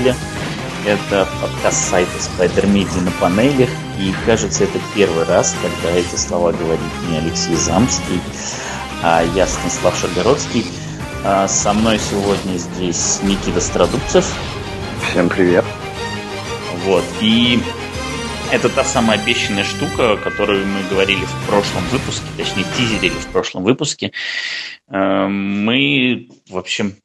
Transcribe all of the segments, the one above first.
слушатели. Это подкаст сайта Spider Media на панелях. И кажется, это первый раз, когда эти слова говорит не Алексей Замский, а я Станислав Шагородский. А со мной сегодня здесь Никита Страдубцев. Всем привет. Вот. И это та самая обещанная штука, которую мы говорили в прошлом выпуске, точнее тизерили в прошлом выпуске. Эм, мы, в общем,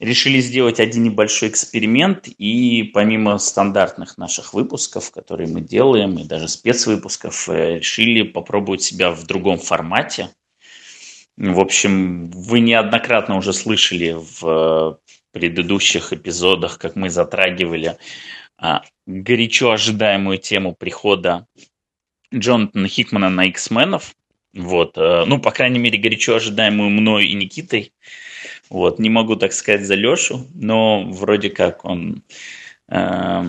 решили сделать один небольшой эксперимент, и помимо стандартных наших выпусков, которые мы делаем, и даже спецвыпусков, э, решили попробовать себя в другом формате. В общем, вы неоднократно уже слышали в предыдущих эпизодах, как мы затрагивали а, горячо ожидаемую тему прихода Джонатана Хикмана на X-менов. Вот, э, ну, по крайней мере, горячо ожидаемую мной и Никитой. Вот, не могу так сказать за Лешу, но вроде как он... Э,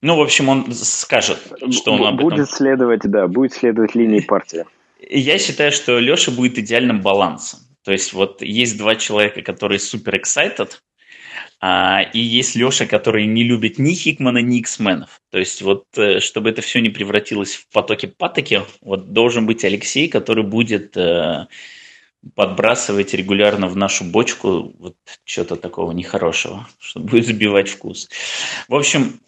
ну, в общем, он скажет, что он об этом... Будет следовать, да, будет следовать линии партии. Я считаю, что Леша будет идеальным балансом. То есть вот есть два человека, которые супер excited, а, и есть Леша, который не любит ни Хикмана, ни Иксменов. То есть вот, э, чтобы это все не превратилось в потоки-патоки, вот должен быть Алексей, который будет э, подбрасывать регулярно в нашу бочку вот что-то такого нехорошего, что будет забивать вкус. В общем,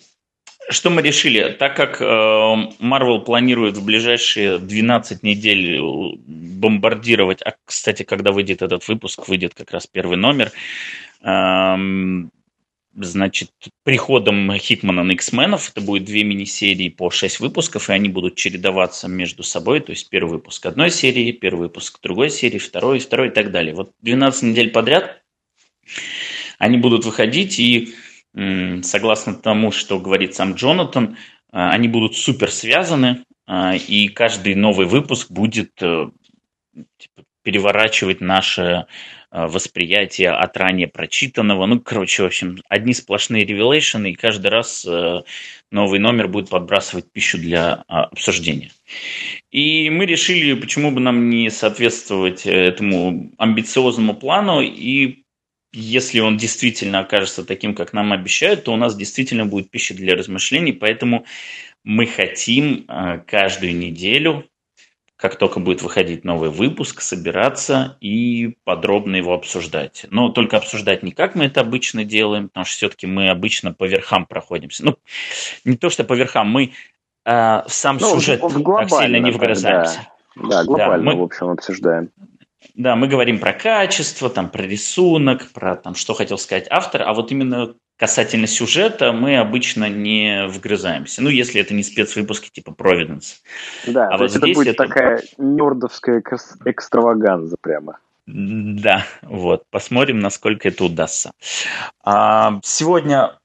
что мы решили? Так как э, Marvel планирует в ближайшие 12 недель бомбардировать, а, кстати, когда выйдет этот выпуск, выйдет как раз первый номер, значит, приходом Хикмана на X-менов. Это будет две мини-серии по шесть выпусков, и они будут чередоваться между собой. То есть первый выпуск одной серии, первый выпуск другой серии, второй, второй и так далее. Вот 12 недель подряд они будут выходить, и согласно тому, что говорит сам Джонатан, а, они будут супер связаны, а, и каждый новый выпуск будет э, типа, переворачивать наше Э, восприятие от ранее прочитанного. Ну, короче, в общем, одни сплошные ревелейшены, и каждый раз э, новый номер будет подбрасывать пищу для а, обсуждения. И мы решили, почему бы нам не соответствовать этому амбициозному плану, и если он действительно окажется таким, как нам обещают, то у нас действительно будет пища для размышлений, поэтому мы хотим э, каждую неделю как только будет выходить новый выпуск, собираться и подробно его обсуждать. Но только обсуждать не как мы это обычно делаем, потому что все-таки мы обычно по верхам проходимся. Ну, не то, что по верхам, мы э, сам ну, сюжет так сильно не вгрызаемся. Да, да глобально, да, мы, в общем, обсуждаем. Да, мы говорим про качество, там, про рисунок, про там, что хотел сказать автор, а вот именно касательно сюжета мы обычно не вгрызаемся. Ну, если это не спецвыпуски типа Providence. Да, а вот это будет это... такая нердовская экстраваганза прямо. Да, вот, посмотрим, насколько это удастся. А, сегодня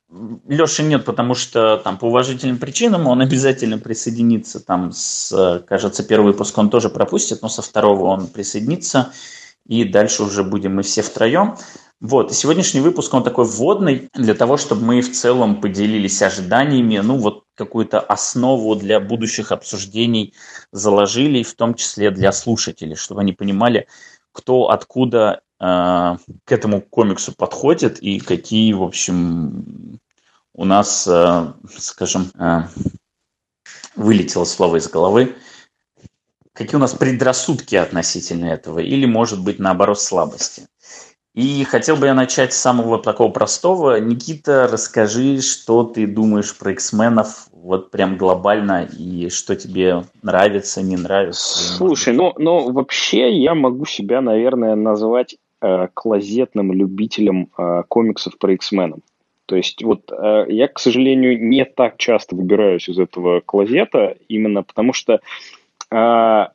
Леши нет, потому что там по уважительным причинам он обязательно присоединится. Там, с, кажется, первый выпуск он тоже пропустит, но со второго он присоединится. И дальше уже будем мы все втроем. Вот, и сегодняшний выпуск, он такой вводный для того, чтобы мы в целом поделились ожиданиями, ну вот какую-то основу для будущих обсуждений заложили, в том числе для слушателей, чтобы они понимали, кто откуда э, к этому комиксу подходит и какие, в общем, у нас, э, скажем, э, вылетело слово из головы, какие у нас предрассудки относительно этого, или, может быть, наоборот, слабости. И хотел бы я начать с самого такого простого. Никита, расскажи, что ты думаешь про X-менов вот прям глобально и что тебе нравится, не нравится? Слушай, ну, ну вообще я могу себя, наверное, назвать э, клозетным любителем э, комиксов про X-менов. То есть вот э, я, к сожалению, не так часто выбираюсь из этого клозета, именно потому что э,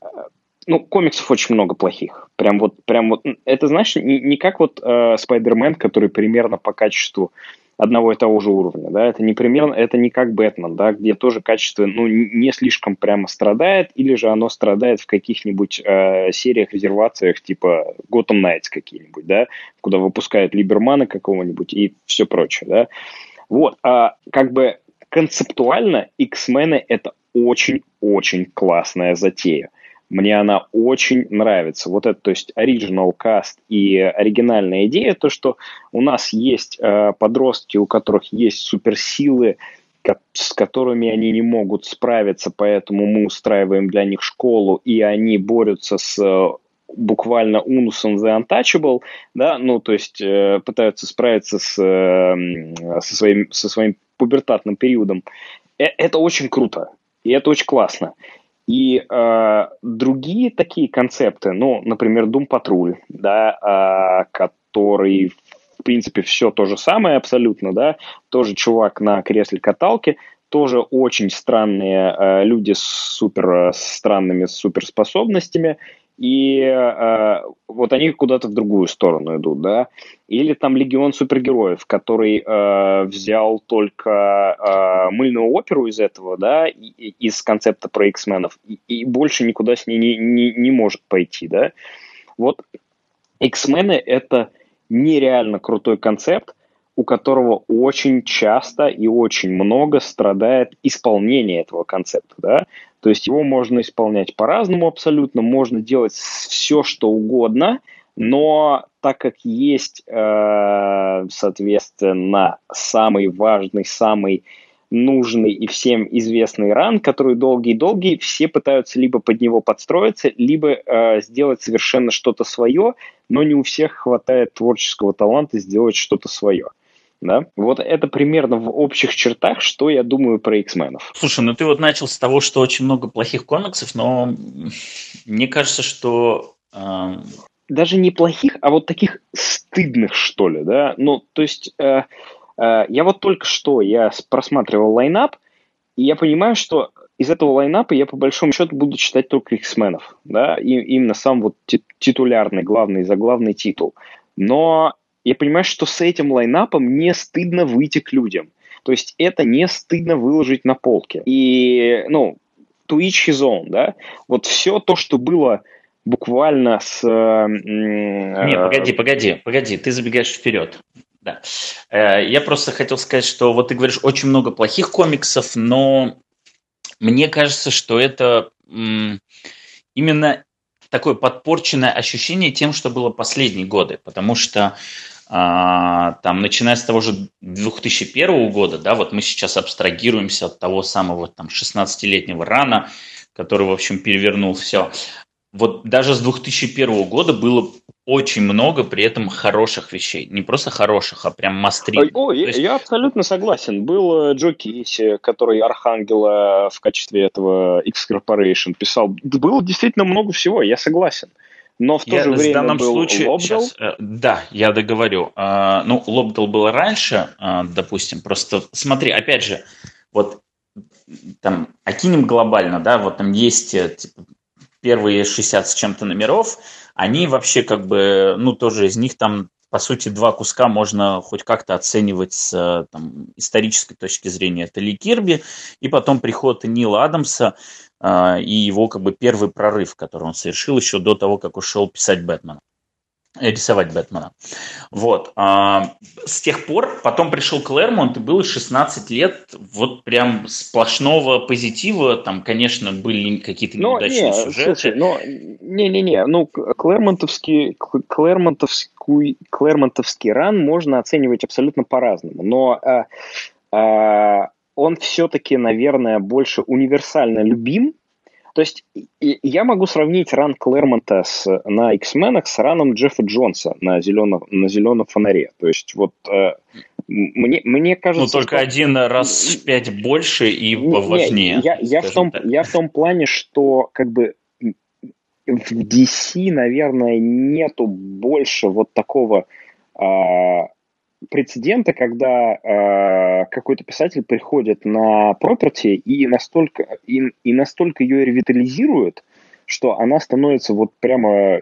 ну, комиксов очень много плохих. Прям вот, прям вот, это, знаешь, не, не как вот э, Spider-Man, который примерно по качеству одного и того же уровня, да, это не примерно, это не как Бэтмен, да, где тоже качество, ну, не слишком прямо страдает, или же оно страдает в каких-нибудь э, сериях, резервациях, типа Gotham Knights какие-нибудь, да, куда выпускают Либермана какого-нибудь и все прочее, да. Вот, а как бы концептуально X-мены это очень-очень классная затея. Мне она очень нравится. Вот это, то есть, оригинал каст и оригинальная идея, то, что у нас есть э, подростки, у которых есть суперсилы, с которыми они не могут справиться, поэтому мы устраиваем для них школу, и они борются с э, буквально унусом The Untouchable, да, ну, то есть э, пытаются справиться с, э, со, своим, со своим пубертатным периодом. Э, это очень круто, и это очень классно. И э, другие такие концепты, ну, например, Doom Patrol, да, э, который, в принципе, все то же самое абсолютно, да, тоже чувак на кресле каталки, тоже очень странные э, люди с супер странными суперспособностями, и э, вот они куда-то в другую сторону идут, да. Или там Легион супергероев, который э, взял только э, мыльную оперу из этого, да, и, из концепта про X-менов, и, и больше никуда с ней не, не, не может пойти, да. Вот X-мены — это нереально крутой концепт, у которого очень часто и очень много страдает исполнение этого концепта, да. То есть его можно исполнять по-разному абсолютно, можно делать все, что угодно, но так как есть, э, соответственно, самый важный, самый нужный и всем известный ран, который долгий-долгий, все пытаются либо под него подстроиться, либо э, сделать совершенно что-то свое, но не у всех хватает творческого таланта сделать что-то свое. Да? Вот это примерно в общих чертах, что я думаю про X-менов. Слушай, ну ты вот начал с того, что очень много плохих комиксов, но мне кажется, что... Э... Даже не плохих, а вот таких стыдных, что ли, да? Ну, то есть, э, э, я вот только что, я просматривал лайнап, и я понимаю, что из этого лайнапа я по большому счету буду читать только X-менов, да, и именно сам вот титулярный, главный, заглавный титул. Но я понимаю, что с этим лайнапом не стыдно выйти к людям. То есть это не стыдно выложить на полке. И, ну, to each his да. Вот все то, что было буквально с... Э, не, погоди, погоди, погоди, ты забегаешь вперед. Да. Э, я просто хотел сказать, что вот ты говоришь очень много плохих комиксов, но мне кажется, что это именно такое подпорченное ощущение тем, что было последние годы, потому что а, там, начиная с того же 2001 года, да, вот мы сейчас абстрагируемся от того самого там 16-летнего рана, который, в общем, перевернул все. Вот даже с 2001 года было очень много при этом хороших вещей. Не просто хороших, а прям мастри. О, я, есть... я абсолютно согласен. Был э, Джо Кейси, который Архангела в качестве этого X-Corporation писал. Было действительно много всего, я согласен но в то я, же время в данном был случае, Лобдал. Сейчас, э, да, я договорю. А, ну, Лобдал был раньше, а, допустим, просто смотри, опять же, вот там окинем глобально, да, вот там есть э, типа, первые 60 с чем-то номеров, они вообще как бы, ну, тоже из них там по сути, два куска можно хоть как-то оценивать с там, исторической точки зрения. Это Ли Кирби, и потом приход Нила Адамса, а, и его как бы первый прорыв, который он совершил еще до того, как ушел писать Бэтмена э, рисовать Бэтмена. Вот. А, с тех пор потом пришел Клэрмонт, и было 16 лет вот прям сплошного позитива. Там, конечно, были какие-то неудачные не, сюжеты. Слушай, но не-не-не, ну, Клэрмонтовский, Клэрмонтовский, Клэрмонтовский ран можно оценивать абсолютно по-разному. Но а, а, он все-таки, наверное, больше универсально любим. То есть я могу сравнить ран Клэрмонта с, на X-менах с раном Джеффа Джонса на зеленом, на зеленом фонаре. То есть вот э, мне, мне кажется... Ну, только что... один раз в пять больше и важнее. Не, я, я, в том, я в том плане, что как бы в DC, наверное, нету больше вот такого э, прецедента, когда э, какой-то писатель приходит на property и настолько, и, и настолько ее ревитализирует, что она становится вот прямо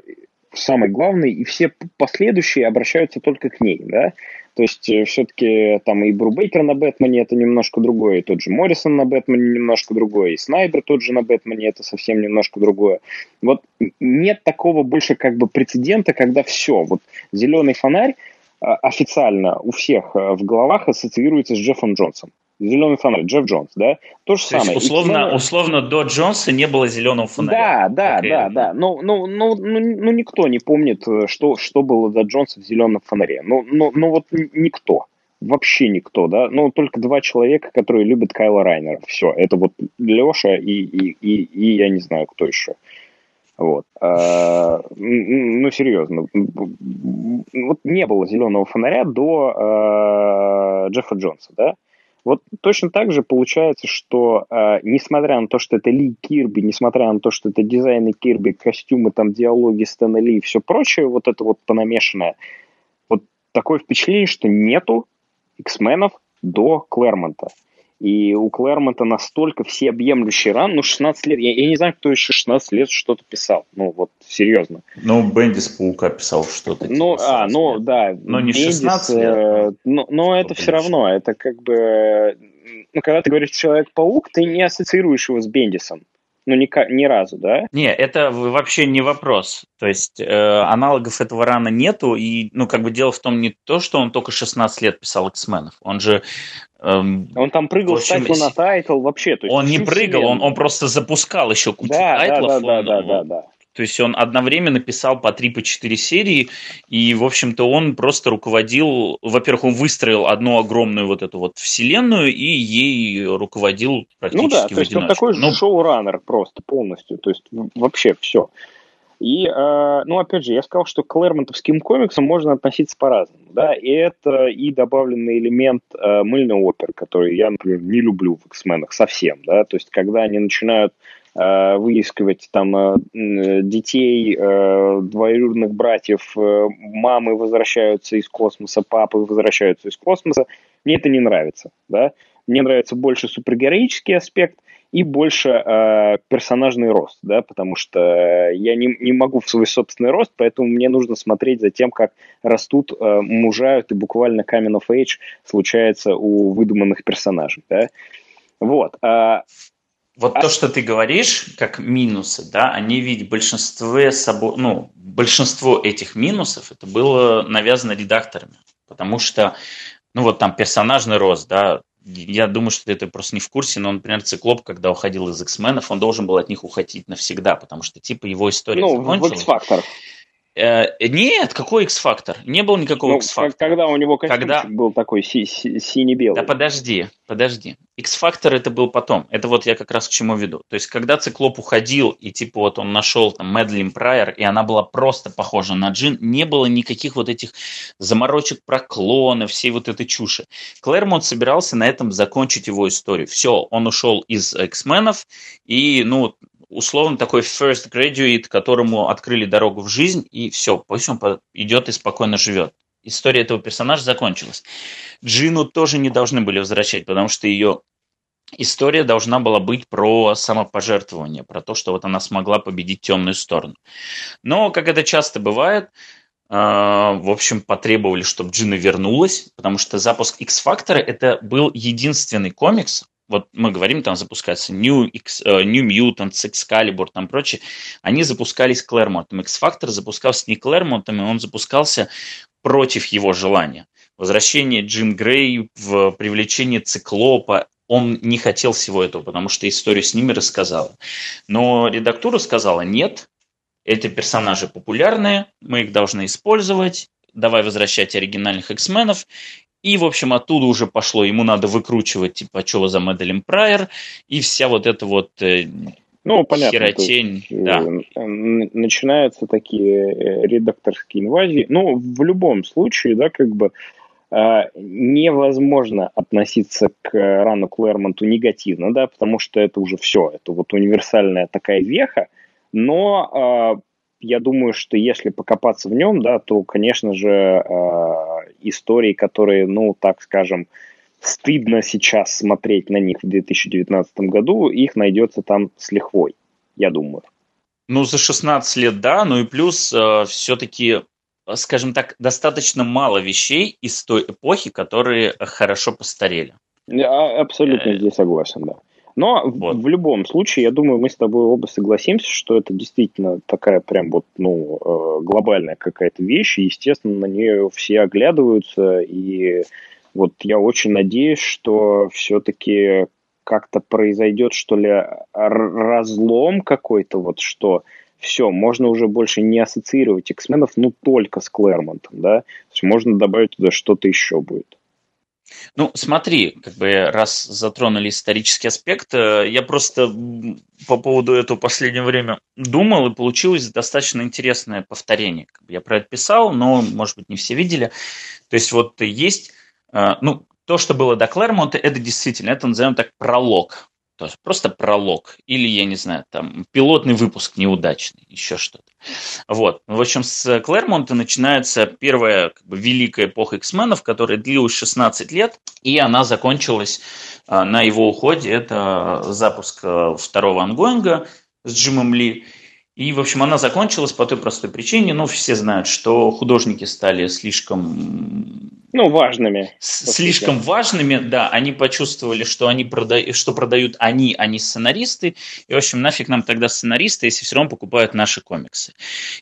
самой главной, и все последующие обращаются только к ней, да. То есть э, все-таки там и Брубейкер на Бэтмене это немножко другое, и тот же Моррисон на Бэтмене немножко другое, и Снайбер тот же на Бэтмене это совсем немножко другое. Вот нет такого больше как бы прецедента, когда все, вот зеленый фонарь, официально у всех э, в головах ассоциируется с Джеффом Джонсом. Зеленый фонарь, Джефф Джонс, да? То же То самое. Условно, условно, до Джонса не было зеленого фонаря. Да, да, да, да. Ну, ну, ну, ну, ну, никто не помнит, что, что было до Джонса в зеленом фонаре. Ну, ну, ну вот никто. Вообще никто, да? Ну, только два человека, которые любят Кайла Райнера. Все, это вот Леша и, и, и, и я не знаю, кто еще. Вот. А, ну, серьезно. Вот не было зеленого фонаря до а, Джеффа Джонса, да? Вот точно так же получается, что э, несмотря на то, что это Ли Кирби, несмотря на то, что это дизайны Кирби, костюмы, там, диалоги Стэна Ли и все прочее, вот это вот понамешанное, вот такое впечатление, что нету X-менов до Клэрмонта. И у Клэрмонта настолько всеобъемлющий ран, ну, 16 лет, я, я не знаю, кто еще 16 лет что-то писал, ну, вот, серьезно. Ну, Бендис Паука писал что-то. Ну, типа, а, ну, лет. да. Но не 16 лет. Э, но, но это все равно, это как бы, ну, когда ты говоришь Человек-паук, ты не ассоциируешь его с Бендисом. Ну, ни, ни разу, да? Не, это вообще не вопрос. То есть э, аналогов этого рана нету, и, ну, как бы дело в том не то, что он только 16 лет писал X-менов. Он же Эм, он там прыгал общем, с тайтла на тайтл вообще. То есть он не прыгал, он, он просто запускал еще кучу да, тайтлов. Да, да, да, да, да, да. То есть он одновременно писал по 3 по 4 серии, и, в общем-то, он просто руководил, во-первых, он выстроил одну огромную вот эту вот вселенную, и ей руководил практически Ну да, то есть он такой ну, шоураннер просто полностью, то есть вообще все. И, э, ну, опять же, я сказал, что к Клэрмонтовским комиксам можно относиться по-разному, да, и это и добавленный элемент э, мыльной оперы, который я, например, не люблю в X-менах совсем, да, то есть когда они начинают выискивать там э, детей, э, двоюродных братьев, э, мамы возвращаются из космоса, папы возвращаются из космоса, мне это не нравится, да, мне нравится больше супергероический аспект, и больше э, персонажный рост, да, потому что я не, не могу в свой собственный рост, поэтому мне нужно смотреть за тем, как растут, э, мужают, и буквально Coming of Age случается у выдуманных персонажей, да. Вот. Э, вот а... то, что ты говоришь, как минусы, да, они ведь большинство собой, ну, большинство этих минусов это было навязано редакторами, потому что, ну, вот там персонажный рост, да, я думаю, что ты это просто не в курсе, но, например, Циклоп, когда уходил из X-менов, он должен был от них уходить навсегда, потому что, типа, его история ну, закончилась. Ну, в. Э, нет, какой X-фактор? Не было никакого ну, X-фактора. Когда у него когда... был такой си- си- синий-белый. Да подожди, подожди. X-фактор это был потом. Это вот я как раз к чему веду. То есть, когда Циклоп уходил, и типа вот он нашел там Мэдлин Прайер, и она была просто похожа на Джин, не было никаких вот этих заморочек про клоны, всей вот этой чуши. Клэрмонт собирался на этом закончить его историю. Все, он ушел из X-менов, и, ну, условно такой first graduate, которому открыли дорогу в жизнь, и все, пусть он идет и спокойно живет. История этого персонажа закончилась. Джину тоже не должны были возвращать, потому что ее история должна была быть про самопожертвование, про то, что вот она смогла победить темную сторону. Но, как это часто бывает, а, в общем, потребовали, чтобы Джина вернулась, потому что запуск X-Factor это был единственный комикс, вот мы говорим, там запускается New, X, uh, New Mutants, Excalibur, там прочее, они запускались Клэрмонтом. X-Factor запускался не Клэрмонтом, и он запускался против его желания. Возвращение Джим Грей в привлечение Циклопа, он не хотел всего этого, потому что историю с ними рассказала. Но редактура сказала, нет, эти персонажи популярные, мы их должны использовать, давай возвращать оригинальных X-менов, и, в общем, оттуда уже пошло, ему надо выкручивать, типа, а что вы за Мэдалин Прайер, и вся вот эта вот э, ну, понятно, херотень. Есть, да. Э, начинаются такие э, редакторские инвазии. Ну, в любом случае, да, как бы невозможно относиться к Рану Клэрмонту негативно, да, потому что это уже все, это вот универсальная такая веха, но я думаю, что если покопаться в нем, да, то, конечно же, э, истории, которые, ну, так скажем, стыдно сейчас смотреть на них в 2019 году, их найдется там с лихвой, я думаю. Ну, за 16 лет, да, ну и плюс э, все-таки, скажем так, достаточно мало вещей из той эпохи, которые хорошо постарели. Я абсолютно э, здесь согласен, да. Но вот. в, в любом случае, я думаю, мы с тобой оба согласимся, что это действительно такая прям вот, ну, э, глобальная какая-то вещь, и, естественно, на нее все оглядываются, и Вот я очень надеюсь, что все-таки как-то произойдет, что ли, разлом какой-то, вот что все, можно уже больше не ассоциировать X-менов, ну, только с Клэрмонтом, да, то есть можно добавить туда что-то еще будет. Ну, смотри, как бы раз затронули исторический аспект, э, я просто по поводу этого последнее время думал, и получилось достаточно интересное повторение. Я про это писал, но, может быть, не все видели. То есть вот есть, э, ну, то, что было до Клэрмонта, это действительно, это назовем так пролог то есть просто пролог. Или, я не знаю, там, пилотный выпуск неудачный, еще что-то. Вот. В общем, с Клэрмонта начинается первая как бы, великая эпоха X-менов, которая длилась 16 лет, и она закончилась а, на его уходе. Это запуск а, второго ангоинга с Джимом Ли. И, в общем, она закончилась по той простой причине, ну, все знают, что художники стали слишком... Ну, важными. Слишком важными, да, они почувствовали, что, они прода... что продают они, а не сценаристы, и, в общем, нафиг нам тогда сценаристы, если все равно покупают наши комиксы.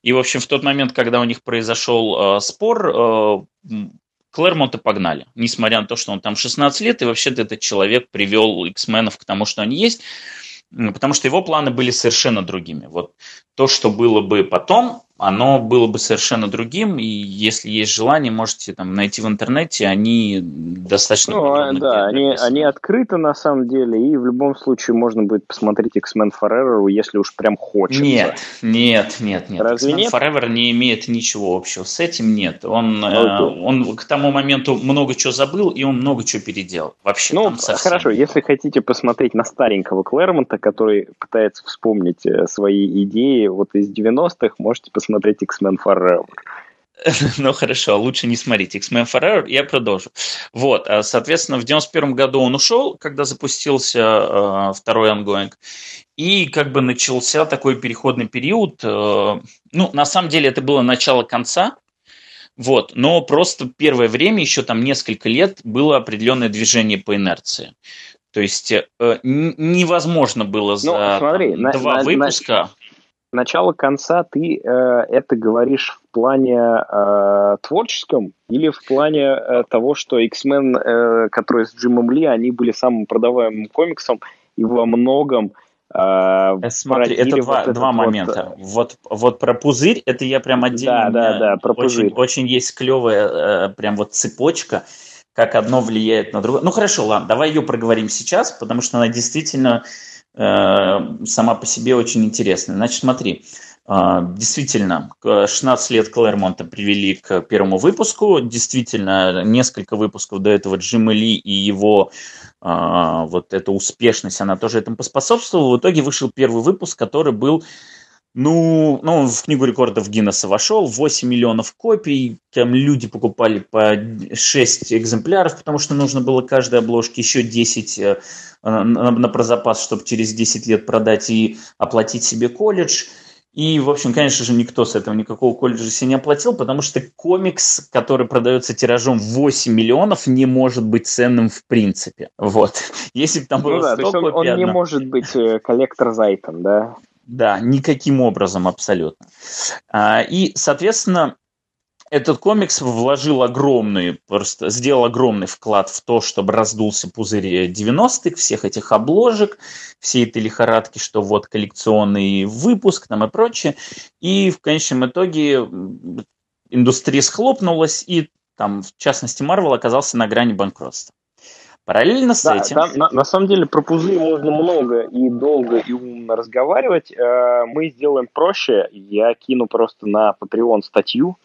И, в общем, в тот момент, когда у них произошел э, спор, э, Клэрмонта погнали, несмотря на то, что он там 16 лет, и вообще-то этот человек привел X-менов к тому, что они есть, потому что его планы были совершенно другими. Вот то, что было бы потом, оно было бы совершенно другим, и если есть желание, можете там найти в интернете, они достаточно... Ну, а, да, они, они открыты на самом деле, и в любом случае можно будет посмотреть X-Men Forever, если уж прям хочется. Нет, нет, нет, нет. Разве X-Men нет? Forever не имеет ничего общего с этим, нет. Он, э, он к тому моменту много чего забыл, и он много чего переделал. Вообще, ну, хорошо, если хотите посмотреть на старенького Клэрмонта, который пытается вспомнить э, свои идеи вот из 90-х, можете посмотреть смотреть X-Men Forever. Ну хорошо, лучше не смотреть X-Men Forever, я продолжу. Вот, а, соответственно, в 91 году он ушел, когда запустился э, второй ангоинг, и как бы начался такой переходный период. Э, ну, на самом деле это было начало конца, вот, но просто первое время, еще там несколько лет, было определенное движение по инерции. То есть э, невозможно было ну, за ну, смотри, там, два на, выпуска... На начала конца ты э, это говоришь в плане э, творческом или в плане э, того, что X-Men, э, которые с Джимом Ли, они были самым продаваемым комиксом и во многом э, э Смотри, это два, вот два момента. Вот, вот, вот про пузырь, это я прям отдельно... Да, да, да, про пузырь. Очень, очень есть клевая э, прям вот цепочка, как одно влияет на другое. Ну хорошо, ладно, давай ее проговорим сейчас, потому что она действительно Э, сама по себе очень интересная. Значит, смотри, э, Действительно, 16 лет Клэрмонта привели к первому выпуску. Действительно, несколько выпусков до этого Джима Ли и его э, вот эта успешность, она тоже этому поспособствовала. В итоге вышел первый выпуск, который был ну, ну, он в книгу рекордов Гиннесса вошел, 8 миллионов копий, там люди покупали по 6 экземпляров, потому что нужно было каждой обложке еще 10 э, на, на прозапас, чтобы через 10 лет продать и оплатить себе колледж. И, в общем, конечно же, никто с этого никакого колледжа себе не оплатил, потому что комикс, который продается тиражом 8 миллионов, не может быть ценным в принципе. Вот. Если бы там ну было да, 100 он, он не может быть э, коллектор Зайтон, да? Да, никаким образом абсолютно. А, и, соответственно, этот комикс вложил огромный, просто сделал огромный вклад в то, чтобы раздулся пузырь 90-х, всех этих обложек, всей этой лихорадки, что вот коллекционный выпуск там и прочее. И в конечном итоге индустрия схлопнулась, и там, в частности, Марвел оказался на грани банкротства. Параллельно с да, этим... Там, на, на самом деле про пузырь можно много и долго и умно разговаривать. Э, мы сделаем проще. Я кину просто на Patreon статью,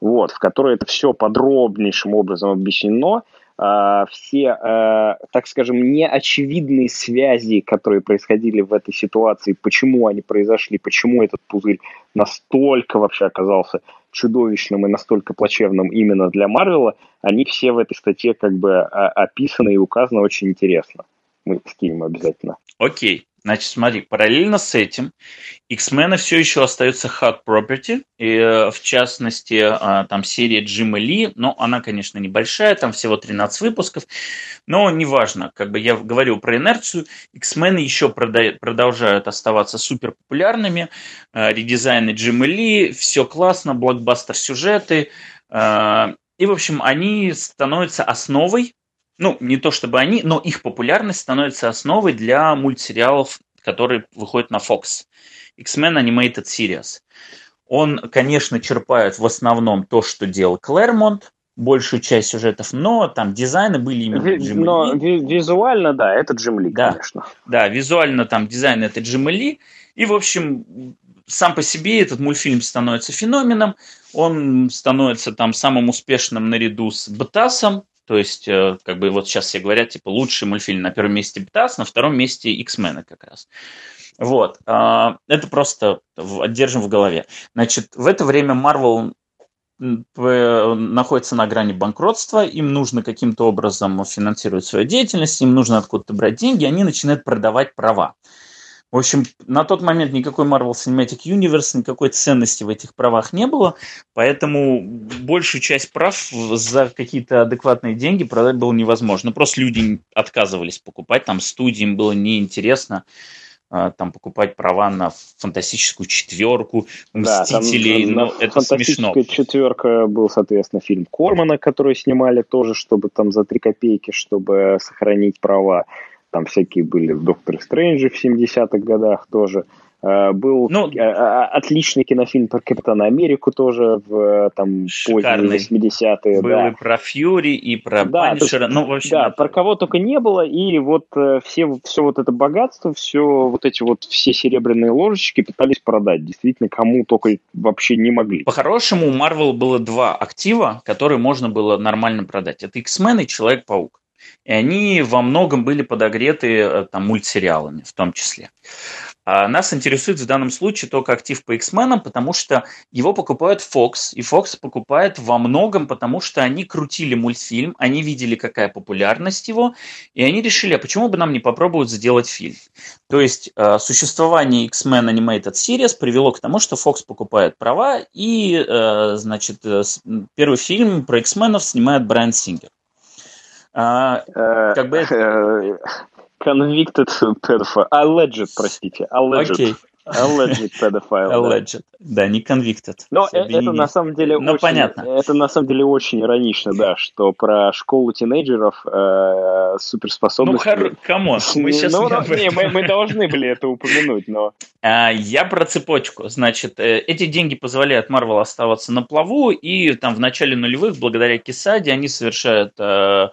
вот, в которой это все подробнейшим образом объяснено. Э, все, э, так скажем, неочевидные связи, которые происходили в этой ситуации, почему они произошли, почему этот пузырь настолько вообще оказался чудовищным и настолько плачевным именно для Марвела, они все в этой статье как бы а, описаны и указаны очень интересно. Мы скинем обязательно. Окей. Значит, смотри, параллельно с этим X-Men все еще остаются hot property, и, э, в частности, а, там серия Джима Ли, но она, конечно, небольшая, там всего 13 выпусков, но неважно, как бы я говорил про инерцию, X-Men еще продолжают оставаться супер популярными, э, редизайны Джима Ли, все классно, блокбастер сюжеты, э, и, в общем, они становятся основой, ну, не то чтобы они, но их популярность становится основой для мультсериалов, которые выходят на Fox. X-Men Animated Series. Он, конечно, черпает в основном то, что делал Клэрмонт, большую часть сюжетов, но там дизайны были именно Джим Но ви- визуально, да, это Джим Ли, да, конечно. Да, визуально там дизайн это Джим Ли. И, в общем, сам по себе этот мультфильм становится феноменом. Он становится там самым успешным наряду с Батасом. То есть, э, как бы вот сейчас все говорят, типа, лучший мультфильм на первом месте Батас, на втором месте X-Men как раз. Вот. А, это просто держим в голове. Значит, в это время Marvel находится на грани банкротства, им нужно каким-то образом финансировать свою деятельность, им нужно откуда-то брать деньги, они начинают продавать права. В общем, на тот момент никакой Marvel Cinematic Universe, никакой ценности в этих правах не было, поэтому большую часть прав за какие-то адекватные деньги продать было невозможно. Просто люди отказывались покупать, там студиям было неинтересно а, там покупать права на фантастическую четверку, Мстителей, да, там, ну, это смешно. четверка был, соответственно, фильм Кормана, который снимали тоже, чтобы там за три копейки, чтобы сохранить права. Там всякие были в Доктор Стрэнджи в 70-х годах тоже. Э, был ну, э, э, отличный кинофильм про Капитана Америку тоже в там поздние 80-е. Был да. и про Фьюри, и про да, Панишера. Ну, да, про кого только не было. И вот все, все вот это богатство, все вот эти вот все серебряные ложечки пытались продать. Действительно, кому только вообще не могли. По-хорошему, у Марвел было два актива, которые можно было нормально продать. Это X-Men и Человек-паук. И они во многом были подогреты там, мультсериалами в том числе. А нас интересует в данном случае только актив по X-Men, потому что его покупают Fox, и Fox покупает во многом, потому что они крутили мультфильм, они видели, какая популярность его, и они решили, а почему бы нам не попробовать сделать фильм? То есть э, существование X-Men Animated Series привело к тому, что Fox покупает права, и, э, значит, э, первый фильм про X-Men снимает Брайан Сингер. А, как бы Convicted pedophile. Alleged, простите. Alleged. Okay. Alleged pedophile. Alleged. Да. да, не convicted. Но это, на самом деле Но очень, понятно. Это на самом деле очень иронично, да, что про школу тинейджеров э, суперспособности... Ну, come on, мы сейчас ну, не, не мы, мы должны были это упомянуть, но... А, я про цепочку. Значит, э, эти деньги позволяют Marvel оставаться на плаву, и там в начале нулевых, благодаря Кисаде, они совершают э,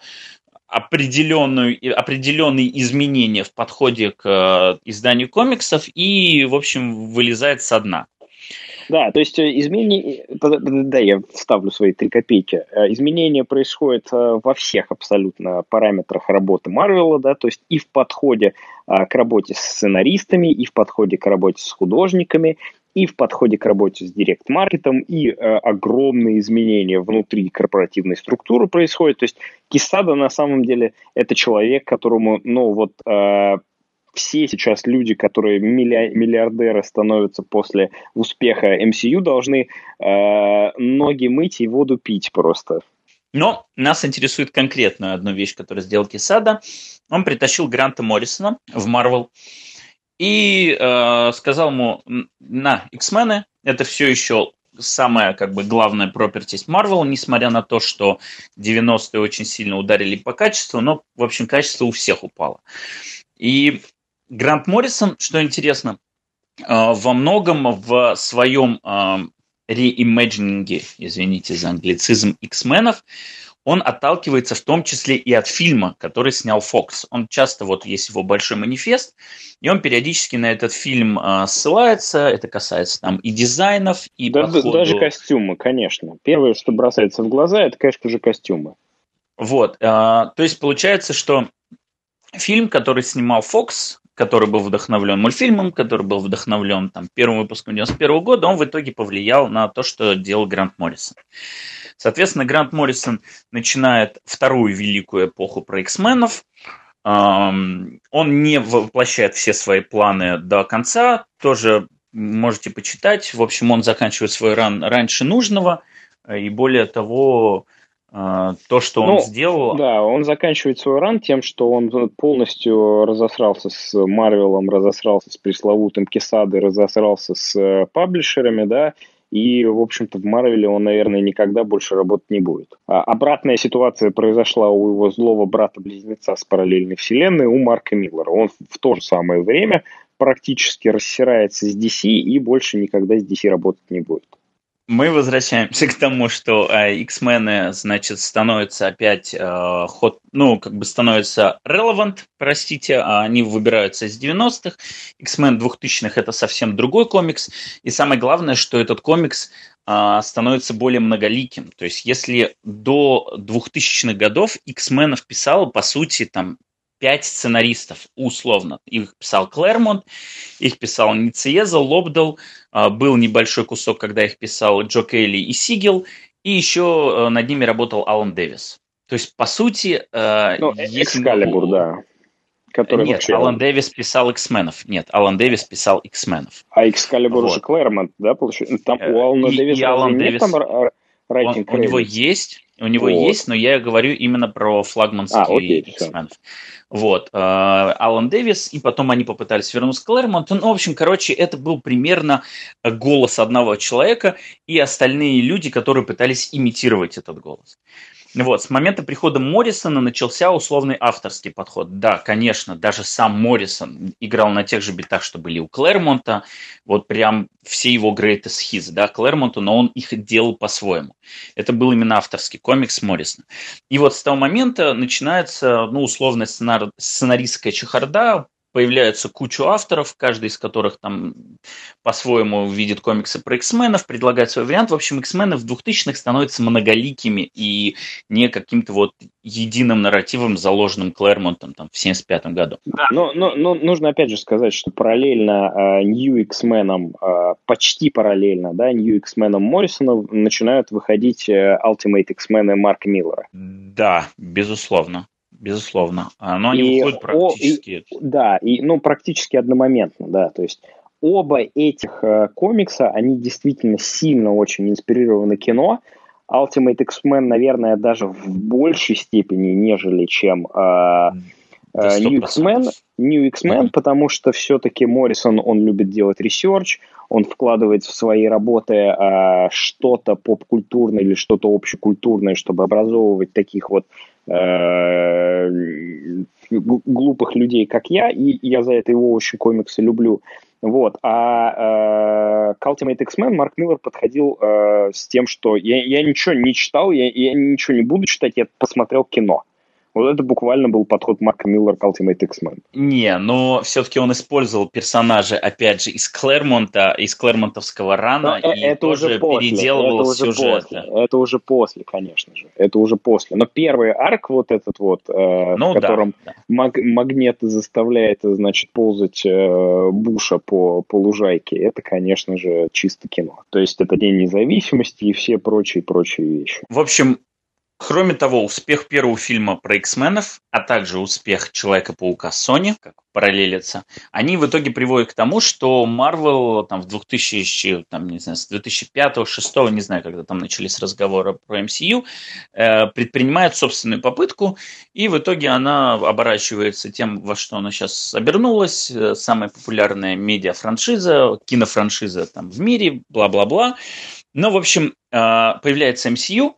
определенную, определенные изменения в подходе к э, изданию комиксов и, в общем, вылезает со дна. Да, то есть э, изменения, да, я вставлю свои три копейки. Э, изменения происходят во всех абсолютно параметрах работы Марвела, да, то есть и в подходе к работе с сценаристами, и в подходе к работе с художниками, и в подходе к работе с директ-маркетом, и э, огромные изменения внутри корпоративной структуры происходят. То есть Кисада на самом деле это человек, которому, ну вот, э, все сейчас люди, которые миллиардеры становятся после успеха MCU, должны э, ноги мыть и воду пить просто. Но нас интересует конкретную одну вещь, которую сделал Кисада. Он притащил Гранта Моррисона в Marvel и э, сказал ему, на, X-мены, это все еще самая как бы главная пропертись Marvel, несмотря на то, что 90-е очень сильно ударили по качеству, но, в общем, качество у всех упало. И Грант Моррисон, что интересно, э, во многом в своем э, реимеджинге, извините за англицизм, X-менов, он отталкивается в том числе и от фильма, который снял Фокс. Он часто, вот есть его большой манифест, и он периодически на этот фильм э, ссылается. Это касается там и дизайнов, и да, подходу... Даже костюмы, конечно. Первое, что бросается в глаза, это, конечно же, костюмы. Вот. Э, то есть получается, что фильм, который снимал Фокс, который был вдохновлен мультфильмом, который был вдохновлен там, первым выпуском 91 года, он в итоге повлиял на то, что делал Грант Моррисон. Соответственно, Грант Моррисон начинает вторую великую эпоху про X-менов. Он не воплощает все свои планы до конца, тоже можете почитать. В общем, он заканчивает свой ран раньше нужного, и более того, а, то, что он ну, сделал. Да, он заканчивает свой ран тем, что он полностью разосрался с Марвелом, разосрался с пресловутым Кесадой, разосрался с э, паблишерами, да, и, в общем-то, в Марвеле он, наверное, никогда больше работать не будет. А обратная ситуация произошла у его злого брата-близнеца с параллельной вселенной, у Марка Миллера. Он в то же самое время практически рассирается с DC и больше никогда с DC работать не будет. Мы возвращаемся к тому, что э, X-мены, значит, становятся опять э, ход, ну, как бы становятся relevant, простите, а они выбираются из 90-х. X-Men 2000-х это совсем другой комикс. И самое главное, что этот комикс э, становится более многоликим. То есть, если до 2000-х годов X-менов писало, по сути, там пять сценаристов, условно. Их писал Клэрмонт, их писал Нициеза, Лобдал, был небольшой кусок, когда их писал Джо Кейли и Сигел, и еще э, над ними работал Алан Дэвис. То есть, по сути... Э, ну, Экскалибур, да. Который Нет, вообще... Алан Дэвис писал X-менов. Нет, Алан Дэвис писал X-менов. А Экскалибур вот. уже Клэрмонт, да, получается? Там у э, Алана Дэвиса Алан Дэвис... там он, у него есть, у него вот. есть, но я говорю именно про флагманские а, окей, X-менов. Вот. Э, Алан Дэвис, и потом они попытались вернуться к Клэрмонту. Ну, в общем, короче, это был примерно голос одного человека и остальные люди, которые пытались имитировать этот голос. Вот, с момента прихода Моррисона начался условный авторский подход. Да, конечно, даже сам Моррисон играл на тех же битах, что были у Клэрмонта, вот прям все его greatest hits, да, Клэрмонту, но он их делал по-своему. Это был именно авторский комикс Моррисона. И вот с того момента начинается, ну, условно, сценар... сценаристская чехарда, появляется кучу авторов, каждый из которых там по-своему видит комиксы про X-менов, предлагает свой вариант. В общем, X-мены в 2000-х становятся многоликими и не каким-то вот единым нарративом, заложенным Клэрмонтом там, в 75 году. Да, но, но, но нужно опять же сказать, что параллельно э, New X-менам, э, почти параллельно, да, New X-менам Моррисона начинают выходить э, Ultimate X-мены Марка Миллера. Да, безусловно безусловно. Но они и выходят практически. О, и, да, и, ну, практически одномоментно, да. То есть оба этих э, комикса, они действительно сильно очень инспирированы кино. Ultimate X-Men, наверное, даже в большей степени, нежели чем э, э, New X-Men, New X-Men, mm-hmm. потому что все-таки Моррисон, он любит делать ресерч, он вкладывает в свои работы э, что-то поп-культурное или что-то общекультурное, чтобы образовывать таких вот Э, глупых людей, как я, и я за это его очень комиксы люблю. Вот. А э, к Ultimate X-Men Марк Миллер подходил э, с тем, что я, я ничего не читал, я, я ничего не буду читать, я посмотрел кино. Вот это буквально был подход Марка Миллера к Ultimate X-Men. Не, но все-таки он использовал персонажи, опять же, из Клэрмонта, из Клэрмонтовского рана, но и это тоже уже после, переделывал это уже сюжет. После, это уже после, конечно же. Это уже после. Но первый арк вот этот вот, э, ну, в котором да, да. Маг, магнет заставляет, значит, ползать э, Буша по, по лужайке, это, конечно же, чисто кино. То есть это День независимости и все прочие-прочие вещи. В общем, Кроме того, успех первого фильма про X-менов, а также успех Человека-паука Sony, как параллелится, они в итоге приводят к тому, что Marvel там, в 2000, там, не знаю, с 2005-2006, не знаю, когда там начались разговоры про MCU, э, предпринимает собственную попытку, и в итоге она оборачивается тем, во что она сейчас обернулась, э, самая популярная медиа-франшиза, кинофраншиза там, в мире, бла-бла-бла. Но, в общем, э, появляется MCU,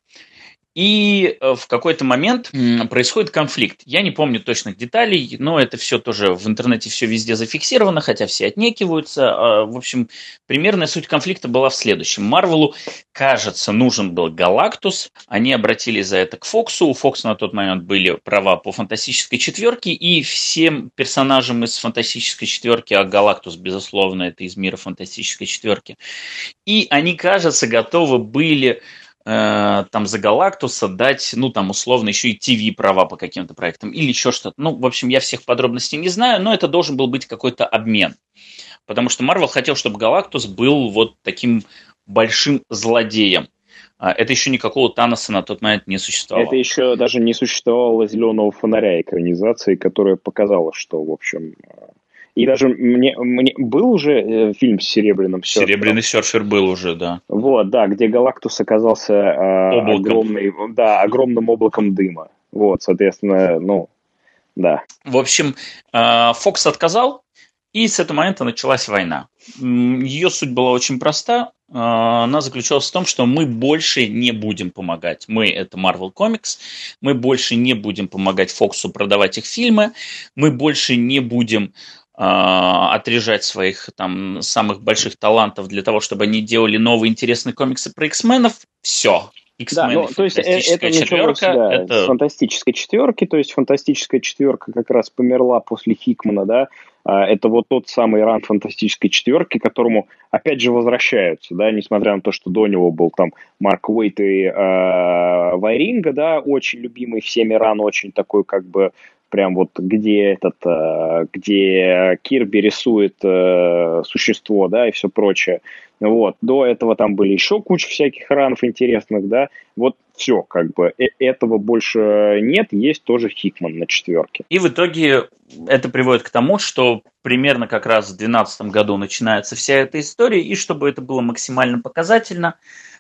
и э, в какой-то момент происходит конфликт. Я не помню точных деталей, но это все тоже в интернете все везде зафиксировано, хотя все отнекиваются. А, в общем, примерная суть конфликта была в следующем. Марвелу, кажется, нужен был Галактус. Они обратились за это к Фоксу. У Фокса на тот момент были права по фантастической четверке, и всем персонажам из фантастической четверки, а Галактус, безусловно, это из мира фантастической четверки. И они, кажется, готовы были Э, там за Галактуса дать, ну, там, условно, еще и ТВ права по каким-то проектам или еще что-то. Ну, в общем, я всех подробностей не знаю, но это должен был быть какой-то обмен. Потому что Марвел хотел, чтобы Галактус был вот таким большим злодеем. А это еще никакого Таноса на тот момент не существовало. Это еще даже не существовало зеленого фонаря экранизации, которая показала, что, в общем, и даже мне, мне был уже э, фильм с серебряным серфером. Серебряный серфер был уже, да. Вот, да, где Галактус оказался э, огромный, да, огромным облаком дыма. Вот, соответственно, ну, да. В общем, э, Фокс отказал, И с этого момента началась война. Ее суть была очень проста. А, она заключалась в том, что мы больше не будем помогать. Мы – это Marvel Comics. Мы больше не будем помогать Фоксу продавать их фильмы. Мы больше не будем отрежать своих там самых больших талантов для того, чтобы они делали новые интересные комиксы про X-менов. Все. X-Men, да, ну, то есть э, это четверка, да, это... фантастической четверки, то есть фантастическая четверка как раз померла после Хикмана, да, а, это вот тот самый ран фантастической четверки, к которому опять же возвращаются, да, несмотря на то, что до него был там Марк Уэйт и э, Вайринга, да, очень любимый всеми ран, очень такой как бы прям вот где этот, э, где Кирби рисует э, существо, да, и все прочее. Вот. До этого там были еще куча всяких ранов интересных, да. Вот все, как бы, э этого больше нет, есть тоже Хикман на четверке. И в итоге это приводит к тому, что примерно как раз в 2012 году начинается вся эта история, и чтобы это было максимально показательно,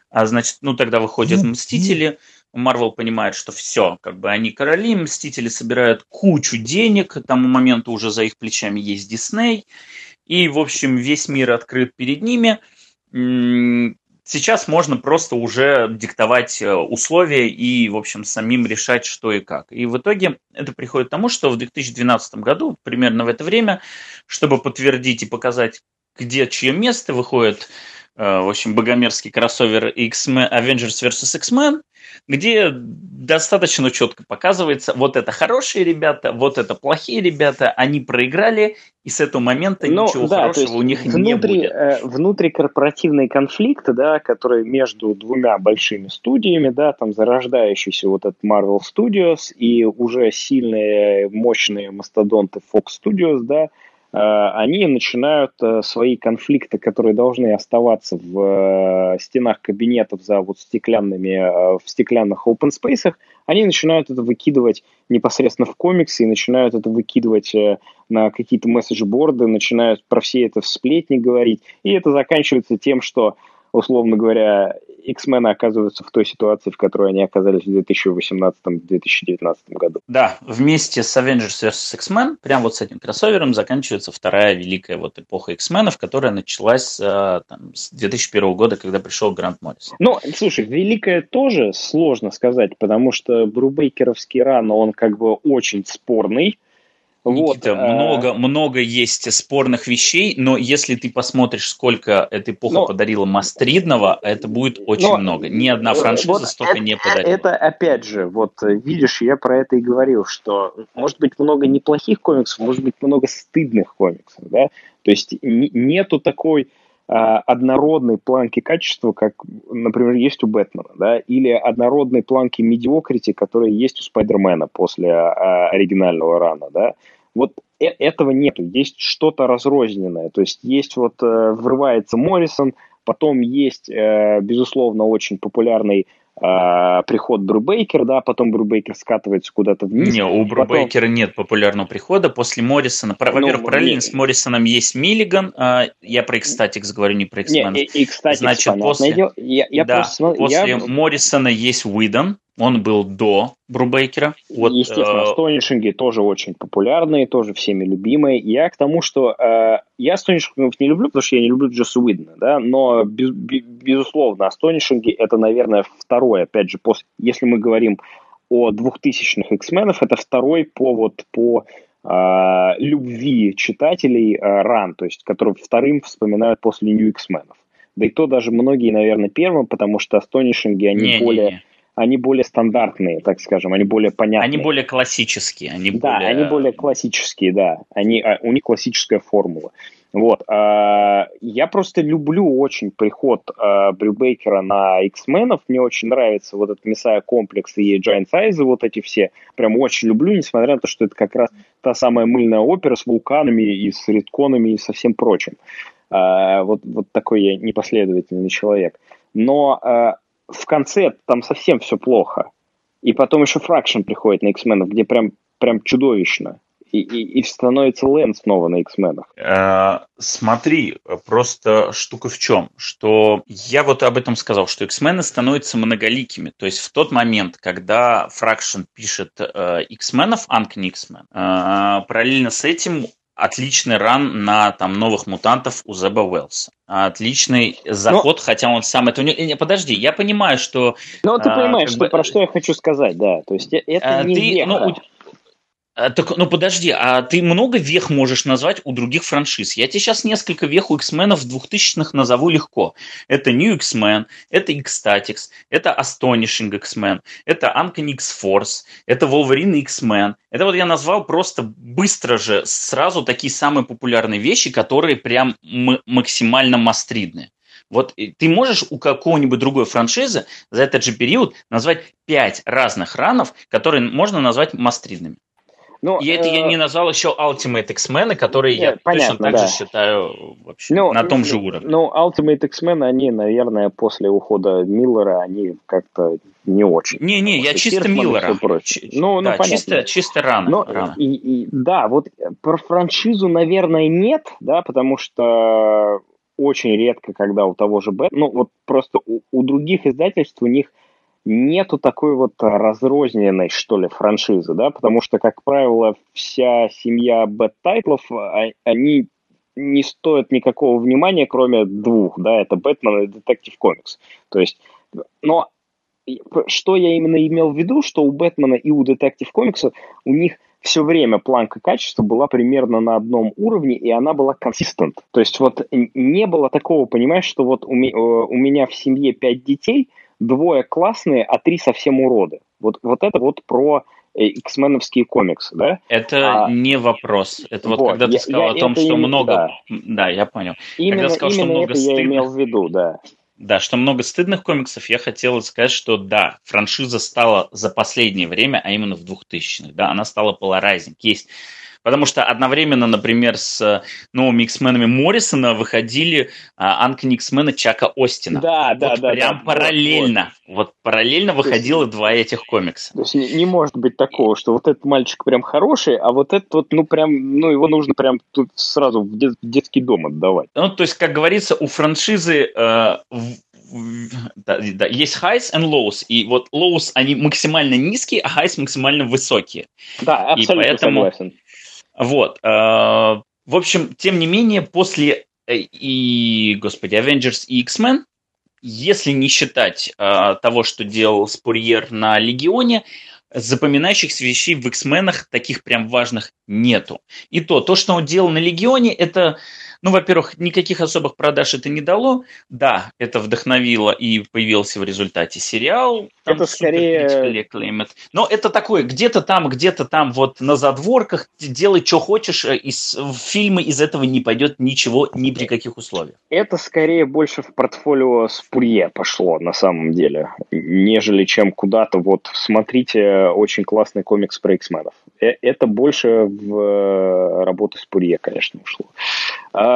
а значит, ну тогда выходят «Мстители», Марвел понимает, что все, как бы они короли, Мстители собирают кучу денег, к тому моменту уже за их плечами есть Дисней, и, в общем, весь мир открыт перед ними. Сейчас можно просто уже диктовать э, условия и, в общем, самим решать, что и как. И в итоге это приходит к тому, что в 2012 году, примерно в это время, чтобы подтвердить и показать, где чье место, выходит в общем, богомерзкий кроссовер X-Men, Avengers vs. X-Men, где достаточно четко показывается, вот это хорошие ребята, вот это плохие ребята, они проиграли, и с этого момента Но, ну ничего да, хорошего у них внутри, не будет. Э, внутрикорпоративные конфликты, да, которые между двумя большими студиями, да, там зарождающийся вот этот Marvel Studios и уже сильные, мощные мастодонты Fox Studios, да, Э, они начинают э, свои конфликты, которые должны оставаться в э, стенах кабинетов за вот стеклянными, в стеклянных open space, они начинают это выкидывать непосредственно в комиксы и начинают это выкидывать на какие-то месседж-борды, начинают про все это в сплетни говорить. И это заканчивается тем, что условно говоря, X-Men оказываются в той ситуации, в которой они оказались в 2018-2019 году. Да, вместе с Avengers vs. X-Men, прям вот с этим кроссовером заканчивается вторая великая вот эпоха X-Men, которая началась э, там, с 2001 года, когда пришел Грант Моррис. Ну, слушай, великая тоже сложно сказать, потому что Брубейкеровский ран, он как бы очень спорный, Никита, вот, э, много, много есть спорных вещей, но если ты посмотришь, сколько эта эпоха но, подарила Мастридного, это будет очень но, много. Ни одна э, франшиза вот столько это, не подарила. Это опять же, вот видишь, я про это и говорил, что может быть много неплохих комиксов, может быть много стыдных комиксов, да, то есть нету такой однородной планки качества, как, например, есть у Бэтмена, да, или однородной планки медиокрити, которые есть у Спайдермена после а, оригинального рана, да. Вот э этого нету, есть что-то разрозненное, то есть есть вот э, врывается Моррисон, потом есть, э, безусловно, очень популярный э, приход Брубейкер, да, потом Брубейкер скатывается куда-то вниз. Не, у Брубейкера потом... нет популярного прихода. После Моррисона, ну, во-первых, параллельно нет. с Моррисоном есть Миллиган, э, я про X-Statics говорю, не про x Не, и, Значит, после, я, я да, просто, после я... Моррисона есть Уидон, он был до Брубейкера. Вот, Естественно, астонишинги э... тоже очень популярные, тоже всеми любимые. Я к тому, что э, я астонишингов не люблю, потому что я не люблю Джосса Уидона, да, но без, безусловно, астонишинги это, наверное, второй, опять же, после, если мы говорим о двухтысячных X-менов, это второй повод по э, любви читателей э, ран, то есть, который вторым вспоминают после New X-менов. Да и то даже многие, наверное, первым, потому что астонишинги, они не, более... Не, не они более стандартные, так скажем, они более понятные. Они более классические. Они да, более... они более классические, да. Они, а, у них классическая формула. Вот. А, я просто люблю очень приход а, Брюбейкера на X-менов. Мне очень нравится вот этот Мессая комплекс и Giant Size, вот эти все. Прям очень люблю, несмотря на то, что это как раз та самая мыльная опера с вулканами и с редконами и со всем прочим. Вот, вот такой я непоследовательный человек. Но в конце там совсем все плохо. И потом еще Фракшн приходит на X-менов, где прям, прям чудовищно. И, и, и становится Лэн снова на X-менах. Э, смотри, просто штука в чем, что я вот об этом сказал, что X-мены становятся многоликими. То есть в тот момент, когда Фракшн пишет э, X-менов, Uncanny X-Men, э, параллельно с этим отличный ран на там новых мутантов у Зеба Уэллса. Отличный заход, Но... хотя он сам это... Не, подожди, я понимаю, что... Ну, ты а, понимаешь, что, бы... про что я хочу сказать, да. То есть э, это а, не ты, веха. ну, а, так, ну подожди, а ты много вех можешь назвать у других франшиз? Я тебе сейчас несколько вех у X-менов 2000-х назову легко. Это New X-Men, это X-Statix, это Astonishing X-Men, это Uncanny X-Force, это Wolverine X-Men. Это вот я назвал просто быстро же сразу такие самые популярные вещи, которые прям максимально мастридные. Вот ты можешь у какого-нибудь другой франшизы за этот же период назвать пять разных ранов, которые можно назвать мастридными. Ну, и это э... я не назвал еще Ultimate X-Men, которые Нет, я понятно, точно так да. же считаю вообще ну, на том же уровне. Ну, Ultimate X-Men, они, наверное, после ухода Миллера, они как-то не очень. Не-не, я чисто Миллера. Ну, ну, да, понятно. Чисто, чисто рано. Но, рано. И, и, да, вот про франшизу, наверное, нет, да, потому что очень редко, когда у того же Бэт, ну, вот просто у, у других издательств у них нету такой вот разрозненной, что ли, франшизы, да, потому что, как правило, вся семья Bat-тайтлов, а, они не стоят никакого внимания, кроме двух, да, это Бэтмен и Detective Comics. То есть, но что я именно имел в виду, что у Бэтмена и у Detective Comics'а у них все время планка качества была примерно на одном уровне, и она была consistent. То есть вот не было такого, понимаешь, что вот у, ми, у меня в семье пять детей – двое классные, а три совсем уроды. Вот, вот это вот про X-меновские комиксы, да? Это а, не вопрос. Это вот, вот когда ты сказал я, о том, что именно, много... Да. да, я понял. Именно, когда сказал, именно что много это стыдных... я имел в виду, да. Да, что много стыдных комиксов, я хотел сказать, что да, франшиза стала за последнее время, а именно в 2000-х, да, она стала поларайзинг. Есть Потому что одновременно, например, с э, новыми X-менами Моррисона выходили а, Анкни X-мена Чака Остина. Да, да, вот да. Прям да, параллельно. Вот, вот параллельно выходило есть, два этих комикса. То есть не, не может быть такого, что вот этот мальчик прям хороший, а вот этот вот, ну прям, ну его нужно прям тут сразу в, дет, в детский дом отдавать. Ну, то есть, как говорится, у франшизы э, да, да, есть highs and lows, и вот lows, они максимально низкие, а highs максимально высокие. Да, абсолютно и поэтому, согласен. Вот. Э, в общем, тем не менее, после э, и, господи, Avengers и X-Men, если не считать э, того, что делал Спурьер на Легионе, запоминающихся вещей в X-менах таких прям важных нету. И то, то, что он делал на Легионе, это ну, во-первых, никаких особых продаж это не дало. Да, это вдохновило и появился в результате сериал. Это скорее... Но это такое, где-то там, где-то там вот на задворках, делай, что хочешь, э, из фильмы из этого не пойдет ничего ни при каких условиях. Это скорее больше в портфолио Спурье пошло на самом деле, нежели чем куда-то вот смотрите очень классный комикс про X-менов. Э, это больше в э, работу Спурье, конечно, ушло. А,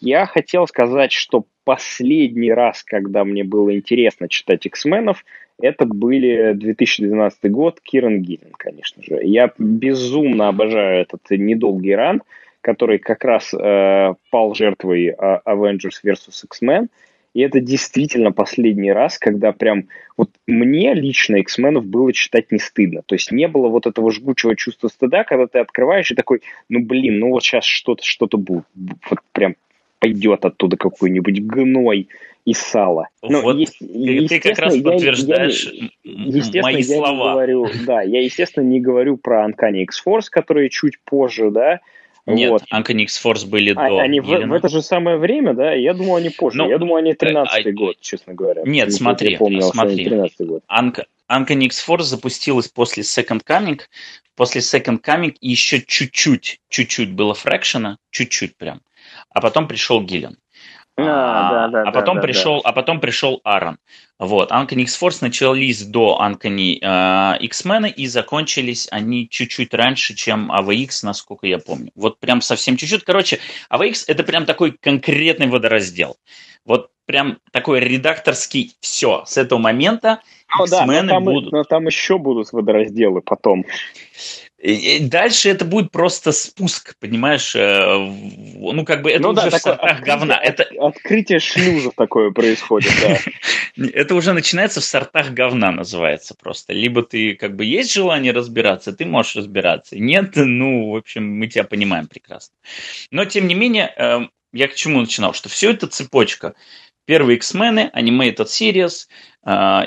я хотел сказать, что последний раз, когда мне было интересно читать X-менов, это были 2012 год, Киран Гиллен, конечно же. Я безумно обожаю этот недолгий ран, который как раз э, пал жертвой э, Avengers vs. X-Men. И это действительно последний раз, когда прям вот мне лично X-менов было читать не стыдно. То есть не было вот этого жгучего чувства стыда, когда ты открываешь и такой, ну блин, ну вот сейчас что-то что-то будет. Вот прям пойдет оттуда какой-нибудь гной и сало. Ну, вот есть, ты, ты как раз подтверждаешь я, мои я слова. Не говорю, да, я, естественно, не говорю про Uncanny X-Force, которые чуть позже, да, нет, вот. Uncanny X-Force были а, до Они в, в это же самое время, да? Я думал, они позже. Ну, я думал, они 13-й а, год, честно говоря. Нет, смотри, я помнил, смотри. 13 год. Unc- Uncanny X-Force запустилась после Second Coming. После Second Coming еще чуть-чуть, чуть-чуть было фрэкшена, чуть-чуть прям. А потом пришел Гиллен. А, а, да, да, а потом да, пришел, да. а потом пришел Аарон. Вот, Uncanny X-Force начались до Uncanny э, X-Men и закончились они чуть-чуть раньше, чем AVX, насколько я помню. Вот прям совсем чуть-чуть. Короче, AVX это прям такой конкретный водораздел. Вот прям такой редакторский все. С этого момента ну, да, но там, будут... но там еще будут водоразделы потом. Дальше это будет просто спуск, понимаешь? Э, ну, как бы это ну, уже да, в сортах открытие, говна. Это... Открытие шлюзов такое происходит, да. Это уже начинается в сортах говна, называется просто. Либо ты, как бы, есть желание разбираться, ты можешь разбираться. Нет, ну, в общем, мы тебя понимаем прекрасно. Но, тем не менее, э, я к чему начинал? Что все это цепочка. Первые X-мены, Animated Series,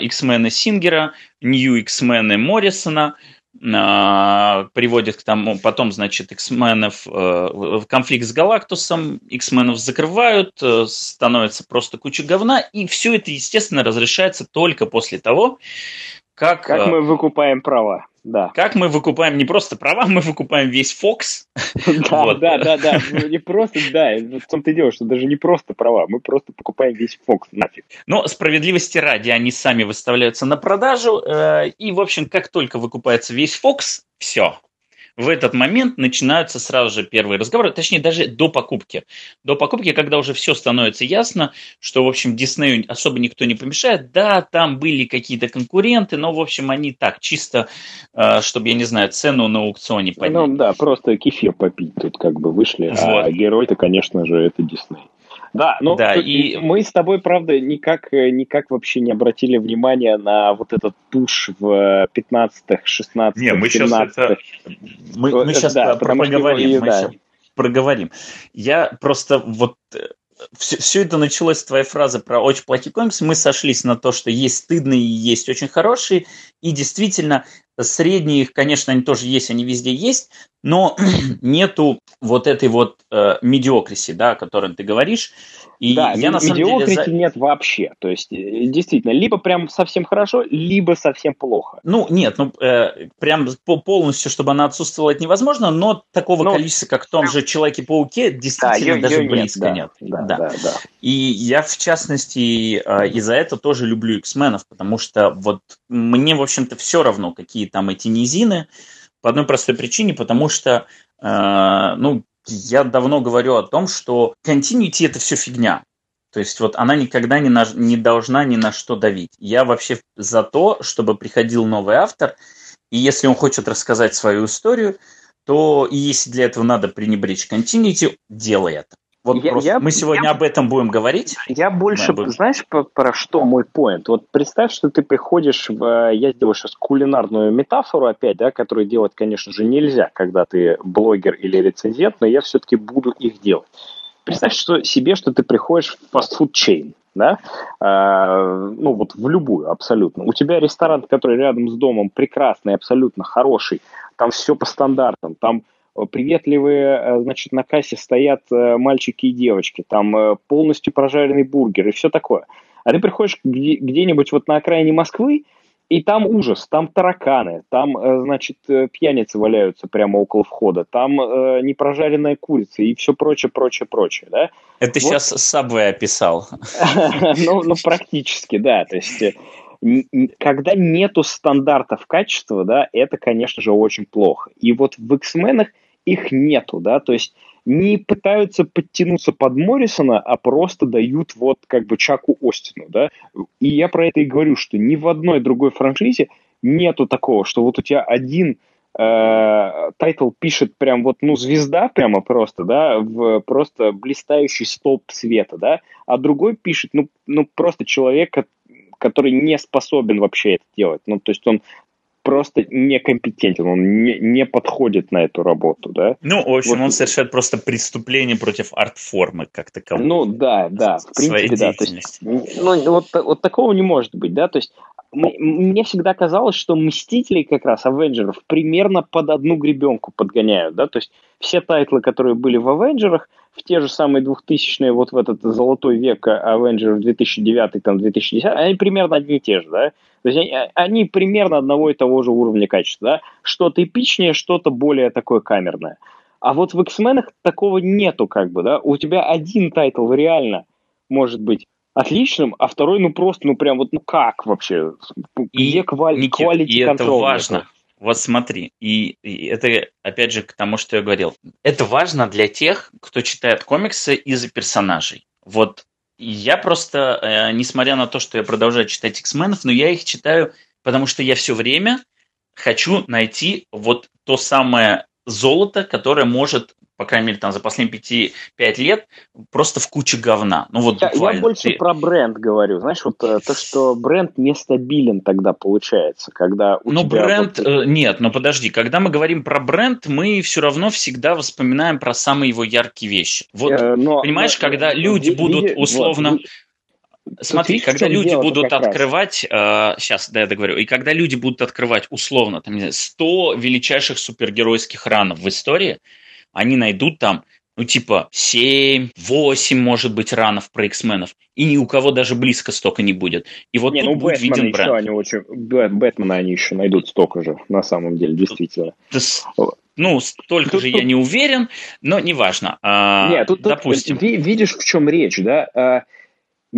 X-мены Сингера, New X-мены Моррисона – приводит к тому, потом, значит, X-менов э, в конфликт с Галактусом, X-менов закрывают, э, становится просто куча говна, и все это, естественно, разрешается только после того, как... Как мы выкупаем права. Да. Как мы выкупаем не просто права, мы выкупаем весь Fox. Да, вот. да, да, да. Ну, не просто, да, в том-то и дело, что даже не просто права, мы просто покупаем весь Fox нафиг. Но справедливости ради, они сами выставляются на продажу, э, и, в общем, как только выкупается весь Fox, все, в этот момент начинаются сразу же первые разговоры, точнее, даже до покупки. До покупки, когда уже все становится ясно, что, в общем, Диснею особо никто не помешает. Да, там были какие-то конкуренты, но, в общем, они так, чисто, э, чтобы, я не знаю, цену на аукционе поднять. Ну, да, просто кефир попить тут как бы вышли, а вот. а герой-то, конечно же, это Дисней. Да, ну да, и... мы с тобой, правда, никак, никак вообще не обратили внимания на вот этот пуш в 15-х, 16-х, Не, мы сейчас это... Мы, мы сейчас да, проговорим, мы да. сейчас проговорим. Я просто вот все, э, все это началось с твоей фразы про очень плохие комиксы. Мы сошлись на то, что есть стыдные и есть очень хорошие. И действительно, средние конечно, они тоже есть, они везде есть, но нету вот этой вот э, медиокриси, да, о которой ты говоришишь. И да, я на самом деле... За... нет вообще. То есть, э, действительно, либо прям совсем хорошо, либо совсем плохо. Ну, нет, ну, э, прям полностью, чтобы она отсутствовала, это невозможно, но такого ну, количества, как в том же Человеке-пауке, действительно да, даже ее близко нет. нет. Да, да. Да, да. И я, в частности, э, из-за этого тоже люблю X-менов, потому что вот мне, в общем-то, все равно, какие там эти низины, по одной простой причине, потому что, э, ну, я давно говорю о том, что continuity – это все фигня. То есть вот она никогда не, на, не должна ни на что давить. Я вообще за то, чтобы приходил новый автор, и если он хочет рассказать свою историю, то и если для этого надо пренебречь continuity, делай это. Вот я, просто я, мы сегодня я, об этом будем говорить. Я больше, будем... знаешь, про, про что мой поинт? Вот представь, что ты приходишь в... Я сделаю сейчас кулинарную метафору опять, да, которую делать, конечно же, нельзя, когда ты блогер или рецензент, но я все-таки буду их делать. Представь что, себе, что ты приходишь в фастфуд-чейн, да, э, ну вот в любую абсолютно. У тебя ресторан, который рядом с домом прекрасный, абсолютно хороший, там все по стандартам, там приветливые, э, значит, на кассе стоят э, мальчики и девочки, там э, полностью прожаренный бургер и все такое. А ты приходишь где-нибудь вот на окраине Москвы, и там ужас, там тараканы, там, значит, пьяницы валяются прямо около входа, там э, непрожаренная курица и все прочее, прочее, прочее, да? Это вот. сейчас Subway описал. Ну, ну, практически, да, то есть когда нету стандартов качества, да, это, конечно же, очень плохо. И вот в X-менах их нету, да, то есть не пытаются подтянуться под Моррисона, а просто дают вот как бы Чаку Остину, да. И я про это и говорю, что ни в одной другой франшизе нету такого, что вот у тебя один э, тайтл пишет прям вот, ну, звезда прямо просто, да, в просто блистающий столб света, да, а другой пишет, ну, ну просто человек, который не способен вообще это делать. Ну, то есть он просто некомпетентен, он не, не подходит на эту работу, да. Ну, в общем, вот. он совершает просто преступление против арт-формы как таковой. Ну, да, да, в принципе, да. То есть, ну, вот, вот такого не может быть, да, то есть мне всегда казалось, что Мстителей как раз, Авенджеров, примерно под одну гребенку подгоняют, да, то есть все тайтлы, которые были в Авенджерах, в те же самые 2000-е, вот в этот золотой век Авенджеров 2009, там, 2010, они примерно одни и те же, да, то есть они, они примерно одного и того же уровня качества, да, что-то эпичнее, что-то более такое камерное. А вот в X-менах такого нету, как бы, да, у тебя один тайтл реально может быть отличным, а второй, ну просто, ну прям вот, ну как вообще? Где квали- Никит, quality и это важно. Это? Вот смотри, и, и это опять же к тому, что я говорил. Это важно для тех, кто читает комиксы из-за персонажей. Вот я просто, э, несмотря на то, что я продолжаю читать X-менов, но я их читаю, потому что я все время хочу найти вот то самое золото, которое может по крайней мере, там за последние 5 лет просто в куче говна. Ну, вот я, я больше Ты... про бренд говорю. Знаешь, вот э, то, что бренд нестабилен тогда получается, когда у Ну, бренд... Вот... Э, нет, но подожди. Когда мы говорим про бренд, мы все равно всегда воспоминаем про самые его яркие вещи. Вот, э, но, понимаешь, но, когда люди ви, будут условно... Вот, Смотри, когда люди будут открывать, э, сейчас, да, я договорю, и когда люди будут открывать условно там, 100 величайших супергеройских ранов в истории, они найдут там, ну, типа, 7, 8, может быть, ранов про X-менов, и ни у кого даже близко столько не будет. И вот не, тут ну, будет Бэтмена виден бренд. Они очень, Бэтмена они еще найдут столько же, на самом деле, действительно. Ну, столько тут, же тут... я не уверен, но неважно. А, Нет, тут, допустим. Тут, видишь, в чем речь, да?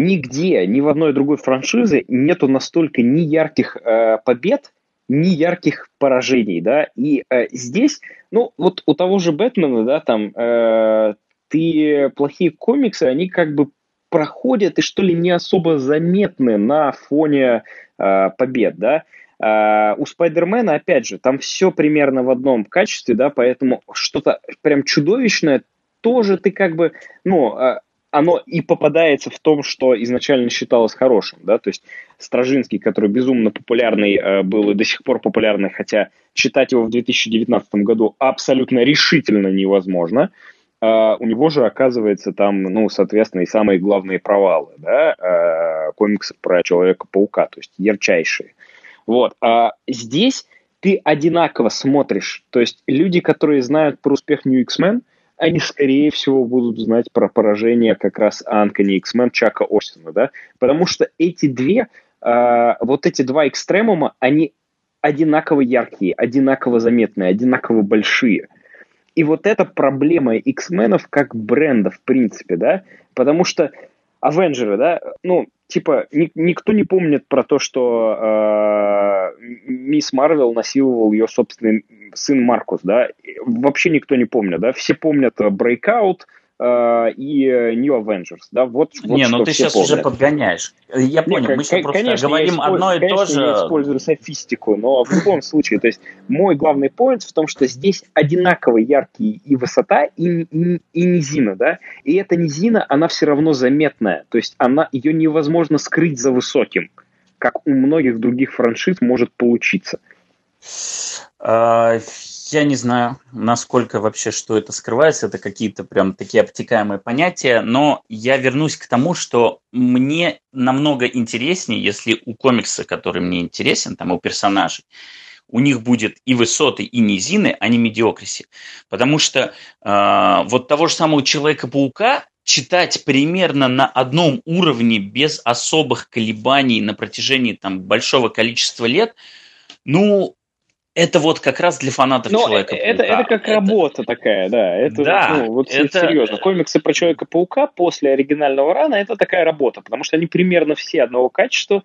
Нигде, ни в одной другой франшизе нету настолько ни ярких а, побед, ни ярких поражений, да, и э, здесь, ну, вот у того же Бэтмена, да, там, э, ты, плохие комиксы, они как бы проходят и что ли не особо заметны на фоне э, побед, да, Uh, у Спайдермена, опять же, там все примерно в одном качестве, да, поэтому что-то прям чудовищное тоже ты как бы, ну, оно и попадается в том, что изначально считалось хорошим, да, то есть Стражинский, который безумно популярный э, был и до сих пор популярный, хотя читать его в 2019 году абсолютно решительно невозможно, э, у него же оказывается там, ну, соответственно, и самые главные провалы, да, э, комиксов про Человека-паука, то есть ярчайшие. Вот, а здесь ты одинаково смотришь, то есть люди, которые знают про успех New X-Men, они, скорее всего, будут знать про поражение как раз Анкони X-Men Чака Остина, да, потому что эти две, э, вот эти два экстремума, они одинаково яркие, одинаково заметные, одинаково большие. И вот эта проблема X-менов как бренда, в принципе, да, потому что Авенджеры, да, ну, типа, ни, никто не помнит про то, что э, мисс Марвел насиловал ее собственный сын Маркус, да, вообще никто не помнит, да, все помнят Breakout, э, и New Avengers, да, вот, вот Не, ну ты сейчас помнят. уже подгоняешь. Я понял, не, мы сейчас просто конечно, говорим одно и то же. я использую софистику, но в любом случае, то есть мой главный поинт в том, что здесь одинаково яркие и высота, и, и, и низина, да, и эта низина, она все равно заметная, то есть она, ее невозможно скрыть за высоким, как у многих других франшиз может получиться. А, я не знаю, насколько вообще, что это скрывается, это какие-то прям такие обтекаемые понятия, но я вернусь к тому, что мне намного интереснее, если у комикса, который мне интересен, там у персонажей, у них будет и высоты, и низины, а не медиокриси. Потому что э, вот того же самого Человека-паука читать примерно на одном уровне без особых колебаний на протяжении там, большого количества лет, ну, это вот как раз для фанатов Но человека это, это как это... работа такая, да. Это, да, ну, вот это... серьезно. Комиксы про Человека-паука после оригинального рана это такая работа, потому что они примерно все одного качества.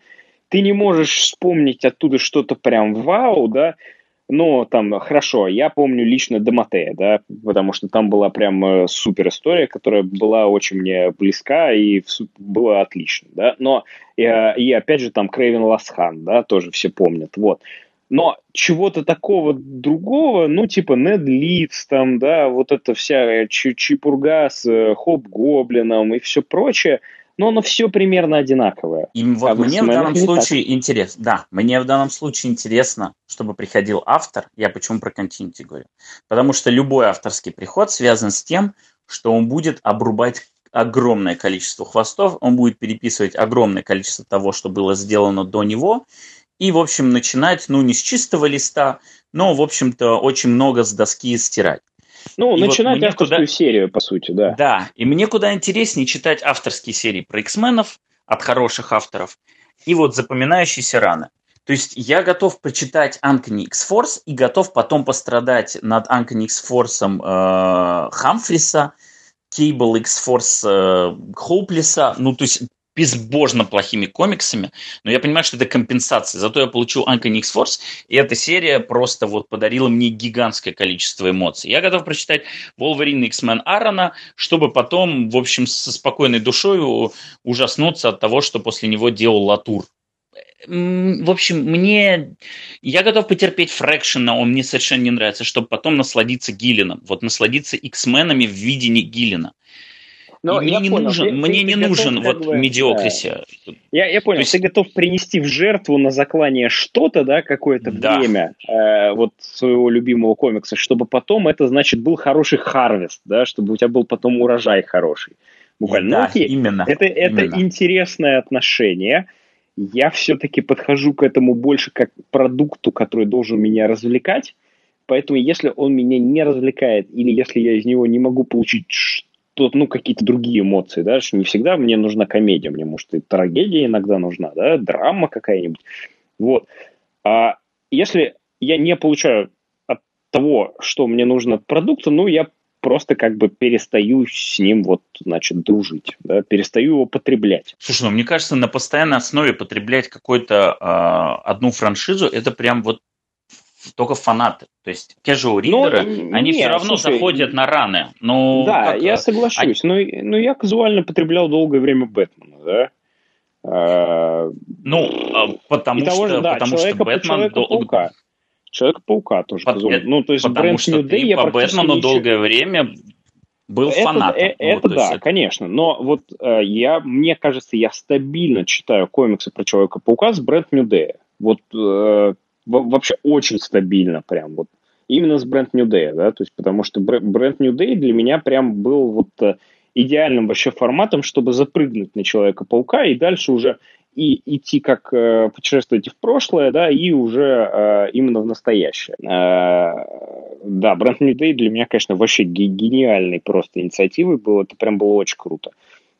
Ты не можешь вспомнить оттуда что-то прям вау, да. Но там, хорошо, я помню лично Доматея, да, потому что там была прям э, супер история, которая была очень мне близка и было отлично, да. Но и, э, и опять же там Крейвен Ласхан, да, тоже все помнят, вот. Но чего-то такого другого, ну, типа Нед Лидс, там, да, вот эта вся чепурга с э, Хоп-Гоблином и все прочее, но оно все примерно одинаковое. И вот а мне в данном случае интересно, да, мне в данном случае интересно, чтобы приходил автор, я почему про Continuity говорю, потому что любой авторский приход связан с тем, что он будет обрубать огромное количество хвостов, он будет переписывать огромное количество того, что было сделано до него, и, в общем, начинать, ну, не с чистого листа, но, в общем-то, очень много с доски стирать. Ну, и начинать вот авторскую куда... серию, по сути, да. Да, и мне куда интереснее читать авторские серии про X-менов от хороших авторов и вот запоминающиеся раны. То есть я готов прочитать Анкони X-Force и готов потом пострадать над Анкони X-Force э, Хамфриса, Кейбл X-Force э, Хоуплеса. Ну, то есть безбожно плохими комиксами, но я понимаю, что это компенсация. Зато я получил Uncanny X-Force, и эта серия просто вот подарила мне гигантское количество эмоций. Я готов прочитать Wolverine X-Men Аарона, чтобы потом, в общем, со спокойной душой ужаснуться от того, что после него делал Латур. в общем, мне... Я готов потерпеть Фрэкшена, он мне совершенно не нравится, чтобы потом насладиться Гиллином. Вот насладиться X-менами в видении Гиллина. Но мне не понял, нужен, ты, мне ты, не нужен вот бы, mediocrity. Да. Я, я понял, есть... ты готов принести в жертву на заклание что-то, да, какое-то да. время э, вот своего любимого комикса, чтобы потом это, значит, был хороший harvest, да, чтобы у тебя был потом урожай хороший. Буквально. Да, ну, окей, именно. Это, это именно. интересное отношение. Я все-таки подхожу к этому больше как к продукту, который должен меня развлекать. Поэтому, если он меня не развлекает, или если я из него не могу получить то, ну, какие-то другие эмоции, да, что не всегда мне нужна комедия, мне, может, и трагедия иногда нужна, да, драма какая-нибудь, вот. А если я не получаю от того, что мне нужно от продукта, ну, я просто как бы перестаю с ним вот, значит, дружить, да, перестаю его потреблять. Слушай, ну, мне кажется, на постоянной основе потреблять какую-то э, одну франшизу, это прям вот только фанаты. То есть casual ридеры, ну, они нет, все равно слушай, заходят на раны. Ну, да, как, я соглашусь. А... Но, но я казуально потреблял долгое время Бэтмена, да? А... Ну, а, потому что, того же, да, потому что Бэтмен... Человека-паука. Человека-паука тоже Под... казуально. Ну, то есть потому что New Day я по Бэтмену долгое время был это, фанатом. Э, это, ну, да, это... конечно. Но вот э, я, мне кажется, я стабильно читаю комиксы про Человека-паука с New Day. Вот э, вообще очень стабильно прям вот. Именно с Brand New Day, да, то есть потому что Brand New Day для меня прям был вот э, идеальным вообще форматом, чтобы запрыгнуть на Человека-паука и дальше уже и идти как э, путешествовать в прошлое, да, и уже э, именно в настоящее. Э, да, Brand New Day для меня, конечно, вообще гениальной просто инициативой был, это прям было очень круто.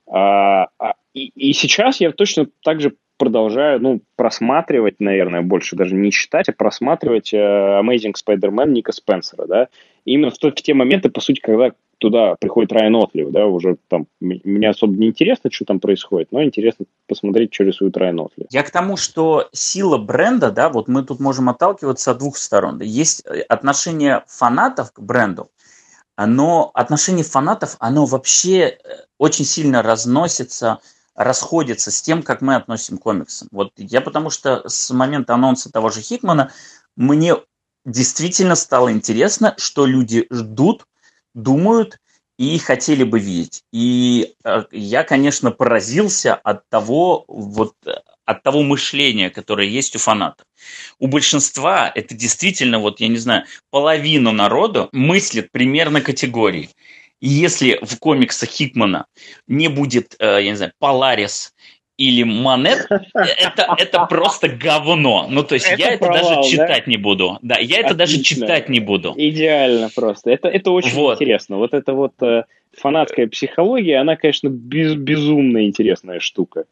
А, и, и сейчас я точно так же продолжаю, ну, просматривать, наверное, больше даже не читать, а просматривать э, Amazing Spider-Man Ника Спенсера, да, именно в, в те моменты, по сути, когда туда приходит Райан Отлив, да, уже там, мне особо не интересно, что там происходит, но интересно посмотреть, что рисует Райан Отлив. Я к тому, что сила бренда, да, вот мы тут можем отталкиваться от двух сторон. Есть э, отношение фанатов к бренду, но отношение фанатов, оно вообще э, очень сильно разносится расходится с тем, как мы относим к. Вот я потому что с момента анонса того же Хикмана мне действительно стало интересно, что люди ждут, думают и хотели бы видеть. И э, я, конечно, поразился от того, вот, от того мышления, которое есть у фанатов. У большинства это действительно, вот я не знаю, половину народу мыслит примерно категории – и если в комиксах Хикмана не будет, э, я не знаю, Поларис или Монет, это, это просто говно. Ну, то есть это я это провал, даже читать да? не буду. Да, я это Отлично. даже читать не буду. Идеально просто. Это, это очень вот. интересно. Вот эта вот э, фанатская психология, она, конечно, без, безумно интересная штука.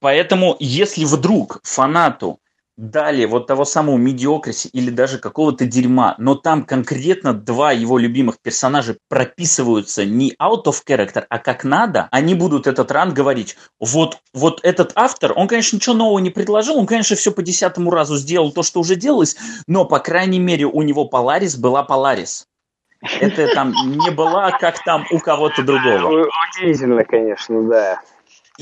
Поэтому, если вдруг фанату дали вот того самого медиокриси или даже какого-то дерьма, но там конкретно два его любимых персонажа прописываются не out of character, а как надо, они будут этот ран говорить, вот, вот этот автор, он, конечно, ничего нового не предложил, он, конечно, все по десятому разу сделал то, что уже делалось, но, по крайней мере, у него Поларис была Поларис. Это там не была, как там у кого-то другого. Удивительно, конечно, да.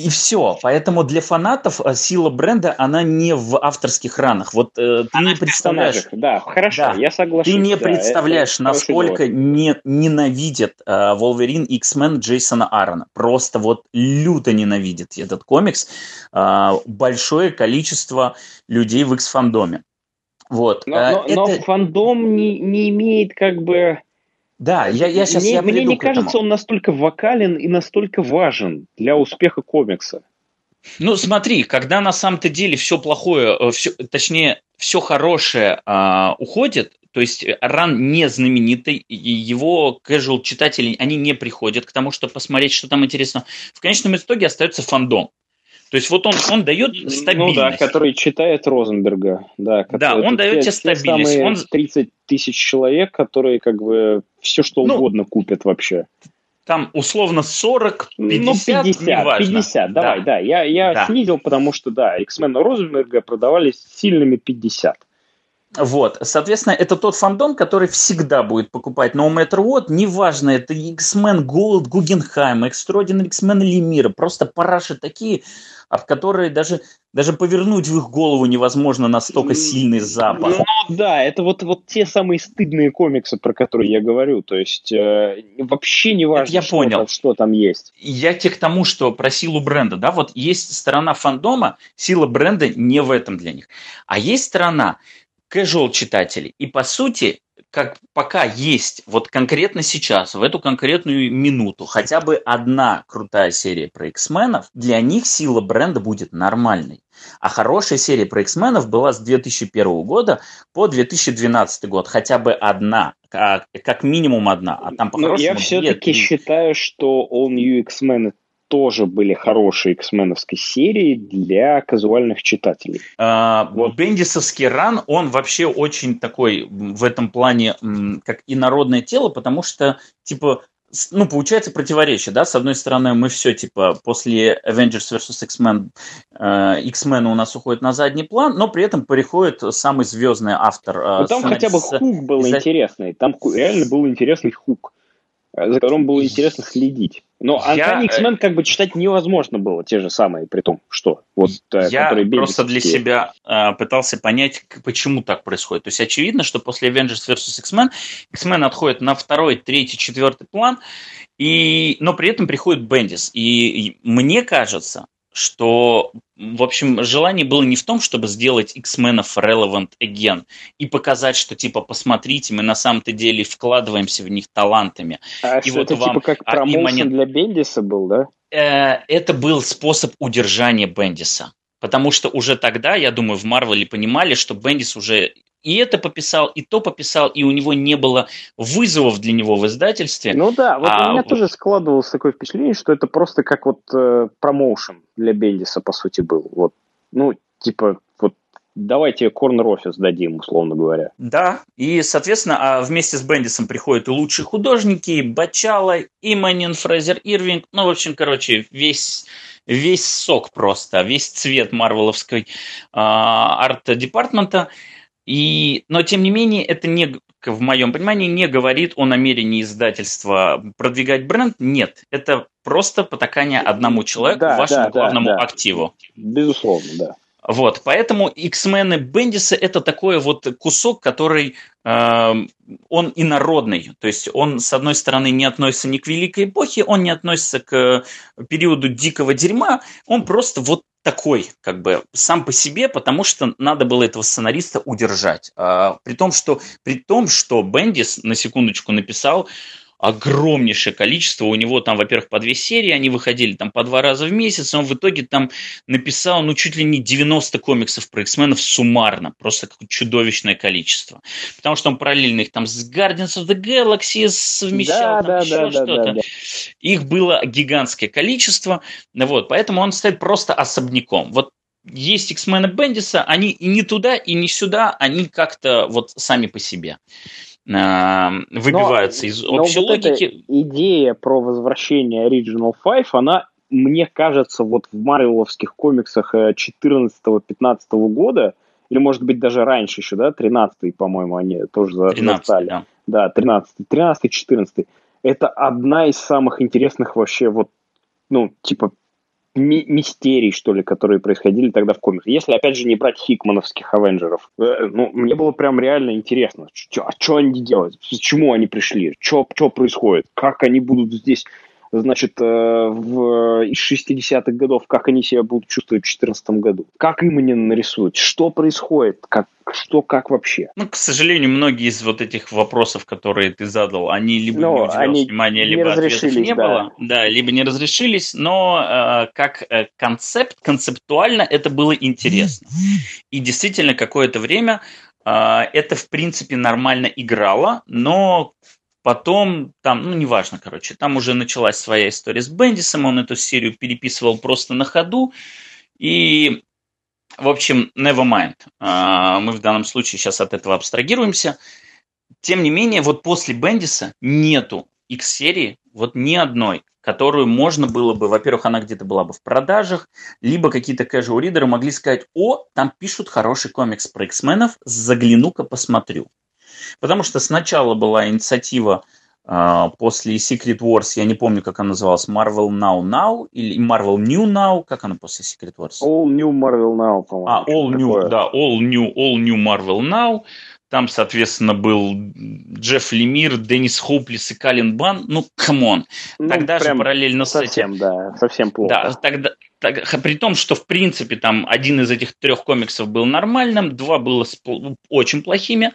И все. Поэтому для фанатов э, сила бренда, она не в авторских ранах. Вот э, ты не представляешь... Да, хорошо, да, я соглашусь. Ты не да, представляешь, насколько не, ненавидит э, Wolverine X-Men Джейсона Аарона. Просто вот люто ненавидит этот комикс. Э, большое количество людей в X-фандоме. Вот. Но, э, но, это... но фандом не, не имеет как бы да, я, я сейчас мне, я мне не кажется, он настолько вокален и настолько важен для успеха комикса. Ну, смотри, когда на самом-то деле все плохое, э, все, точнее, все хорошее а, уходит, то есть ран не знаменитый, и его casual читатели, они не приходят к тому, чтобы посмотреть, что там интересно. В конечном итоге остается фандом. То есть вот он, он дает стабильность. Ну да, который читает Розенберга. Да, да он дает тебе стабильность. он... 30 тысяч человек, которые как бы все что ну, угодно купят вообще. Там условно 40, 50, ну, 50, неважно. 50, давай, да, да. Я, я да. снизил, потому что, да, X-Men Розенберга продавались сильными 50. Вот, соответственно, это тот фандом, который всегда будет покупать No Matter What, неважно, это X-Men Gold, Guggenheim, Extraordinary X-Men Лемира, просто параши такие, от которые даже, даже повернуть в их голову невозможно настолько сильный запах. Ну да, это вот, вот те самые стыдные комиксы, про которые я говорю, то есть э, вообще не важно, я что, понял. Там, что там есть. Я те к тому, что про силу бренда, да, вот есть сторона фандома, сила бренда не в этом для них, а есть сторона, casual читателей. И по сути, как пока есть вот конкретно сейчас, в эту конкретную минуту, хотя бы одна крутая серия про X-менов, для них сила бренда будет нормальной. А хорошая серия про X-менов была с 2001 года по 2012 год. Хотя бы одна, как, как минимум одна. А там по Я все-таки считаю, что All New X-Men тоже были хорошие X-меновской серии для казуальных читателей. А, вот. Бендисовский ран, он вообще очень такой в этом плане, как и народное тело, потому что, типа, ну, получается противоречие, да, с одной стороны, мы все, типа, после Avengers vs. X-Men, э, X-Men у нас уходит на задний план, но при этом приходит самый звездный автор. Э, ну, там хотя бы хук был из интересный, там реально был интересный хук. Э, за которым было интересно следить. Но Uncanny X-Men как бы читать невозможно было, те же самые, при том, что вот, э, Я просто для себя э, пытался понять, почему так происходит. То есть очевидно, что после Avengers vs. X-Men X-Men отходит на второй, третий, четвертый план, и, но при этом приходит Бендис. И мне кажется, что, в общем, желание было не в том, чтобы сделать X-менов relevant again и показать, что, типа, посмотрите, мы на самом-то деле вкладываемся в них талантами. А и вот это, вам, типа, как промоушен а, для Бендиса был, да? Э, это был способ удержания Бендиса. Потому что уже тогда, я думаю, в Марвеле понимали, что Бендис уже и это пописал, и то пописал, и у него не было вызовов для него в издательстве. Ну да, вот а, у меня вот... тоже складывалось такое впечатление, что это просто как вот э, промоушен для Бендиса, по сути, был. Вот, ну, типа, вот давайте корнер офис дадим, условно говоря. Да, и, соответственно, а вместе с Бендисом приходят и лучшие художники, и Бачала, и Манин Фрейзер Ирвинг, ну, в общем, короче, весь весь сок просто, весь цвет марвеловской а, арт-департмента. И, но, тем не менее, это не, в моем понимании не говорит о намерении издательства продвигать бренд. Нет, это просто потакание одному человеку, да, вашему да, главному да, да. активу. Безусловно, да. Вот, поэтому X-мены Бендиса это такой вот кусок, который э, он инородный, то есть он с одной стороны не относится ни к великой эпохе, он не относится к периоду дикого дерьма, он просто вот такой, как бы сам по себе, потому что надо было этого сценариста удержать. А, при том, что при том, что Бендис на секундочку написал огромнейшее количество. У него там, во-первых, по две серии, они выходили там по два раза в месяц, он в итоге там написал, ну, чуть ли не 90 комиксов про X-менов суммарно, просто чудовищное количество. Потому что он параллельно их там с Guardians of the Galaxy совмещал, да, там да, еще да, что-то. Да, да. Их было гигантское количество, вот, поэтому он стоит просто особняком. Вот есть X-мены Бендиса, они и не туда, и не сюда, они как-то вот сами по себе. Э, выбиваются но, из общей но вот логики. Идея про возвращение Original Five, она, мне кажется, вот в марвеловских комиксах 14-15 года, или, может быть, даже раньше еще, да, 13-й, по-моему, они тоже 13 застали. Да. да, 13 13 14 Это одна из самых интересных вообще вот, ну, типа, ми- мистерий, что ли, которые происходили тогда в комиксах. Если, опять же, не брать хикмановских Авенджеров. Э, ну, мне было прям реально интересно, чё, а что они делают, почему они пришли, что происходит, как они будут здесь значит, э, в, из 60-х годов, как они себя будут чувствовать в 2014 году. Как им они нарисуют, что происходит, как, что, как вообще. Ну, к сожалению, многие из вот этих вопросов, которые ты задал, они либо но не уделялось внимания, либо ответов не да. было. Да, либо не разрешились, но э, как э, концепт, концептуально это было интересно. И действительно, какое-то время э, это, в принципе, нормально играло, но Потом там, ну, неважно, короче, там уже началась своя история с Бендисом, он эту серию переписывал просто на ходу. И, в общем, never mind. А, мы в данном случае сейчас от этого абстрагируемся. Тем не менее, вот после Бендиса нету X-серии, вот ни одной, которую можно было бы, во-первых, она где-то была бы в продажах, либо какие-то casual ридеры могли сказать, о, там пишут хороший комикс про X-менов, загляну-ка посмотрю. Потому что сначала была инициатива а, после Secret Wars, я не помню, как она называлась, Marvel Now Now или Marvel New Now, как она после Secret Wars? All New Marvel Now, по-моему. А, All New, такое. да, All New, All New Marvel Now. Там, соответственно, был Джефф Лемир, Деннис Хоуплесс и Каллен Банн. Ну, come on. Ну, тогда же параллельно совсем, с этим... да, совсем плохо. Да, тогда, так, при том, что, в принципе, там один из этих трех комиксов был нормальным, два было очень плохими.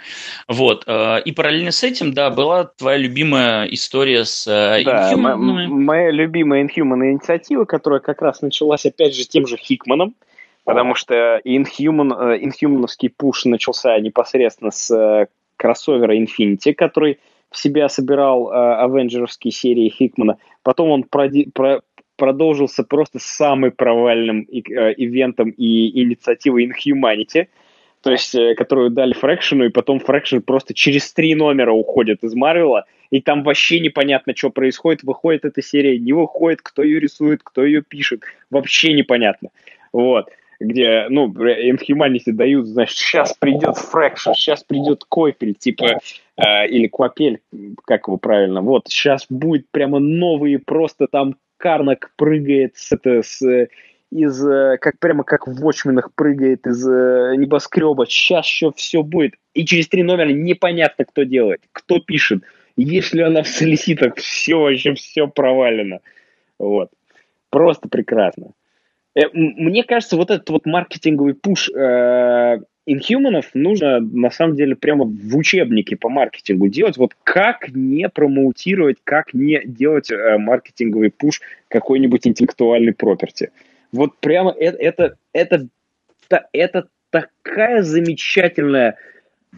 Вот. Э, и параллельно с этим, да, была твоя любимая история с э, да, Inhuman. Моя любимая Inhuman инициатива, которая как раз началась, опять же, тем же Хикманом. Потому что Inhuman, Inhumanovский пуш начался непосредственно с э, кроссовера Infinity, который в себя собирал э, авенджеровские серии Хикмана. Потом он проди, про, продолжился просто самым провальным э, ивентом и инициативой Inhumanity, то есть, э, которую дали Фрэкшену, и потом Фрэкшен просто через три номера уходит из Марвела, и там вообще непонятно, что происходит, выходит эта серия, не выходит, кто ее рисует, кто ее пишет, вообще непонятно. Вот где, ну, Inhumanity дают, значит, сейчас придет Фрэкшн, сейчас придет Койпель, типа, э, или Квапель, как его правильно, вот, сейчас будет прямо новые, просто там Карнак прыгает с, это, с, из, э, как прямо как в Watchmen'ах прыгает из э, небоскреба, сейчас еще все будет, и через три номера непонятно, кто делает, кто пишет, если она в солиситах, все вообще, все провалено, вот, просто прекрасно. Э, мне кажется, вот этот вот маркетинговый пуш э, Inhumanов нужно, на самом деле, прямо в учебнике по маркетингу делать. Вот как не промоутировать, как не делать э, маркетинговый пуш какой-нибудь интеллектуальной проперти. Вот прямо это, это, это, это, это такая замечательная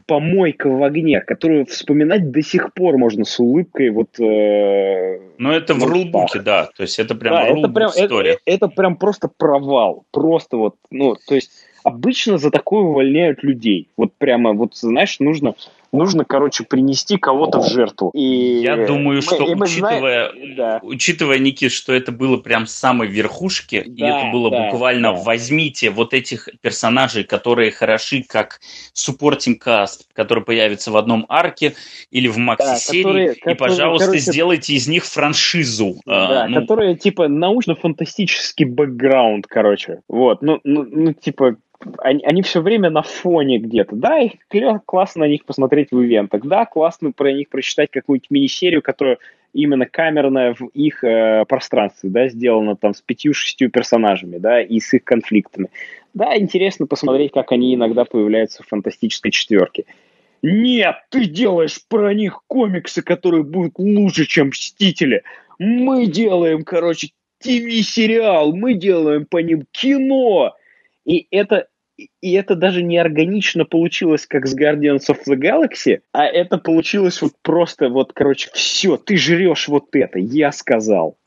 помойка в огне, которую вспоминать до сих пор можно с улыбкой. Вот, э, Но это в рулбуке, да. То есть это прям да, это прям, история. Это, это прям просто провал. Просто вот, ну, то есть обычно за такое увольняют людей. Вот прямо, вот, знаешь, нужно нужно, короче, принести кого-то в жертву. И Я думаю, что мы, учитывая, знаем, да. учитывая, Никит, что это было прям с самой верхушки, да, и это было да, буквально да. возьмите вот этих персонажей, которые хороши как supporting cast, который появится в одном арке или в макси-серии, да, и, пожалуйста, короче, сделайте из них франшизу. А, да, ну, которые, типа, научно-фантастический бэкграунд, короче. Вот, ну, ну, ну типа, они, они все время на фоне где-то. Да, их классно на них посмотреть в ивентах. Да, классно про них прочитать какую-нибудь мини-серию, которая именно камерная в их э, пространстве, да, сделана там с пятью-шестью персонажами, да, и с их конфликтами. Да, интересно посмотреть, как они иногда появляются в фантастической четверке. Нет, ты делаешь про них комиксы, которые будут лучше, чем Мстители. Мы делаем, короче, ТВ-сериал, мы делаем по ним кино. И это, и это даже не органично получилось, как с Guardians of the Galaxy, а это получилось вот просто вот, короче, все, ты жрешь вот это, я сказал.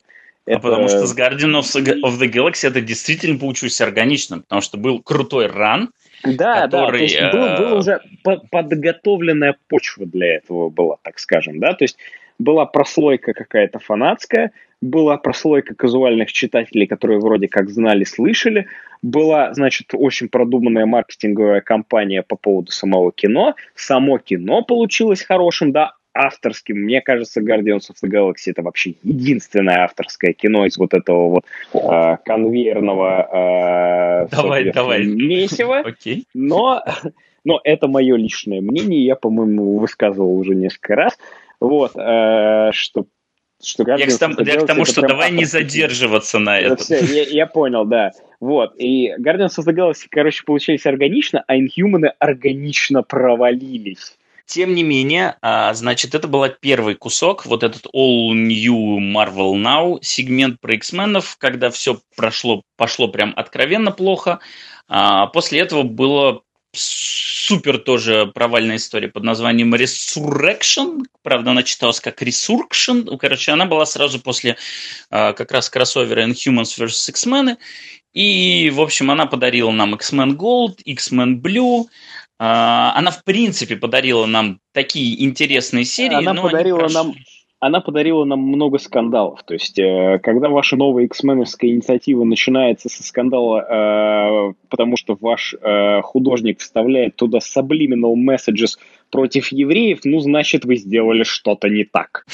А это... потому что с Guardians of the Galaxy это действительно получилось органично, потому что был крутой ран, да, который, да, то есть был, э, был уже подготовленная почва для этого была, так скажем, да, то есть была прослойка какая-то фанатская, была прослойка казуальных читателей, которые вроде как знали, слышали, была, значит, очень продуманная маркетинговая кампания по поводу самого кино, само кино получилось хорошим, да, авторским. Мне кажется, Guardians of the Galaxy это вообще единственное авторское кино из вот этого вот э, конвейерного э, давай, давай. месива. Okay. Но, но это мое личное мнение, я, по-моему, высказывал уже несколько раз. Вот, э, что что я, к, тому, я к тому, что давай не задерживаться на этом. Все, я, я понял, да. Вот. И Guardians of the Galaxy, короче, получились органично, а Inhuman органично провалились. Тем не менее, а, значит, это был первый кусок, вот этот All New Marvel Now сегмент про X-менов, когда все прошло, пошло прям откровенно плохо. А, после этого было супер тоже провальная история под названием Resurrection. Правда, она читалась как Resurrection. Короче, она была сразу после э, как раз кроссовера Inhumans vs. X-Men. И, в общем, она подарила нам X-Men Gold, X-Men Blue. Э, она, в принципе, подарила нам такие интересные серии. Она подарила нам она подарила нам много скандалов. То есть, э, когда ваша новая X-меновская инициатива начинается со скандала, э, потому что ваш э, художник вставляет туда subliminal messages против евреев, ну, значит, вы сделали что-то не так.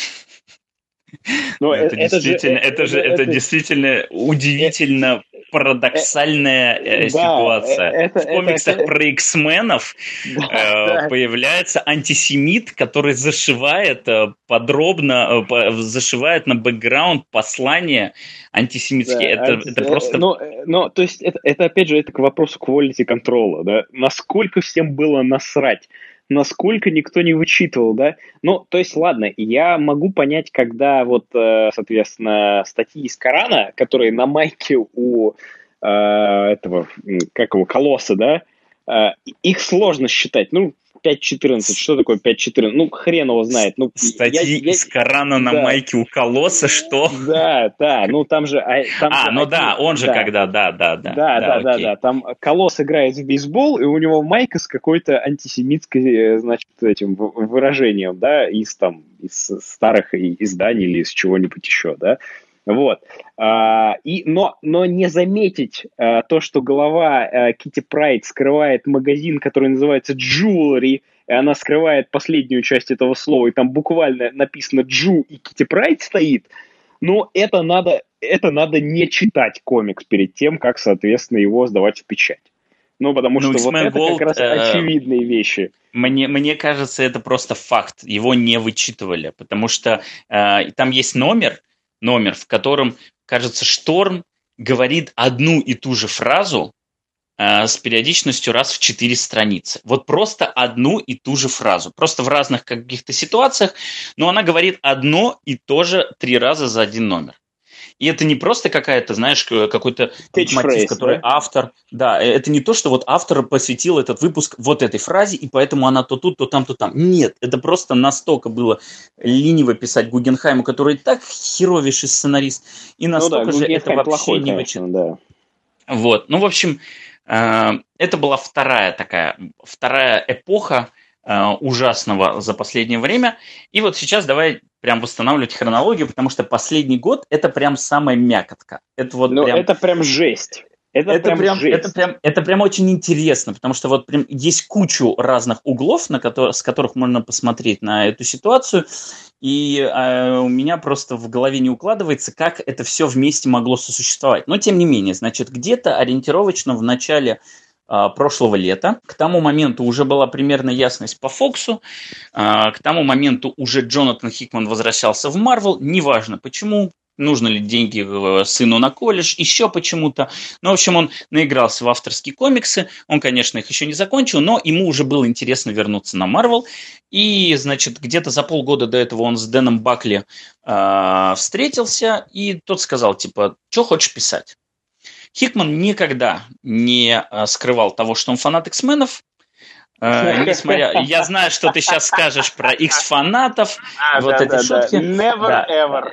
Но это, это действительно, же, это же, это, это действительно удивительно парадоксальная э, да, ситуация. Это, в комиксах это, про X-менов да, э, появляется антисемит, который зашивает э, подробно, э, зашивает на бэкграунд послание антисемитские. Да, это, анти... это просто... Ну, ну, то есть, это, это опять же, это к вопросу quality контрола, да? Насколько всем было насрать насколько никто не вычитывал, да. Ну, то есть, ладно, я могу понять, когда вот, э, соответственно, статьи из Корана, которые на майке у э, этого, как его, колосса, да, э, их сложно считать. Ну, 5.14. Что такое 5.14? Ну, хрен его знает. Ну, Статьи я, из Корана на да. майке у колосса, что? Да, да, ну там же... А, там а ну да, он же да. когда, да, да, да. Да, да, да, да, Там колосс играет в бейсбол, и у него майка с какой-то антисемитской, э, значит, этим выражением, да, из там, из старых изданий или из чего-нибудь еще, да. Вот. А, и, но, но не заметить а, то, что голова а, Кити Прайд скрывает магазин, который называется Jewelry, и она скрывает последнюю часть этого слова, и там буквально написано Джу и Кити Прайд стоит, но это надо, это надо не читать комикс перед тем, как, соответственно, его сдавать в печать. Ну, потому ну, что вот это Gold, как раз э, очевидные вещи. Мне, мне кажется, это просто факт. Его не вычитывали, потому что э, там есть номер, номер, в котором, кажется, Шторм говорит одну и ту же фразу э, с периодичностью раз в четыре страницы. Вот просто одну и ту же фразу. Просто в разных каких-то ситуациях, но она говорит одно и то же три раза за один номер. И это не просто какая-то, знаешь, какой-то мотив, который да? автор... Да, э, это не то, что вот автор посвятил этот выпуск вот этой фразе, и поэтому она то тут, то там, то там. Нет, это просто настолько было лениво писать Гугенхайму, который так херовейший сценарист, и настолько ну да, же это вообще плохой, не вычитано. Да. Вот, ну, в общем, э, это была вторая такая, вторая эпоха э, ужасного за последнее время. И вот сейчас давай прям восстанавливать хронологию, потому что последний год это прям самая мякотка. Это вот ну, прям... это прям жесть. Это, это прям, прям это прям это прям очень интересно, потому что вот прям есть кучу разных углов, на которые, с которых можно посмотреть на эту ситуацию, и э, у меня просто в голове не укладывается, как это все вместе могло сосуществовать. Но тем не менее, значит, где-то ориентировочно в начале прошлого лета. К тому моменту уже была примерно ясность по Фоксу. А, к тому моменту уже Джонатан Хикман возвращался в Марвел. Неважно почему, нужно ли деньги э, сыну на колледж, еще почему-то. Ну, в общем, он наигрался в авторские комиксы. Он, конечно, их еще не закончил, но ему уже было интересно вернуться на Марвел. И, значит, где-то за полгода до этого он с Дэном Бакли э, встретился, и тот сказал, типа, что хочешь писать? Хикман никогда не э, скрывал того, что он фанат X-менов. Э, несмотря, я знаю, что ты сейчас скажешь про X-фанатов, а, вот да, эти да, шутки. Never да. ever.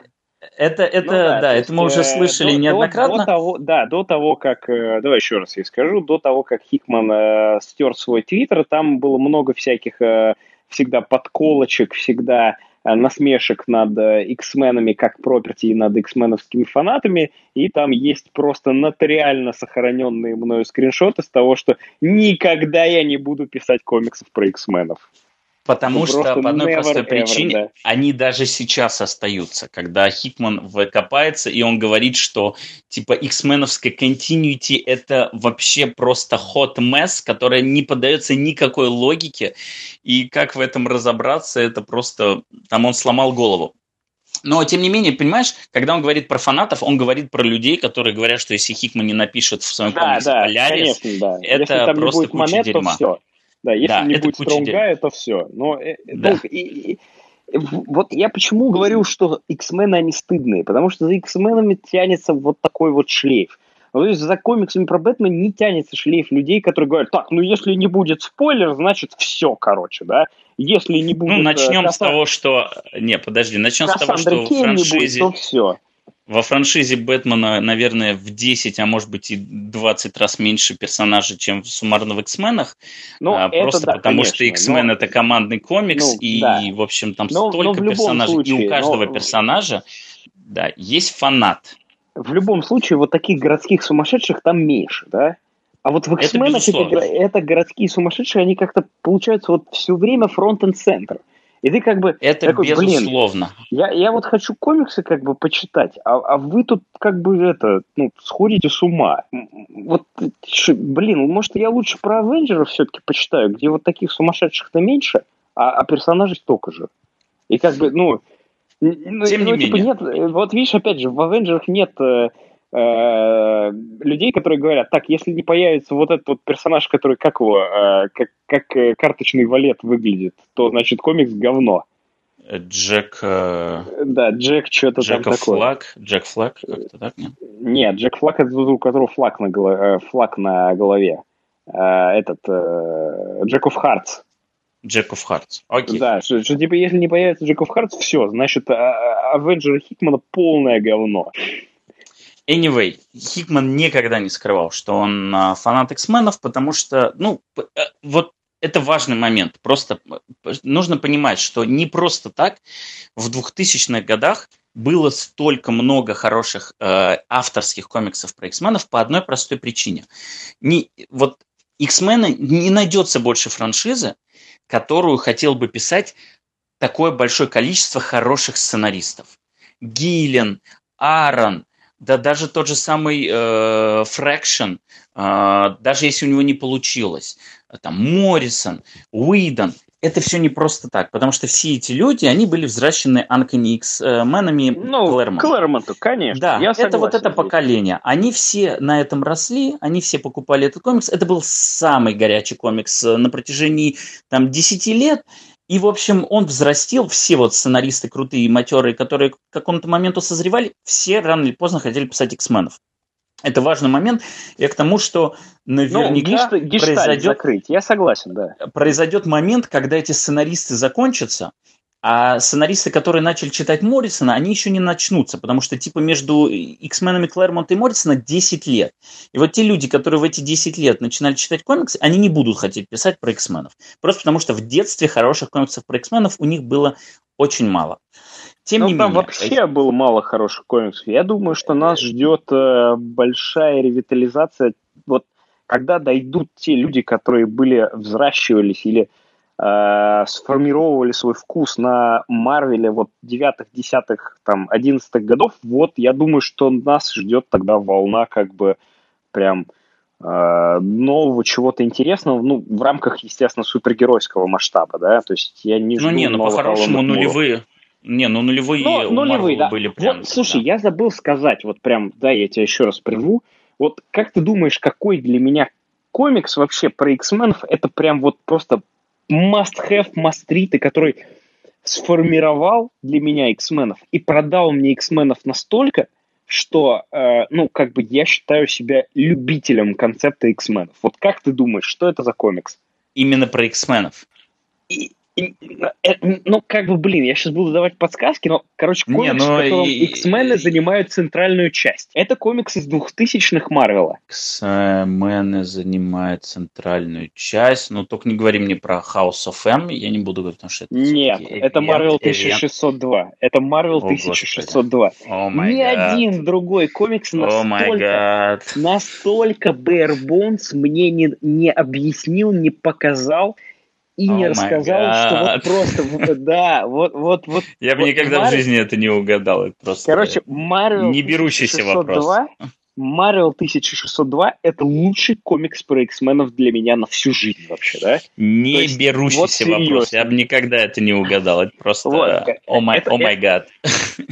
Это, это, ну, да, да это мы уже э, слышали до, неоднократно. До, до того, да, до того, как, давай еще раз я скажу, до того, как Хикман э, стер свой твиттер, там было много всяких э, всегда подколочек, всегда Э, насмешек над э, X-менами как проперти и над X-меновскими фанатами, и там есть просто нотариально сохраненные мною скриншоты с того, что никогда я не буду писать комиксов про X-менов. Потому ну, что по одной простой причине да. они даже сейчас остаются, когда Хикман выкопается, и он говорит, что типа X-меновская continuity это вообще просто hot mess, которая не поддается никакой логике, и как в этом разобраться, это просто... Там он сломал голову. Но, тем не менее, понимаешь, когда он говорит про фанатов, он говорит про людей, которые говорят, что если Хикман не напишет в своем да, комиксе да, Полярис, конечно, да. это если там просто не будет куча монет, дерьма. То все. Да, если да, не будет Стронгая, то все. Но э, да. ну, и, и, вот я почему говорю, что X-мены, они стыдные, потому что за X-менами тянется вот такой вот шлейф. То есть за комиксами про Бэтмена не тянется шлейф людей, которые говорят, так, ну если не будет спойлер, значит все, короче, да. Если не будет... Ну, начнем Кассан... с того, что... Не, подожди, начнем Кассандра с того, что Кейн в франшизе... Будет, то все. Во франшизе Бэтмена, наверное, в 10, а может быть и 20 раз меньше персонажей, чем суммарно в X-менах. Ну, а, просто да, потому конечно, что X-Men но... это командный комикс, ну, и, да. в общем, там но, столько но персонажей. Случае, и у каждого но... персонажа да, есть фанат. В любом случае, вот таких городских сумасшедших там меньше, да? А вот в X-менах это, это, это городские сумасшедшие, они как-то получаются вот все время фронт-энд-центр. И ты как бы... Это такой, безусловно. Блин, я, я вот хочу комиксы как бы почитать, а, а вы тут как бы это, ну, сходите с ума. Вот, блин, может, я лучше про Авенджеров все-таки почитаю, где вот таких сумасшедших-то меньше, а, а персонажей столько же. И как бы, ну... ну Тем ну, не типа, менее. Нет, вот видишь, опять же, в Авенджерах нет э, э, людей, которые говорят, так, если не появится вот этот вот персонаж, который как его, э, как, как э, карточный валет выглядит, то значит комикс говно. Джек... Э... Да, Джек что-то там такое. Флаг? Джек Флаг? Как-то так, нет? Нет, Джек Флаг это у которого флаг на, голо... Э, флаг на голове. Э, этот... Э, Джек оф Хартс. Джек оф Хартс. Окей. Да, что, что типа если не появится Джек оф Хартс, все, значит, Авенджеры Хикмана полное говно. Anyway, Хикман никогда не скрывал, что он а, фанат X-менов, потому что, ну, э, вот это важный момент. Просто нужно понимать, что не просто так в 2000-х годах было столько много хороших э, авторских комиксов про X-менов по одной простой причине. Не, вот X-мены не найдется больше франшизы, которую хотел бы писать такое большое количество хороших сценаристов. Гиллен, Аарон, да даже тот же самый э, Fraction, э, даже если у него не получилось, там Моррисон, Уидон, это все не просто так, потому что все эти люди, они были взращены Анкони X-менами ну, Клэрмонта. Клэрмонту, конечно. Да, я это вот это поколение. Они все на этом росли, они все покупали этот комикс. Это был самый горячий комикс на протяжении там 10 лет. И, в общем, он взрастил, все вот сценаристы крутые, матерые, которые к какому-то моменту созревали, все рано или поздно хотели писать X-менов. Это важный момент. Я к тому, что наверняка ну, гешт, произойдет, закрыть. Я согласен, да. произойдет момент, когда эти сценаристы закончатся, а сценаристы, которые начали читать Моррисона, они еще не начнутся, потому что типа между X-менами Клэрмонта и Моррисона 10 лет. И вот те люди, которые в эти 10 лет начинали читать комиксы, они не будут хотеть писать про X-менов. Просто потому что в детстве хороших комиксов про X-менов у них было очень мало. Тем ну, не там менее, вообще было мало хороших комиксов. Я думаю, что нас ждет э, большая ревитализация. Вот когда дойдут те люди, которые были взращивались или э, сформировали свой вкус на Марвеле вот девятых, десятых, там, одиннадцатых годов, вот я думаю, что нас ждет тогда волна как бы прям э, нового чего-то интересного, ну, в рамках, естественно, супергеройского масштаба, да, то есть я не Ну, не, ну, по-хорошему нулевые, не, ну нулевые, Но, нулевые да. были прям... Вот, слушай, я забыл сказать, вот прям, да, я тебя еще раз прерву. Вот как ты думаешь, какой для меня комикс вообще про X-менов, это прям вот просто must-have, must-read, который сформировал для меня X-менов и продал мне X-менов настолько, что, э, ну, как бы я считаю себя любителем концепта X-менов. Вот как ты думаешь, что это за комикс? Именно про X-менов. Э, ну, как бы, блин, я сейчас буду давать подсказки, но, короче, комикс, Не, но в котором и... X-мены занимают центральную часть. Это комикс из двухтысячных Марвела. X-мены занимают центральную часть, но только не говори мне про House of M, я не буду говорить, потому что это... Нет, это Marvel 1602. Это Marvel 1602. Oh Ни God. один другой комикс настолько, oh настолько bare bones мне не, не объяснил, не показал, и oh не рассказал, что вот просто, да, вот, вот, вот. Я бы никогда в жизни это не угадал, это просто. Короче, Марвел не берущийся вопрос. Marvel 1602 это лучший комикс про X-менов для меня на всю жизнь вообще, да? Не есть, берущийся вот вопрос, я бы никогда это не угадал, это просто о май гад.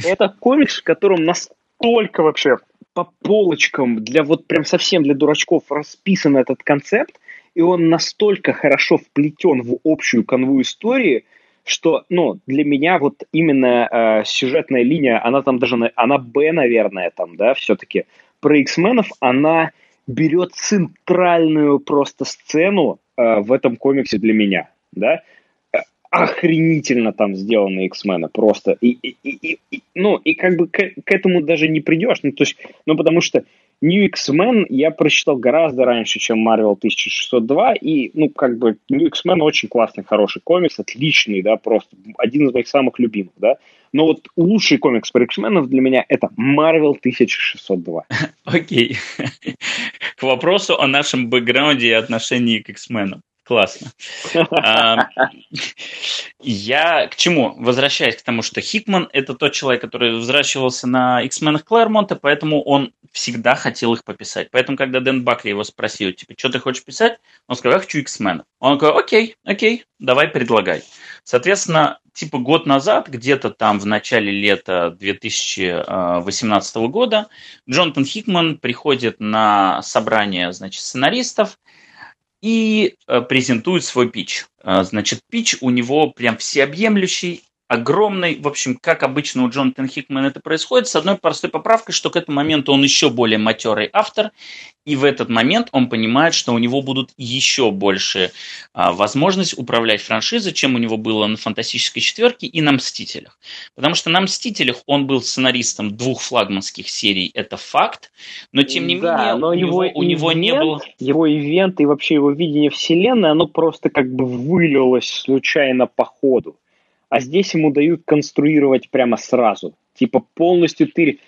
Это комикс, в котором настолько вообще по полочкам для вот прям совсем для дурачков расписан этот концепт, и он настолько хорошо вплетен в общую канву истории, что, ну, для меня вот именно э, сюжетная линия, она там даже, она Б, наверное, там, да, все-таки про X-менов, она берет центральную просто сцену э, в этом комиксе для меня, да. охренительно там сделаны X-Men, просто. И, и, и, и, ну, и как бы к, к этому даже не придешь. Ну, то есть, ну, потому что New X-Men я прочитал гораздо раньше, чем Marvel 1602, и, ну, как бы, New X-Men очень классный, хороший комикс, отличный, да, просто один из моих самых любимых, да. Но вот лучший комикс про X-Men для меня это Marvel 1602. Окей. К вопросу о нашем бэкграунде и отношении к X-Men. Классно. Я к чему? Возвращаясь к тому, что Хикман – это тот человек, который взращивался на X-менах Клэрмонта, поэтому он всегда хотел их пописать. Поэтому, когда Дэн Бакли его спросил, типа, что ты хочешь писать? Он сказал, я хочу X-менов. Он говорит, окей, окей, давай предлагай. Соответственно, типа год назад, где-то там в начале лета 2018 года, Джонатан Хикман приходит на собрание, значит, сценаристов – и э, презентует свой пич. Э, значит, пич у него прям всеобъемлющий, огромный. В общем, как обычно у Джонатана Хикмана это происходит, с одной простой поправкой, что к этому моменту он еще более матерый автор, и в этот момент он понимает, что у него будут еще больше а, возможность управлять франшизой, чем у него было на «Фантастической четверке» и на «Мстителях». Потому что на «Мстителях» он был сценаристом двух флагманских серий, это факт, но тем не да, менее но у, него, него, у него не было... Его ивент и вообще его видение вселенной, оно просто как бы вылилось случайно по ходу а здесь ему дают конструировать прямо сразу. Типа полностью ты,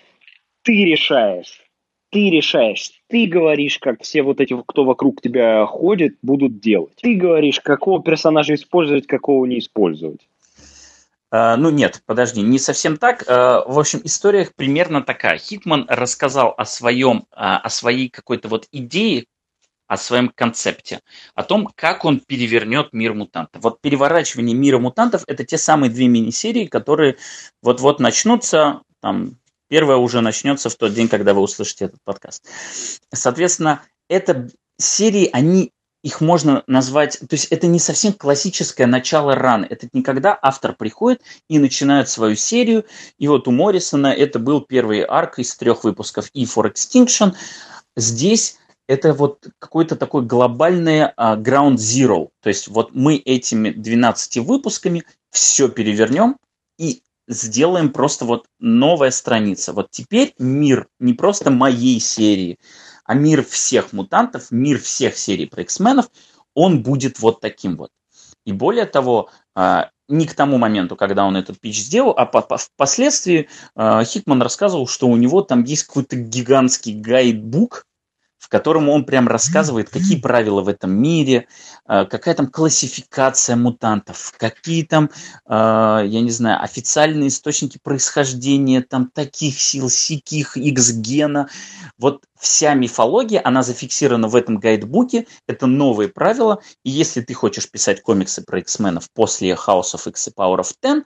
ты решаешь, ты решаешь, ты говоришь, как все вот эти, кто вокруг тебя ходит, будут делать. Ты говоришь, какого персонажа использовать, какого не использовать. Uh, ну нет, подожди, не совсем так. Uh, в общем, история примерно такая. Хитман рассказал о своем, uh, о своей какой-то вот идее, о своем концепте, о том, как он перевернет мир мутантов. Вот переворачивание мира мутантов – это те самые две мини-серии, которые вот-вот начнутся, там, первая уже начнется в тот день, когда вы услышите этот подкаст. Соответственно, это серии, они их можно назвать, то есть это не совсем классическое начало раны, это не когда автор приходит и начинает свою серию, и вот у Моррисона это был первый арк из трех выпусков E for Extinction, здесь это вот какой-то такой глобальный uh, ground zero. То есть вот мы этими 12 выпусками все перевернем и сделаем просто вот новая страница. Вот теперь мир не просто моей серии, а мир всех мутантов, мир всех серий про X-менов, он будет вот таким вот. И более того, uh, не к тому моменту, когда он этот пич сделал, а по по впоследствии uh, Хитман рассказывал, что у него там есть какой-то гигантский гайдбук, в котором он прям рассказывает, какие правила в этом мире, э, какая там классификация мутантов, какие там, э, я не знаю, официальные источники происхождения там таких сил, сиких, X-гена. Вот вся мифология, она зафиксирована в этом гайдбуке, это новые правила, и если ты хочешь писать комиксы про X-менов после House of X и Power of Ten,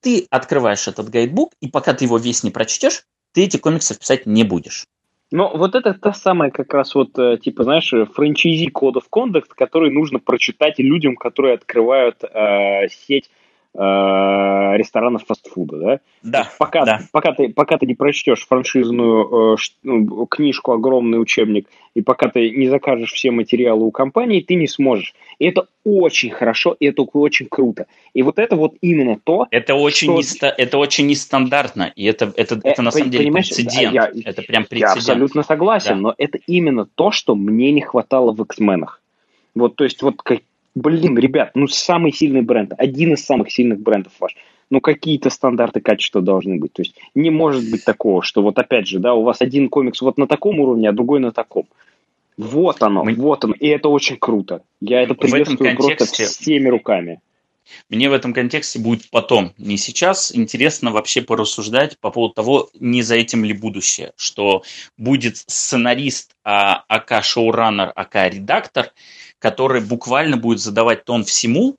ты открываешь этот гайдбук, и пока ты его весь не прочтешь, ты эти комиксы писать не будешь. Но вот это та самая как раз вот, э, типа, знаешь, франчайзи Code of Conduct, который нужно прочитать людям, которые открывают э, сеть э, ресторанов фастфуда, да? Да. Пока, да. Пока, ты, пока ты не прочтешь франшизную э, ну, книжку, огромный учебник, и пока ты не закажешь все материалы у компании, ты не сможешь. И это очень хорошо, и это очень круто. И вот это вот именно то, это очень, что... неста... это очень нестандартно, и это, это, это э, на самом деле прецедент. Я, это прям прецедент. Я абсолютно согласен, да. но это именно то, что мне не хватало в X-менах. Вот, то есть, вот как, блин, ребят, ну самый сильный бренд, один из самых сильных брендов ваш. Ну, какие-то стандарты качества должны быть. То есть не может быть такого, что вот опять же, да, у вас один комикс вот на таком уровне, а другой на таком. Вот оно, Мы... вот оно. И это очень круто. Я это приветствую контексте... просто всеми руками. Мне в этом контексте будет потом, не сейчас. Интересно вообще порассуждать по поводу того, не за этим ли будущее, что будет сценарист, а, АК шоураннер, АК редактор, который буквально будет задавать тон всему,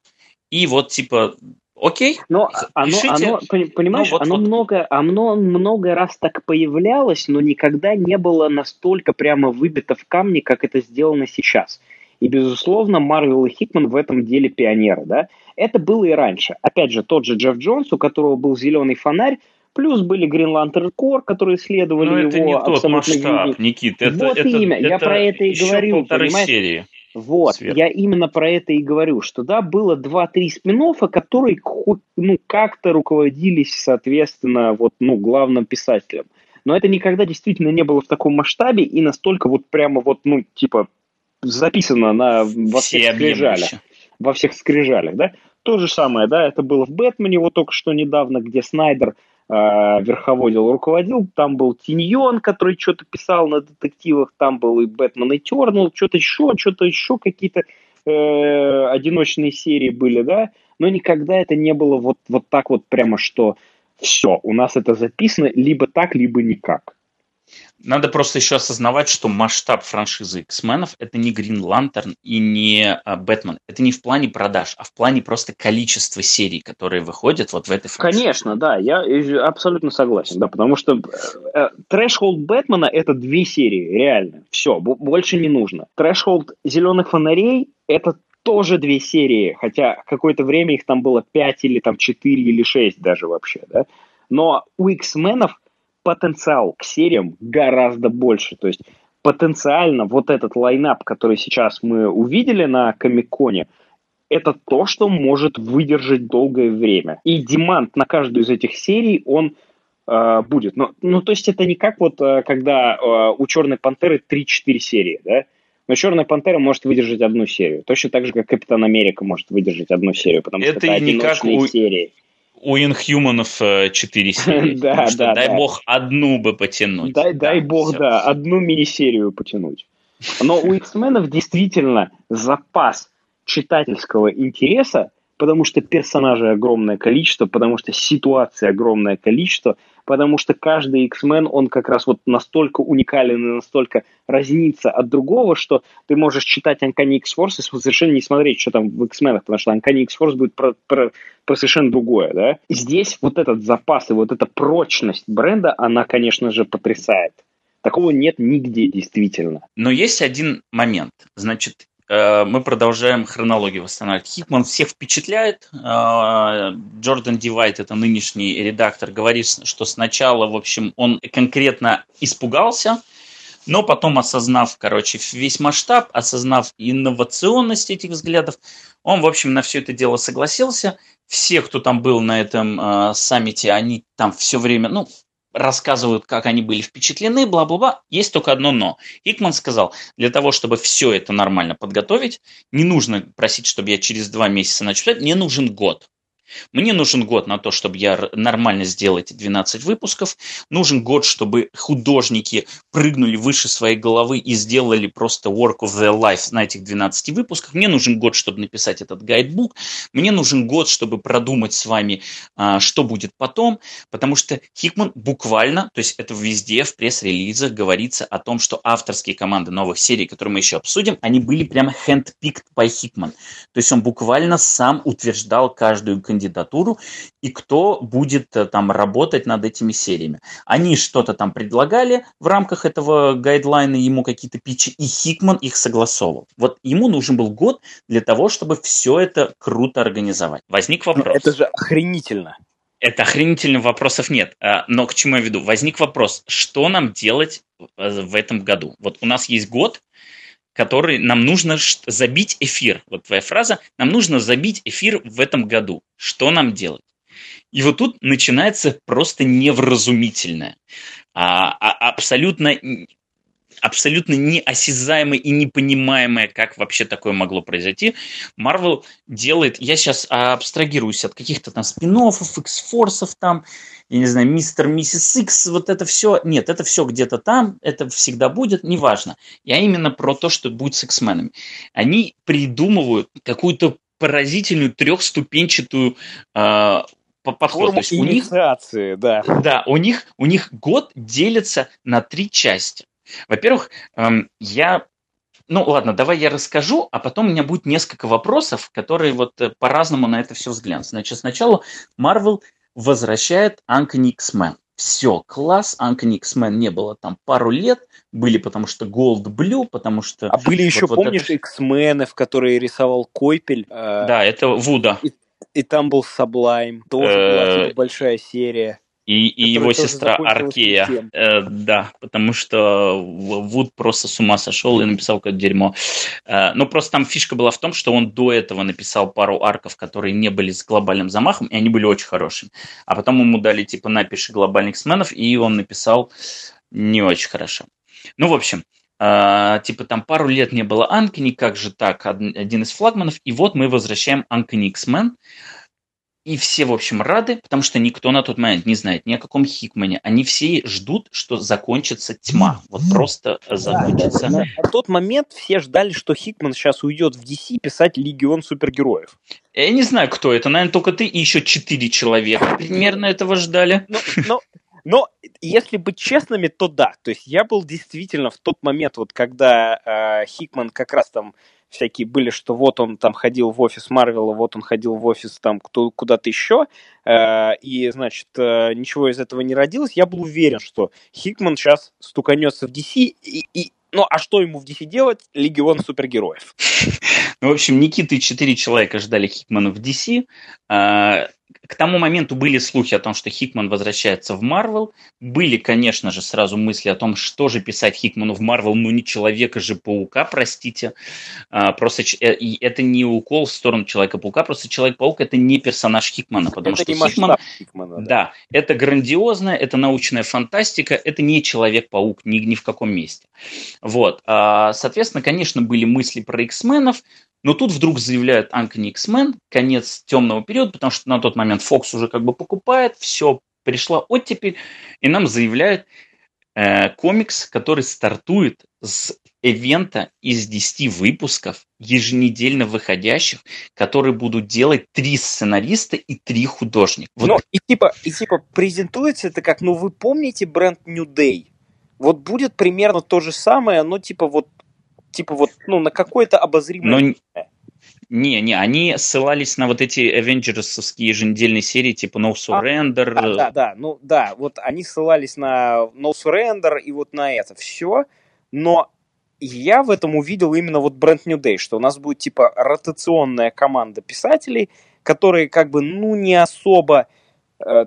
и вот типа Окей. Но оно, оно понимаешь, ну, вот, оно вот. много, оно много раз так появлялось, но никогда не было настолько прямо выбито в камне, как это сделано сейчас. И, безусловно, Марвел и Хикман в этом деле пионеры, да. Это было и раньше. Опять же, тот же Джефф Джонс, у которого был зеленый фонарь, Плюс были Green Lantern Corps, которые исследовали Но это его не тот масштаб, Никит. Это, вот это, имя, это я про это и говорю, понимаешь? Серии. Вот, сверху. я именно про это и говорю, что да, было два-три спин которые ну, как-то руководились, соответственно, вот, ну, главным писателем. Но это никогда действительно не было в таком масштабе и настолько вот прямо вот, ну, типа, записано на, во всех скрижалях. Во всех скрижалях, да? То же самое, да, это было в «Бэтмене» вот только что недавно, где Снайдер верховодил, руководил. Там был Тиньон, который что-то писал на детективах, там был и Бэтмен и Тернул, что-то еще, что-то еще, какие-то э, одиночные серии были, да, но никогда это не было вот, вот так вот прямо, что все, у нас это записано либо так, либо никак. Надо просто еще осознавать, что масштаб франшизы X-менов это не Green Lantern и не а, Бэтмен. Это не в плане продаж, а в плане просто количества серий, которые выходят вот в этой франшизе. Конечно, да, я абсолютно согласен, да, потому что э, Threshold Бэтмена это две серии, реально. Все, больше не нужно. Threshold Зеленых фонарей это тоже две серии, хотя какое-то время их там было пять или там четыре или шесть даже вообще, да. Но у X-менов потенциал к сериям гораздо больше. То есть потенциально вот этот лайнап, который сейчас мы увидели на Комик-Коне, это то, что может выдержать долгое время. И демант на каждую из этих серий, он э, будет. Но, ну, то есть это не как вот, э, когда э, у Черной Пантеры 3-4 серии, да? Но Черная Пантера может выдержать одну серию. Точно так же, как Капитан Америка может выдержать одну серию, потому это что это одиночные у... серии у инхьюманов 4 серии. да, да, дай бог одну бы потянуть. Дай, дай бог, да, одну мини-серию потянуть. Но у X-менов действительно запас читательского интереса, потому что персонажей огромное количество, потому что ситуации огромное количество, потому что каждый X-Men, он как раз вот настолько уникален и настолько разнится от другого, что ты можешь читать Uncanny X-Force и совершенно не смотреть, что там в X-Men, потому что Uncanny X-Force будет про, про, про совершенно другое, да. И здесь вот этот запас и вот эта прочность бренда, она, конечно же, потрясает. Такого нет нигде, действительно. Но есть один момент. Значит, мы продолжаем хронологию восстанавливать. Хикман всех впечатляет. Э, Джордан Дивайт, это нынешний редактор, говорит, что сначала, в общем, он конкретно испугался, но потом, осознав, короче, весь масштаб, осознав инновационность этих взглядов, он, в общем, на все это дело согласился. Все, кто там был на этом э, саммите, они там все время, ну, рассказывают, как они были впечатлены, бла-бла-бла. Есть только одно но. Икман сказал, для того, чтобы все это нормально подготовить, не нужно просить, чтобы я через два месяца начал читать, мне нужен год. Мне нужен год на то, чтобы я нормально сделал эти 12 выпусков. Нужен год, чтобы художники прыгнули выше своей головы и сделали просто work of their life на этих 12 выпусках. Мне нужен год, чтобы написать этот гайдбук. Мне нужен год, чтобы продумать с вами, а, что будет потом. Потому что Хикман буквально, то есть это везде в пресс-релизах говорится о том, что авторские команды новых серий, которые мы еще обсудим, они были прямо handpicked by Хикман. То есть он буквально сам утверждал каждую кандидатуру и кто будет э, там работать над этими сериями. Они что-то там предлагали в рамках этого гайдлайна, ему какие-то пичи, и Хикман их согласовывал. Вот ему нужен был год для того, чтобы все это круто организовать. Возник ну, вопрос. Это же охренительно. Это охренительно, вопросов нет. А, но к чему я веду? Возник вопрос, что нам делать в этом году? Вот у нас есть год, который нам нужно забить эфир. Вот твоя фраза, нам нужно забить эфир в этом году. Что нам делать? И вот тут начинается просто невразумительное. А, а, абсолютно абсолютно неосязаемое и непонимаемое, как вообще такое могло произойти. Марвел делает, я сейчас абстрагируюсь от каких-то там спин-оффов, X-форсов там, я не знаю, мистер, миссис Икс, вот это все, нет, это все где-то там, это всегда будет, неважно. Я именно про то, что будет с X-менами. Они придумывают какую-то поразительную трехступенчатую э, подход. Форму То есть у них, да. Да, у них, у них год делится на три части. Во-первых, эм, я ну ладно, давай я расскажу, а потом у меня будет несколько вопросов, которые вот э, по-разному на это все взглянут. Значит, сначала Marvel возвращает Анкони X-Men. Все, класс, Анкони X-Men не было там пару лет, были потому что Gold Blue, потому что... А были еще, вот, помнишь, это... X-Men, в которые рисовал Койпель? Э, да, это Вуда. И, и там был Sublime, тоже была типа большая серия. И, и его сестра Аркея. Э, да, потому что Вуд просто с ума сошел и написал какое-то дерьмо. Э, ну, просто там фишка была в том, что он до этого написал пару арков, которые не были с глобальным замахом, и они были очень хорошими. А потом ему дали, типа, напиши глобальных сменов, и он написал не очень хорошо. Ну, в общем, Uh, типа там пару лет не было Анкини, как же так, один из флагманов, и вот мы возвращаем Анкини X-Men, и все, в общем, рады, потому что никто на тот момент не знает ни о каком Хикмане. Они все ждут, что закончится тьма. Вот просто закончится. На, на тот момент все ждали, что Хикман сейчас уйдет в DC писать Легион супергероев. Я не знаю, кто это. Наверное, только ты и еще четыре человека примерно этого ждали. Но, но, но если быть честными, то да. То есть я был действительно в тот момент, вот когда э, Хикман как раз там всякие были, что вот он там ходил в офис Марвела, вот он ходил в офис там куда-то еще, э, и, значит, э, ничего из этого не родилось, я был уверен, что Хикман сейчас стуканется в DC, и, и ну, а что ему в DC делать? Легион супергероев. Ну, в общем, Никита и четыре человека ждали Хикмана в DC к тому моменту были слухи о том, что Хикман возвращается в Марвел. Были, конечно же, сразу мысли о том, что же писать Хикману в Марвел, ну не Человека же Паука, простите. А, просто э, это не укол в сторону Человека-паука, просто Человек-паук это не персонаж Хикмана, потому это что Хикман... Хикмана, да. да, это грандиозное, это научная фантастика, это не Человек-паук ни, ни в каком месте. Вот. А, соответственно, конечно, были мысли про X-менов, но тут вдруг заявляют Анкони X-Men, конец темного периода, потому что на тот момент Fox уже как бы покупает, все, пришла оттепель, и нам заявляют э, комикс, который стартует с ивента из 10 выпусков, еженедельно выходящих, которые будут делать три сценариста и три художника. Вот. Ну, и типа, и типа презентуется это как, ну вы помните бренд New Day? Вот будет примерно то же самое, но типа вот типа вот, ну, на какое-то обозримое... Но... Не, не, они ссылались на вот эти Avengers еженедельные серии, типа No Surrender. А, да, да, да, ну да, вот они ссылались на No Surrender и вот на это все, но я в этом увидел именно вот Brand New Day, что у нас будет типа ротационная команда писателей, которые как бы, ну, не особо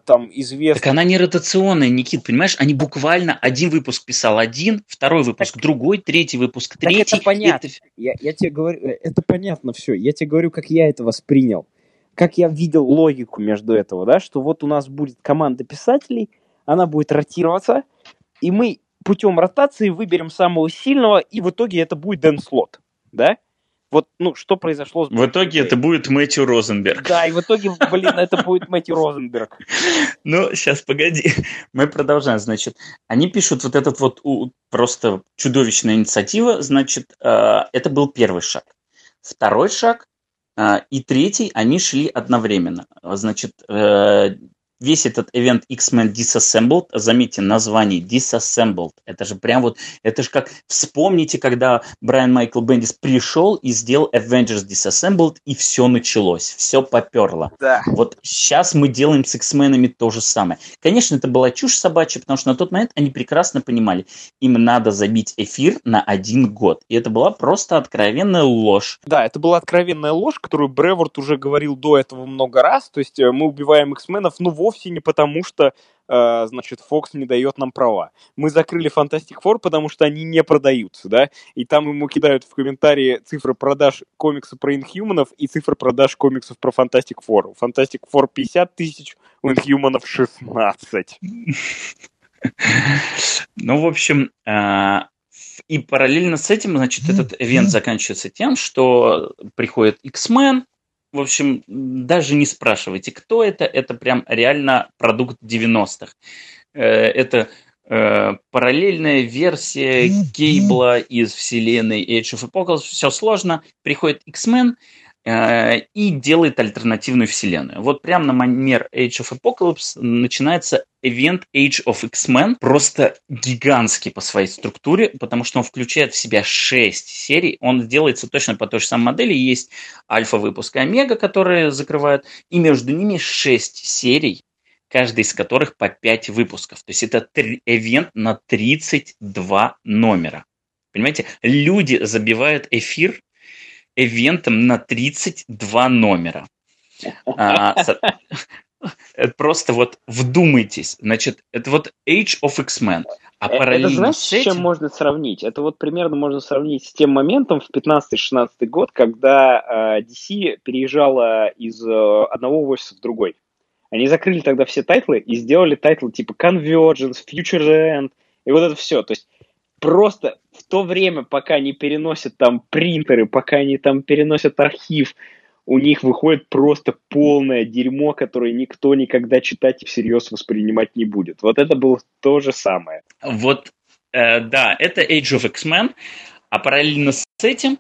там известно... Так она не ротационная, Никит, понимаешь? Они буквально один выпуск писал один, второй выпуск так, другой, третий выпуск третий. Так это понятно. Это... Я, я тебе говорю, э, это понятно все. Я тебе говорю, как я это воспринял. Как я видел логику между этого, да, что вот у нас будет команда писателей, она будет ротироваться, и мы путем ротации выберем самого сильного, и в итоге это будет Дэн Слот, да? Вот, ну, что произошло с... В итоге это будет Мэтью Розенберг. Да, и в итоге, блин, это будет Мэтью Розенберг. Ну, сейчас, погоди. Мы продолжаем. Значит, они пишут вот этот вот просто чудовищная инициатива. Значит, э, это был первый шаг. Второй шаг э, и третий, они шли одновременно. Значит, э, весь этот event X-Men Disassembled, заметьте, название Disassembled, это же прям вот, это же как, вспомните, когда Брайан Майкл Бендис пришел и сделал Avengers Disassembled, и все началось, все поперло. Да. Вот сейчас мы делаем с X-менами то же самое. Конечно, это была чушь собачья, потому что на тот момент они прекрасно понимали, им надо забить эфир на один год, и это была просто откровенная ложь. Да, это была откровенная ложь, которую Бреворд уже говорил до этого много раз, то есть э, мы убиваем X-менов, ну вот вовсе не потому, что, э, значит, Fox не дает нам права. Мы закрыли Fantastic Four, потому что они не продаются, да, и там ему кидают в комментарии цифры продаж комиксов про Инхьюманов и цифры продаж комиксов про Fantastic Four. Fantastic Four 50 тысяч, у Инхьюманов 16. Ну, в общем, э, и параллельно с этим, значит, этот ивент заканчивается тем, что приходит X-Men, в общем, даже не спрашивайте, кто это. Это прям реально продукт 90-х. Э, это э, параллельная версия Кейбла из вселенной Age of Apocalypse. Все сложно. Приходит X-Men, и делает альтернативную вселенную. Вот прямо на манер Age of Apocalypse начинается Event Age of X-Men, просто гигантский по своей структуре, потому что он включает в себя 6 серий, он делается точно по той же самой модели, есть альфа-выпуск и омега, которые закрывают, и между ними 6 серий, каждый из которых по 5 выпусков. То есть это ивент на 32 номера. Понимаете, люди забивают эфир эвентом на 32 номера. А, просто вот вдумайтесь. Значит, это вот Age of X-Men. А э, параллельно это знаешь, с, этим... с чем можно сравнить? Это вот примерно можно сравнить с тем моментом в 15-16 год, когда э, DC переезжала из э, одного офиса в другой. Они закрыли тогда все тайтлы и сделали тайтлы типа Convergence, Futures End и вот это все. То есть просто в то время, пока они переносят там принтеры, пока они там переносят архив, у них выходит просто полное дерьмо, которое никто никогда читать и всерьез воспринимать не будет. Вот это было то же самое. Вот, э, да, это Age of X-Men, а параллельно с этим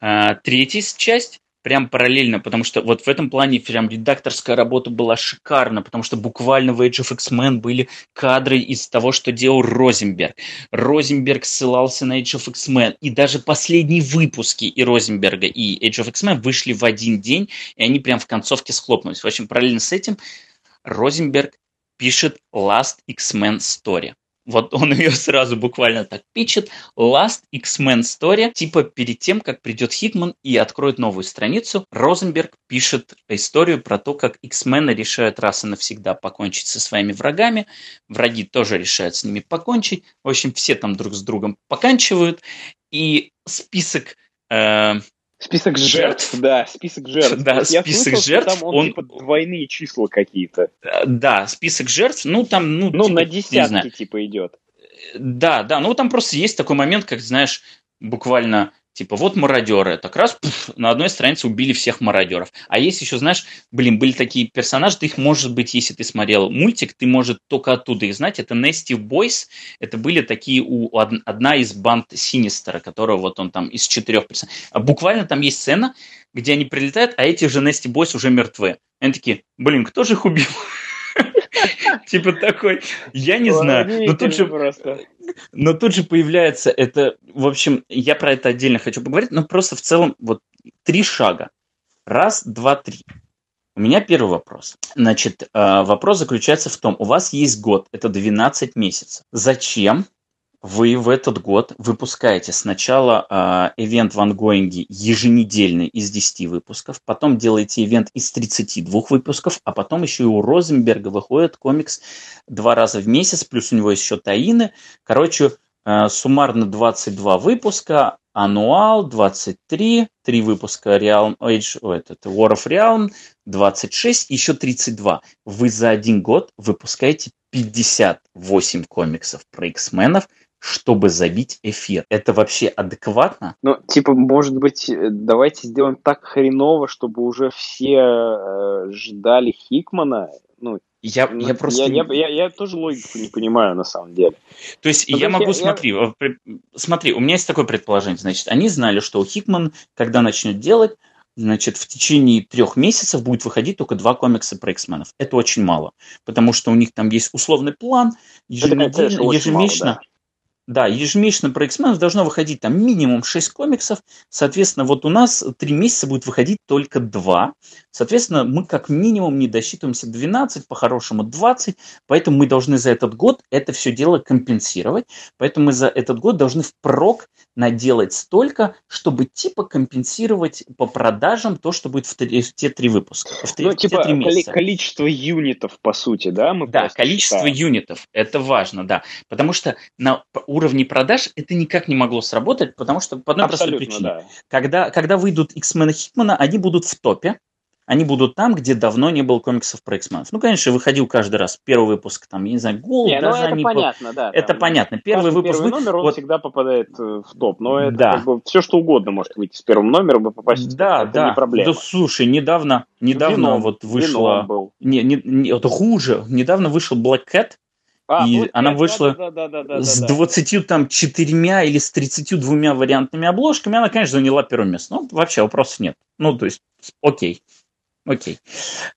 э, третья часть прям параллельно, потому что вот в этом плане прям редакторская работа была шикарна, потому что буквально в Age of X-Men были кадры из того, что делал Розенберг. Розенберг ссылался на Age of X-Men, и даже последние выпуски и Розенберга, и Age of X-Men вышли в один день, и они прям в концовке схлопнулись. В общем, параллельно с этим Розенберг пишет Last X-Men Story. Вот он ее сразу буквально так пичет. Last X-Men Story. Типа перед тем, как придет Хитман и откроет новую страницу, Розенберг пишет историю про то, как X-мены решают раз и навсегда покончить со своими врагами. Враги тоже решают с ними покончить. В общем, все там друг с другом поканчивают. И список э, Список жертв, жертв, да, список жертв. Да, вот список слышал, жертв. Там он, он типа двойные числа какие-то. Да, список жертв, ну там, ну, ну типа, на десятки типа идет. Да, да, ну там просто есть такой момент, как знаешь, буквально Типа, вот мародеры. Так раз пфф, на одной странице убили всех мародеров. А есть еще, знаешь, блин, были такие персонажи, ты их, может быть, если ты смотрел мультик, ты, может, только оттуда их знать. Это Nesty Boys. Это были такие у одна из банд Синистера, которого вот он там из четырех персонажей. Буквально там есть сцена, где они прилетают, а эти же Nesty Boys уже мертвы. Они такие, блин, кто же их убил? Типа такой, я не знаю. Но тут же просто. Но тут же появляется это, в общем, я про это отдельно хочу поговорить, но просто в целом вот три шага. Раз, два, три. У меня первый вопрос. Значит, э, вопрос заключается в том, у вас есть год, это 12 месяцев. Зачем вы в этот год выпускаете сначала э, в ангоинге еженедельный из 10 выпусков, потом делаете ивент из 32 выпусков, а потом еще и у Розенберга выходит комикс два раза в месяц, плюс у него еще таины. Короче, э, суммарно 22 выпуска, ануал 23, 3 выпуска Realm Age, о, это, это War of Realm, 26, еще 32. Вы за один год выпускаете 58 комиксов про X-менов – чтобы забить эфир. Это вообще адекватно? Ну, типа, может быть, э, давайте сделаем так хреново, чтобы уже все э, ждали Хикмана. Ну, я, ну, я просто... Я, я, я, я тоже логику не понимаю, на самом деле. То есть, ну, я могу, я, смотри, я... смотри, у меня есть такое предположение. Значит, они знали, что у Хикман, когда начнет делать, значит, в течение трех месяцев будет выходить только два комикса про X-менов. Это очень мало, потому что у них там есть условный план, еженедельно, ежемесячно. Мало, да. Да, ежемесячно про X-Men должно выходить там минимум 6 комиксов. Соответственно, вот у нас 3 месяца будет выходить только 2. Соответственно, мы как минимум не досчитываемся 12, по-хорошему 20. Поэтому мы должны за этот год это все дело компенсировать. Поэтому мы за этот год должны впрок наделать столько, чтобы типа компенсировать по продажам то, что будет в, в те три выпуска. В, ну, в типа те три месяца. количество юнитов, по сути, да? Мы да, количество считаем. юнитов. Это важно, да. Потому что на уровне продаж это никак не могло сработать, потому что по одной Абсолютно, простой причине. Да. Когда, когда выйдут X-Men и Хитмана, они будут в топе, они будут там, где давно не было комиксов про X-менов. Ну, конечно, выходил каждый раз первый выпуск, там, я не знаю, гол, не, даже ну, это они... понятно, да. Это там, понятно. Первый выпуск... Первый номер, он вот... всегда попадает э, в топ, но это да. как бы все, что угодно может выйти с первым номером и попасть да, в топ, да. это не проблема. Да, слушай, недавно, недавно Вином, вот вышла... был. Не, не, не, это хуже. Недавно вышел Black Cat, а, и вот она вышла да, да, да, да, с да, 20 там четырьмя или с 32 вариантными обложками. Она, конечно, заняла первое место. Ну, вообще вопросов нет. Ну, то есть, окей. Окей.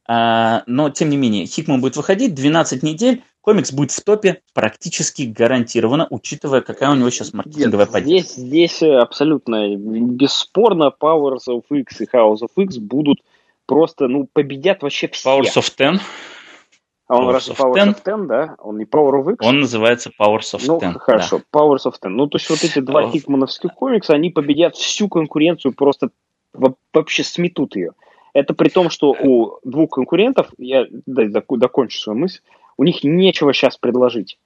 А, но, тем не менее, Хикман будет выходить 12 недель. Комикс будет в топе практически гарантированно, учитывая, какая у него сейчас маркетинговая Нет, поддержка. Здесь, здесь абсолютно бесспорно Powers of X и House of X будут просто, ну, победят вообще все. Powers of Ten. А он раз Powers 10. of Ten, да? Он не Power of X? Он называется Powers of ну, Ten. Ну, хорошо, да. Powers of Ten. Ну, то есть вот эти два uh... хикмановских комикса, они победят всю конкуренцию, просто вообще сметут ее. Это при том, что у двух конкурентов, я докончу свою мысль, у них нечего сейчас предложить.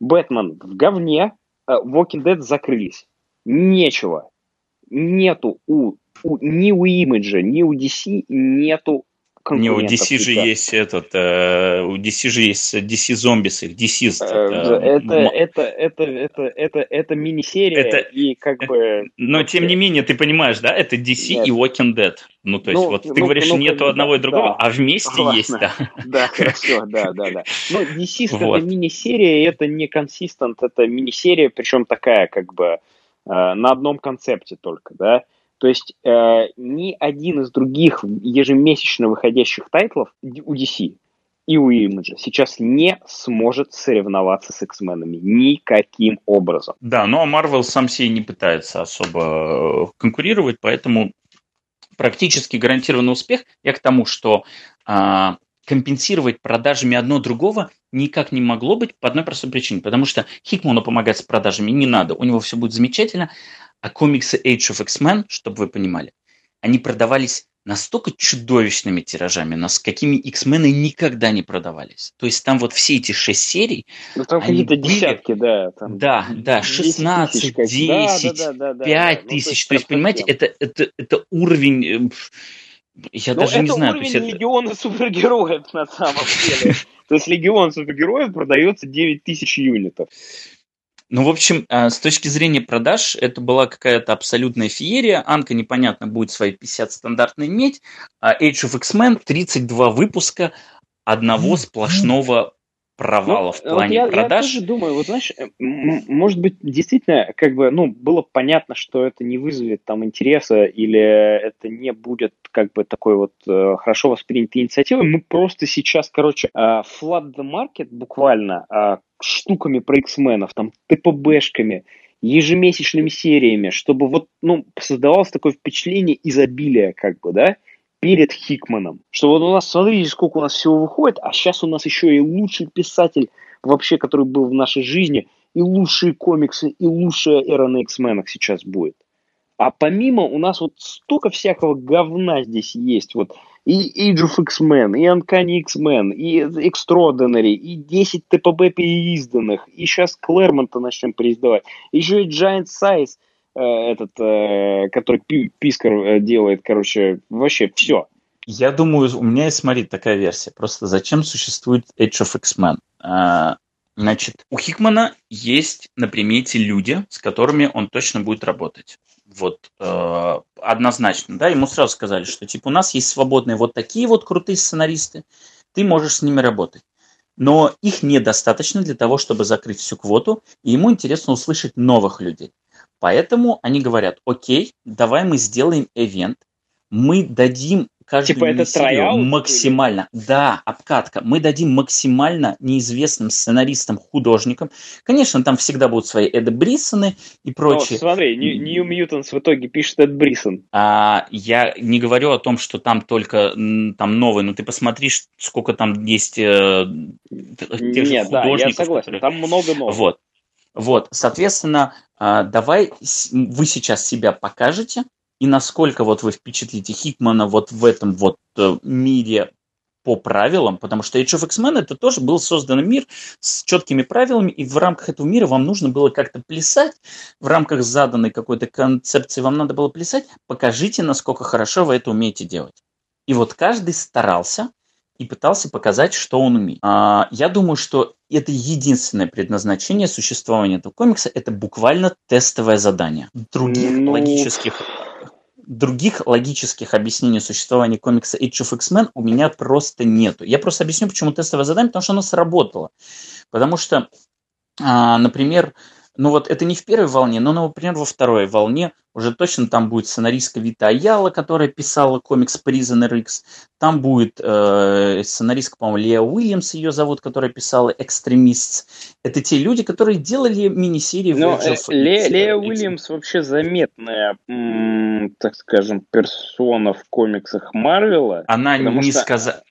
Бэтмен в говне, э, Walking Dead закрылись. Нечего. Нету у, у ни у Имиджа, ни у DC нету не, у DC же есть этот, э, у DC же есть DC Zombies, их DC. Это, это, это, это, это, это, это мини-серия это, и как бы... Но тем не менее, ты понимаешь, да, это DC Нет. и Walking Dead. Ну, то есть, ну, вот ты ну, говоришь, ну, нету ну, одного и другого, да, а вместе согласна. есть, да. Да, хорошо, да, да, да. Но DC вот. это мини-серия, это не консистент, это мини-серия, причем такая, как бы, э, на одном концепте только, да. То есть э, ни один из других ежемесячно выходящих тайтлов у DC и у Image сейчас не сможет соревноваться с X-менами никаким образом. Да, но Marvel сам себе не пытается особо э, конкурировать, поэтому практически гарантированный успех. Я к тому, что э, компенсировать продажами одно другого никак не могло быть по одной простой причине. Потому что Хикману помогать с продажами не надо. У него все будет замечательно. А комиксы Age of X-Men, чтобы вы понимали, они продавались настолько чудовищными тиражами, нас какими X-мены никогда не продавались. То есть там вот все эти шесть серий... Ну там какие-то десятки, да. Там да, да, 16, 10, да, да, да, 5 да, тысяч. Ну, то есть, то есть понимаете, это, это, это уровень... Э, я Но даже не знаю. Это уровень легиона супергероев на самом деле. То есть легион супергероев продается 9 тысяч юнитов. Ну, в общем, э, с точки зрения продаж, это была какая-то абсолютная феерия. Анка, непонятно, будет свои 50 стандартные иметь. А Age of X-Men 32 выпуска одного сплошного провала ну, в плане вот я, продаж. Я тоже думаю, вот знаешь, э, может быть, действительно, как бы, ну, было понятно, что это не вызовет там интереса или это не будет как бы такой вот э, хорошо воспринятой инициативой. Мы просто сейчас, короче, э, flood the market буквально э, штуками про X-менов, там, ТПБшками, ежемесячными сериями, чтобы вот, ну, создавалось такое впечатление изобилия, как бы, да, перед Хикманом. Что вот у нас, смотрите, сколько у нас всего выходит, а сейчас у нас еще и лучший писатель вообще, который был в нашей жизни, и лучшие комиксы, и лучшая эра на X-менах сейчас будет. А помимо у нас вот столько всякого говна здесь есть. Вот и Age of X-Men, и Uncanny X-Men, и Extraordinary, и 10 ТПБ переизданных, и сейчас Клэрмонта начнем переиздавать. Еще и Giant Size, э, этот, э, который Пискар э, делает, короче, вообще все. Я думаю, у меня есть, смотри, такая версия. Просто зачем существует Age of X-Men? Значит, у Хикмана есть на примете люди, с которыми он точно будет работать вот э, однозначно, да, ему сразу сказали, что типа у нас есть свободные вот такие вот крутые сценаристы, ты можешь с ними работать. Но их недостаточно для того, чтобы закрыть всю квоту, и ему интересно услышать новых людей. Поэтому они говорят, окей, давай мы сделаем ивент, мы дадим каждую типа это серию максимально, или? да, обкатка. Мы дадим максимально неизвестным сценаристам, художникам. Конечно, там всегда будут свои Эд Брисоны и прочие. О, смотри, New Mutants в итоге пишет Эд Брисон. А, я не говорю о том, что там только там новый, но ты посмотри, сколько там есть э, тех же художников. Да, я согласен, которые... там много новых. Вот. Вот, соответственно, а, давай вы сейчас себя покажете, и насколько вот вы впечатлите Хикмана вот в этом вот э, мире по правилам, потому что Age of X-Men это тоже был создан мир с четкими правилами, и в рамках этого мира вам нужно было как-то плясать, в рамках заданной какой-то концепции вам надо было плясать, покажите, насколько хорошо вы это умеете делать. И вот каждый старался и пытался показать, что он умеет. А, я думаю, что это единственное предназначение существования этого комикса, это буквально тестовое задание. Других ну... логических других логических объяснений существования комикса Age of X-Men у меня просто нету. Я просто объясню, почему тестовое задание, потому что оно сработало. Потому что, а, например, ну вот это не в первой волне, но, например, во второй волне уже точно там будет сценаристка Вита Аяла, которая писала комикс Prisoner X. Там будет э, сценаристка, по-моему, Леа Уильямс ее зовут, которая писала Экстремист. Это те люди, которые делали мини-серии в Age of Ле, Леа Уильямс вообще заметная м- так скажем, персона в комиксах Марвела. Она не сказала...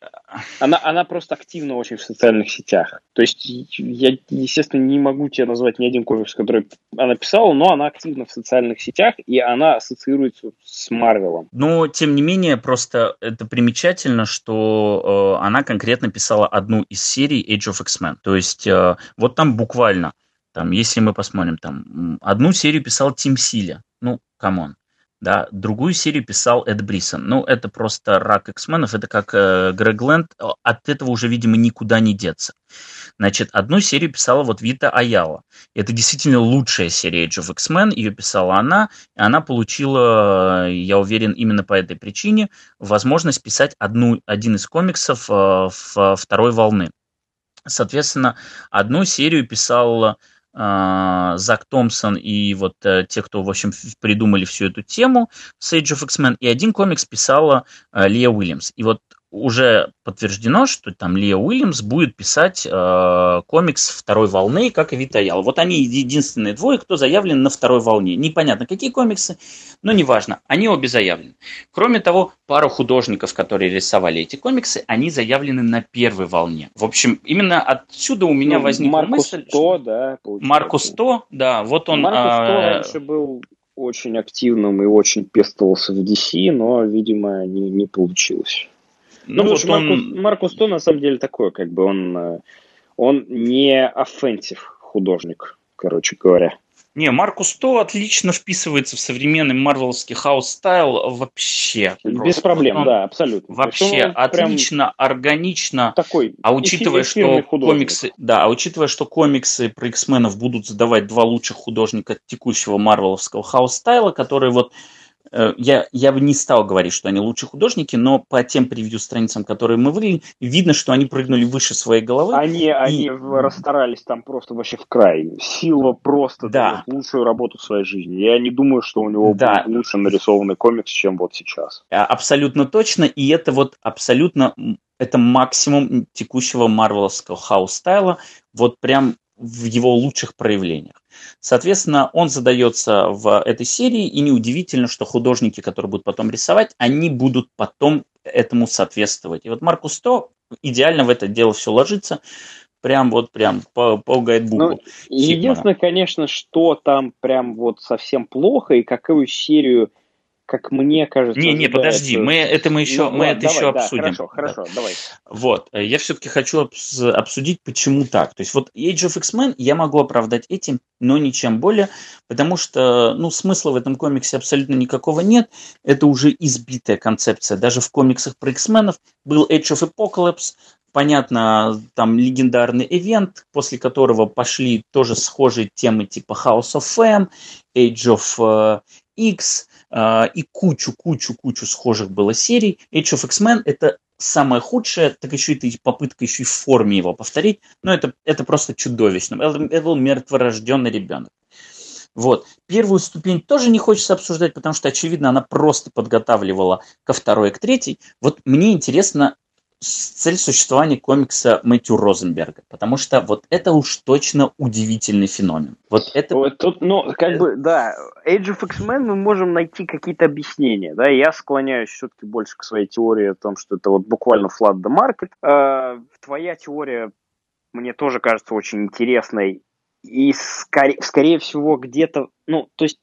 Она, она просто активна очень в социальных сетях. То есть я, естественно, не могу тебе назвать ни один комикс, который она писала, но она активна в социальных сетях, и она ассоциируется с Марвелом. Но, тем не менее, просто это примечательно, что э, она конкретно писала одну из серий Age of X-Men. То есть э, вот там буквально там, если мы посмотрим, там, одну серию писал Тим Сили, ну, come on, да, другую серию писал Эд Брисон. Ну, это просто рак X-менов, это как э, Грег Лэнд, от этого уже, видимо, никуда не деться. Значит, одну серию писала вот Вита Аяла. Это действительно лучшая серия Age of X-Men, ее писала она, и она получила, я уверен, именно по этой причине, возможность писать одну, один из комиксов э, в второй волны. Соответственно, одну серию писал а, Зак Томпсон и вот э, те, кто, в общем, придумали всю эту тему с Age of X-Men, и один комикс писала э, Лия Уильямс. И вот уже подтверждено, что там Лия Уильямс будет писать э, комикс второй волны, как и Витаял. Вот они единственные двое, кто заявлен на второй волне. Непонятно, какие комиксы, но неважно, они обе заявлены. Кроме того, пару художников, которые рисовали эти комиксы, они заявлены на первой волне. В общем, именно отсюда у меня ну, возникла Маркус мысль... 100, да, Маркус 100, да, вот он... Маркус 100 а... раньше был очень активным и очень пестовался в DC, но, видимо, не, не получилось. Ну, ну вот он... Маркус, Маркус То, на самом деле, такой, как бы он, э, он не offensive художник, короче говоря. Не, Маркус То отлично вписывается в современный марвелский house style вообще. Без просто. проблем, он да, абсолютно. Вообще отлично, органично. Такой а учитывая, что комиксы, да, а учитывая, что комиксы про X-менов будут задавать два лучших художника текущего марвеловского хаус-стайла, которые вот я, я бы не стал говорить, что они лучшие художники, но по тем превью-страницам, которые мы выглядели, видно, что они прыгнули выше своей головы. Они, и... они расстарались там просто вообще в край. Силва просто да. лучшую работу в своей жизни. Я не думаю, что у него да. будет лучше нарисованный комикс, чем вот сейчас. А, абсолютно точно, и это вот абсолютно это максимум текущего марвеловского house style 'а, вот прям в его лучших проявлениях. Соответственно, он задается в этой серии, и неудивительно, что художники, которые будут потом рисовать, они будут потом этому соответствовать. И вот Маркус 100 идеально в это дело все ложится, прям вот прям по, по гайдбуку. Ну, единственное, конечно, что там прям вот совсем плохо, и какую серию как мне кажется. Не, не, подожди, мы это мы еще, ну, мы это давай, еще да, обсудим. Хорошо, хорошо, да. давай. Вот, э, я все-таки хочу обсудить, почему так. То есть вот Age of X-Men я могу оправдать этим, но ничем более, потому что, ну, смысла в этом комиксе абсолютно никакого нет. Это уже избитая концепция. Даже в комиксах про X-менов был Age of Apocalypse, понятно, там легендарный ивент, после которого пошли тоже схожие темы типа House of M, Age of э, X, и кучу-кучу-кучу схожих было серий. Age of X-Men это самое худшее, так еще это попытка еще и в форме его повторить, но это, это просто чудовищно. Это, это был мертворожденный ребенок. Вот. Первую ступень тоже не хочется обсуждать, потому что, очевидно, она просто подготавливала ко второй и к третьей. Вот мне интересно, цель существования комикса Мэтью Розенберга, потому что вот это уж точно удивительный феномен. Вот это... Вот тут, ну, как бы, да, Age of X-Men мы можем найти какие-то объяснения, да, я склоняюсь все-таки больше к своей теории о том, что это вот буквально flat the market. Э, твоя теория мне тоже кажется очень интересной, и скорее, скорее всего где-то, ну, то есть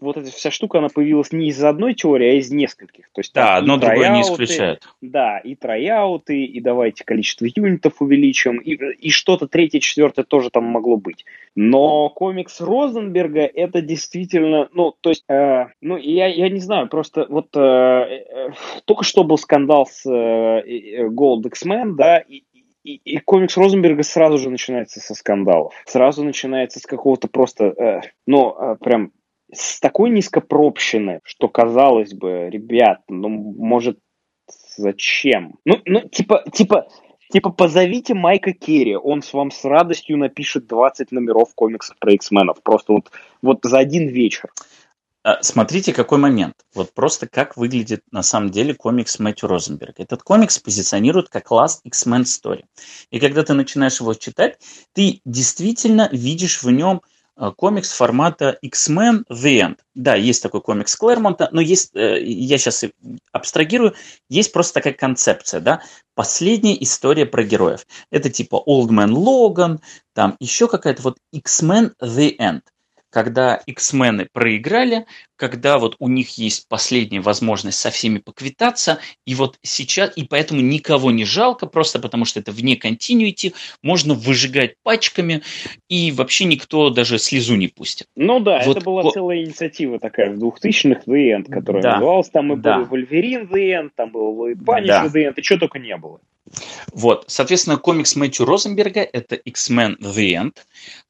вот эта вся штука, она появилась не из одной теории, а из нескольких. То есть, да, одно другое не исключает. Да, и трояуты, и давайте количество юнитов увеличим, и, и что-то третье, четвертое тоже там могло быть. Но комикс Розенберга это действительно, ну, то есть, э, ну, я, я не знаю, просто вот э, э, только что был скандал с э, Gold X-Men, да, и, и, и комикс Розенберга сразу же начинается со скандалов. Сразу начинается с какого-то просто, э, ну, э, прям с такой низкопробщины, что казалось бы, ребят, ну, может, зачем? Ну, ну типа, типа, типа, позовите Майка Керри, он с вам с радостью напишет 20 номеров комиксов про X-менов, просто вот, вот за один вечер. А, смотрите, какой момент. Вот просто как выглядит на самом деле комикс Мэтью Розенберга. Этот комикс позиционирует как Last X-Men Story. И когда ты начинаешь его читать, ты действительно видишь в нем комикс формата X-Men The End. Да, есть такой комикс Клэрмонта, но есть, э, я сейчас абстрагирую, есть просто такая концепция, да, последняя история про героев. Это типа Old Man Logan, там еще какая-то вот X-Men The End когда X-мены проиграли, когда вот у них есть последняя возможность со всеми поквитаться, и вот сейчас, и поэтому никого не жалко, просто потому что это вне континуити, можно выжигать пачками, и вообще никто даже слезу не пустит. Ну да, вот, это была вот, целая инициатива такая в 2000-х The End, которая да, называлась, там и да. был Вольверин The End, там был Панич да. The End, и чего только не было. Вот, соответственно, комикс Мэтью Розенберга – это X-Men The End,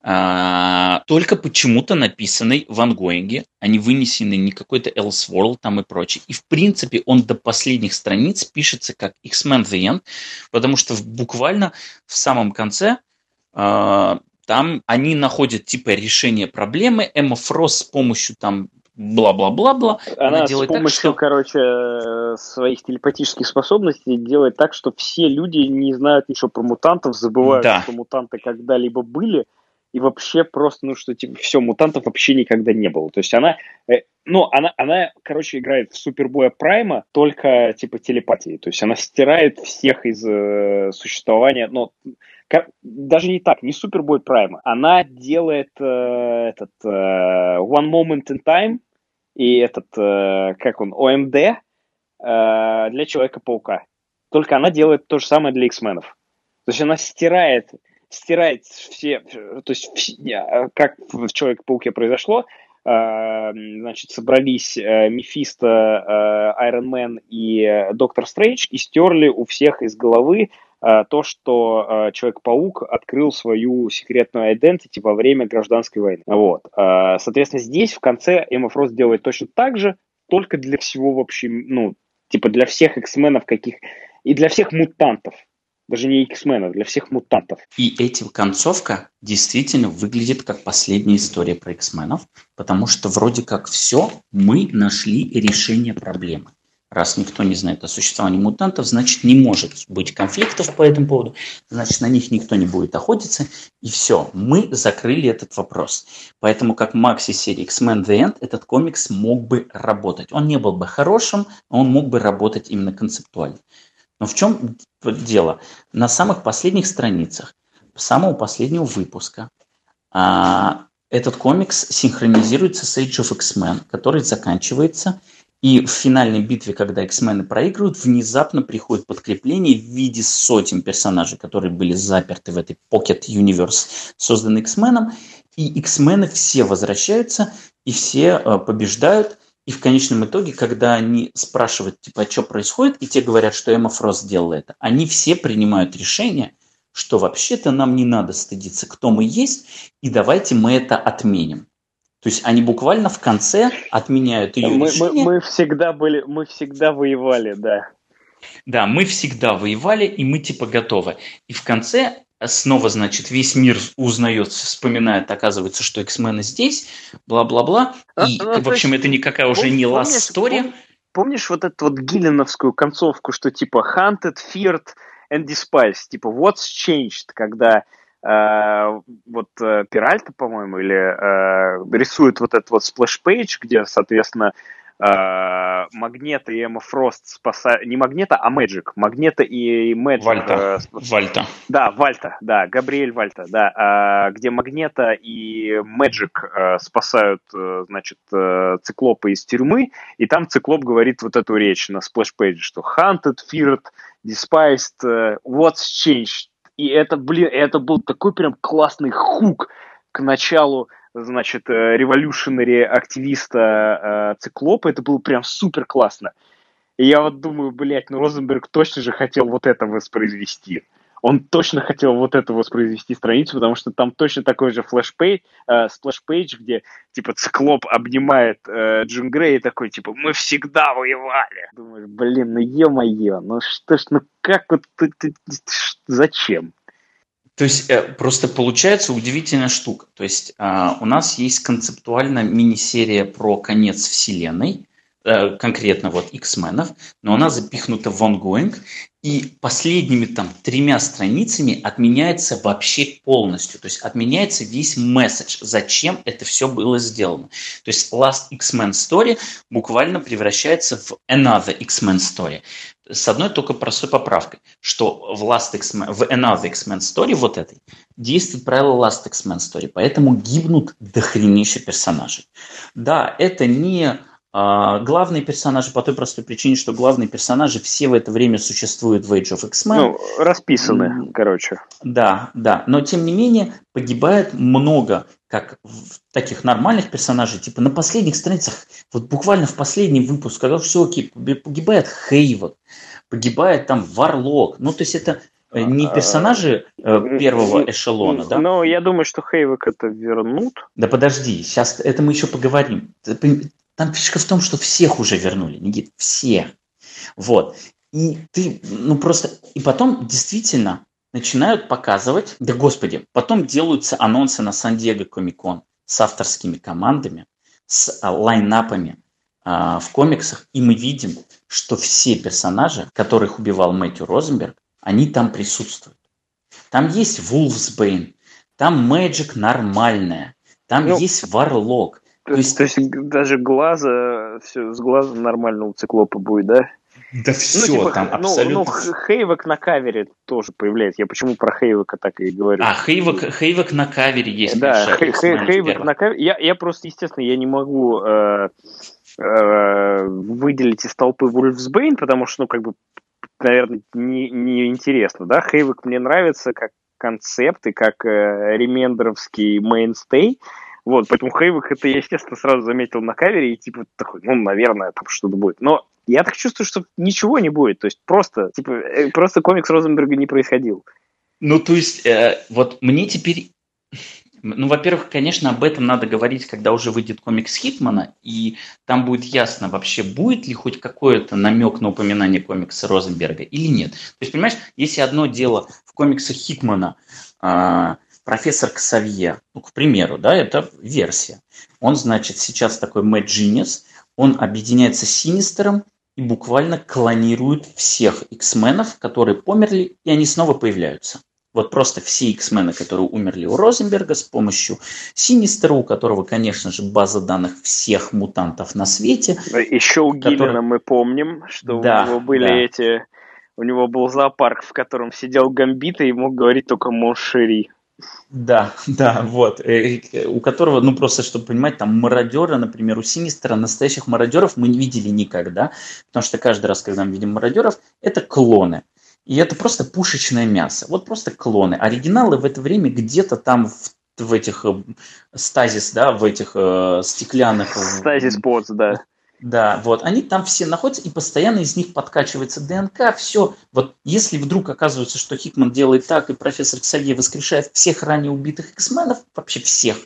а, только почему-то написанный в ангоинге, а не вынесенный не какой-то Elseworld там и прочее. И, в принципе, он до последних страниц пишется как X-Men The End, потому что буквально в самом конце а, там они находят типа решение проблемы. Эмма Фрост с помощью там бла-бла-бла-бла. Она, Она делает с помощью, так, что... короче, э, своих телепатических способностей делает так, что все люди не знают ничего про мутантов, забывают, да. что мутанты когда-либо были, и вообще просто, ну, что, типа, все, мутантов вообще никогда не было. То есть она, э, ну, она, она, короче, играет в Супербоя Прайма только, типа, телепатии. То есть она стирает всех из э, существования, но как, даже не так, не Супербой Прайма. Она делает э, этот э, One Moment in Time и этот, э, как он, ОМД э, для Человека-паука. Только она делает то же самое для X-менов. То есть она стирает, стирает все, то есть как в Человеке-пауке произошло, э, значит, собрались э, Мефисто, Айрон Мэн и Доктор Стрэндж и стерли у всех из головы то, что Человек-паук открыл свою секретную identity во время гражданской войны. Вот. Соответственно, здесь в конце Эмма Фрост делает точно так же, только для всего вообще, ну, типа для всех X-менов каких... И для всех мутантов даже не X-менов, для всех мутантов. И эта концовка действительно выглядит как последняя история про X-менов, потому что вроде как все, мы нашли решение проблемы. Раз никто не знает о существовании мутантов, значит не может быть конфликтов по этому поводу, значит на них никто не будет охотиться, и все, мы закрыли этот вопрос. Поэтому как Макси серии X-Men The End этот комикс мог бы работать. Он не был бы хорошим, он мог бы работать именно концептуально. Но в чем дело? На самых последних страницах самого последнего выпуска а, этот комикс синхронизируется с Age of X-Men, который заканчивается, и в финальной битве, когда X-мены проигрывают, внезапно приходит подкрепление в виде сотен персонажей, которые были заперты в этой Pocket Universe, созданный X-меном, и X-мены все возвращаются, и все а, побеждают, и в конечном итоге, когда они спрашивают, типа, а что происходит, и те говорят, что Эмма Фрост сделала это, они все принимают решение, что вообще-то нам не надо стыдиться, кто мы есть, и давайте мы это отменим. То есть они буквально в конце отменяют ее мы, решение. Мы, мы всегда были, мы всегда воевали, да. Да, мы всегда воевали, и мы типа готовы. И в конце снова, значит, весь мир узнает, вспоминает, оказывается, что X-мены здесь, бла-бла-бла. А, и, ну, в общем, есть, это никакая уже не last story. Помнишь, помнишь вот эту вот Гиллиновскую концовку, что типа hunted, feared and despised, типа what's changed, когда вот э, Перальта, по-моему, или э, рисует вот этот вот splash page, где, соответственно, э, Магнето и Эмма Фрост спасают... Не Магнето, а Мэджик. Магнето и Мэджик. Вальта. Э, спас... Вальта. Да, Вальта, да, Габриэль Вальта, да. Э, где Магнето и Мэджик э, спасают, э, значит, э, Циклопа из тюрьмы, и там Циклоп говорит вот эту речь на splash page 'е, что hunted, feared, despised, what's changed. И это, блин, это был такой прям классный hook к началу значит, э, revolutionary активиста э, Циклопа, это было прям супер классно. И я вот думаю, блядь, ну Розенберг точно же хотел вот это воспроизвести. Он точно хотел вот это воспроизвести страницу, потому что там точно такой же splash page, э, где, типа, Циклоп обнимает э, Джим Грей и такой, типа, мы всегда воевали. Думаю, блин, ну е-мое, ну что ж, ну как вот, ты, ты, зачем? То есть э, просто получается удивительная штука. То есть а, у нас есть концептуально мини-серия про конец Вселенной, конкретно вот X-менов, но она запихнута в ongoing, и последними там тремя страницами отменяется вообще полностью. То есть отменяется весь месседж, зачем это все было сделано. То есть Last X-Men Story буквально превращается в Another X-Men Story. С одной только простой поправкой, что в, Last X-Men, в Another X-Men Story вот этой действует правило Last X-Men Story, поэтому гибнут дохренище персонажей. Да, это не а, главные персонажи по той простой причине, что главные персонажи все в это время существуют в Age of X-Men. Ну, расписаны, mm. короче. Да, да. Но тем не менее погибает много как таких нормальных персонажей, типа на последних страницах, вот буквально в последний выпуск, когда все окей, погибает Хейвот, погибает там Варлок. Ну, то есть это э, не а, персонажи э, первого эшелона, да? Ну, я думаю, что Хейвок это вернут. Да подожди, сейчас это мы еще поговорим. Там фишка в том, что всех уже вернули, Никит, всех. Вот. И ты, ну просто, и потом действительно начинают показывать, да господи, потом делаются анонсы на Сан-Диего Комикон с авторскими командами, с а, лайнапами а, в комиксах, и мы видим, что все персонажи, которых убивал Мэтью Розенберг, они там присутствуют. Там есть Вулфсбейн, там Мэджик нормальная, там ну, есть Варлок, то есть, то есть даже глаза, все, с глазом нормального циклопа будет, да? Да все ну, типа, там ну, абсолютно. Ну, Хейвок на кавере тоже появляется. Я почему про Хейвока так и говорю. А, Хейвок, Хейвок на кавере есть. Да, Хей, Хейвок на кавере. Я, я просто, естественно, я не могу э, э, выделить из толпы Вульфсбейн, потому что, ну, как бы, наверное, не, не интересно, да. Хейвок мне нравится как концепт и как э, ремендеровский мейнстей. Вот, поэтому Хейвик это я, естественно, сразу заметил на кавере и типа такой, ну, наверное, там что-то будет. Но я так чувствую, что ничего не будет. То есть просто, типа, э, просто комикс Розенберга не происходил. Ну, то есть, э, вот мне теперь... Ну, во-первых, конечно, об этом надо говорить, когда уже выйдет комикс Хитмана, и там будет ясно вообще, будет ли хоть какой-то намек на упоминание комикса Розенберга или нет. То есть, понимаешь, если одно дело в комиксах Хитмана э, профессор Ксавье, ну, к примеру, да, это версия. Он, значит, сейчас такой Mad Genius, он объединяется с Синистером и буквально клонирует всех X-менов, которые померли, и они снова появляются. Вот просто все X-мены, которые умерли у Розенберга с помощью Синистера, у которого, конечно же, база данных всех мутантов на свете. Еще у который... Гиллина мы помним, что да, у него были да. эти... У него был зоопарк, в котором сидел Гамбит и мог говорить только mon chéri. Да, да, вот. Э, э, у которого, ну просто, чтобы понимать, там мародера, например, у Синистера настоящих мародеров мы не видели никогда, потому что каждый раз, когда мы видим мародеров, это клоны. И это просто пушечное мясо. Вот просто клоны. Оригиналы в это время где-то там в в этих э, стазис, да, в этих э, стеклянных... Стазис подс, да. Да, вот, они там все находятся, и постоянно из них подкачивается ДНК, все. Вот если вдруг оказывается, что Хикман делает так, и профессор Ксавье воскрешает всех ранее убитых X-менов, вообще всех,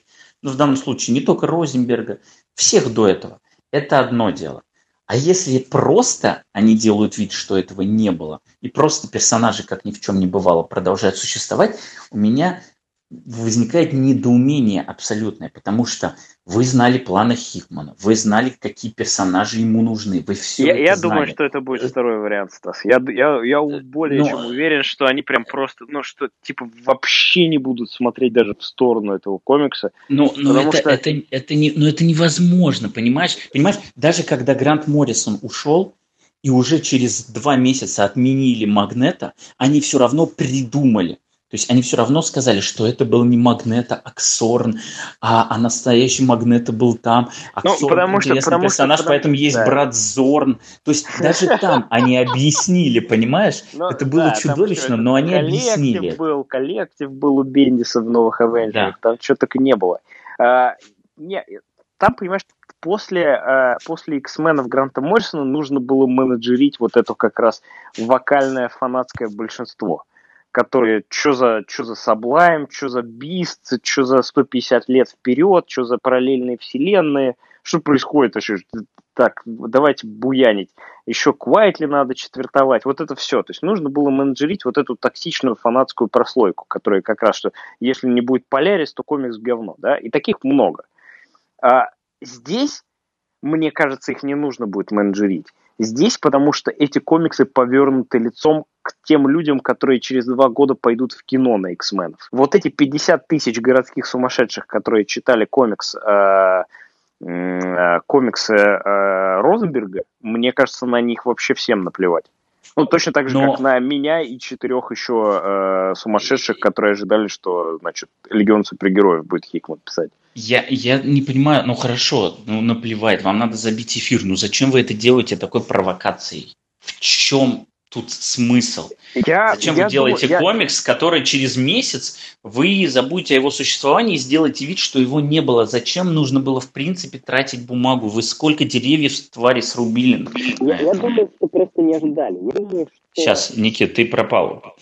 ну, в данном случае не только Розенберга, всех до этого, это одно дело. А если просто они делают вид, что этого не было, и просто персонажи, как ни в чем не бывало, продолжают существовать, у меня возникает недоумение абсолютное, потому что вы знали планы Хикмана, вы знали, какие персонажи ему нужны, вы все Я, это я знали. думаю, что это будет второй вариант, Стас. Я, я, я более Но... чем уверен, что они прям просто, ну, что, типа, вообще не будут смотреть даже в сторону этого комикса. Ну, но это, что... это, это, не, но это невозможно, понимаешь? Понимаешь, даже когда Грант Моррисон ушел, и уже через два месяца отменили Магнета, они все равно придумали, то есть они все равно сказали, что это был не Магнета, а Ксорн, а, а настоящий Магнета был там. А ну, Ксорн потому что, потому персонаж, что, поэтому есть да. брат Зорн. То есть даже там они объяснили, понимаешь? Ну, это было чудовищно, но они объяснили. был, коллектив был у Бендиса в Новых Авенджерах, там что только не было. А, не, там, понимаешь, после, э, после X-менов Гранта Моррисона нужно было менеджерить вот это как раз вокальное фанатское большинство которые что за, что за Sublime, что за Beast, что за 150 лет вперед, что за параллельные вселенные, что происходит вообще? Так, давайте буянить. Еще Квайтли надо четвертовать. Вот это все. То есть нужно было менеджерить вот эту токсичную фанатскую прослойку, которая как раз, что если не будет Полярис, то комикс говно. Да? И таких много. А здесь мне кажется, их не нужно будет менеджерить. Здесь, потому что эти комиксы повернуты лицом к тем людям, которые через два года пойдут в кино на X-менов. Вот эти 50 тысяч городских сумасшедших, которые читали комикс, э, э, комиксы э, Розенберга, мне кажется, на них вообще всем наплевать. Ну, точно так же, Но... как на меня и четырех еще э, сумасшедших, которые ожидали, что, значит, Легион супергероев будет Хикман писать. Я, я не понимаю, ну хорошо, ну наплевать, вам надо забить эфир, ну зачем вы это делаете такой провокацией? В чем тут смысл? Я, Зачем я вы делаете думаю, комикс, я... который через месяц вы забудете о его существовании и сделаете вид, что его не было? Зачем нужно было в принципе тратить бумагу? Вы сколько деревьев твари срубили? Я, я думаю, что просто не ожидали. Я думаю, что... Сейчас, Никит, ты пропал.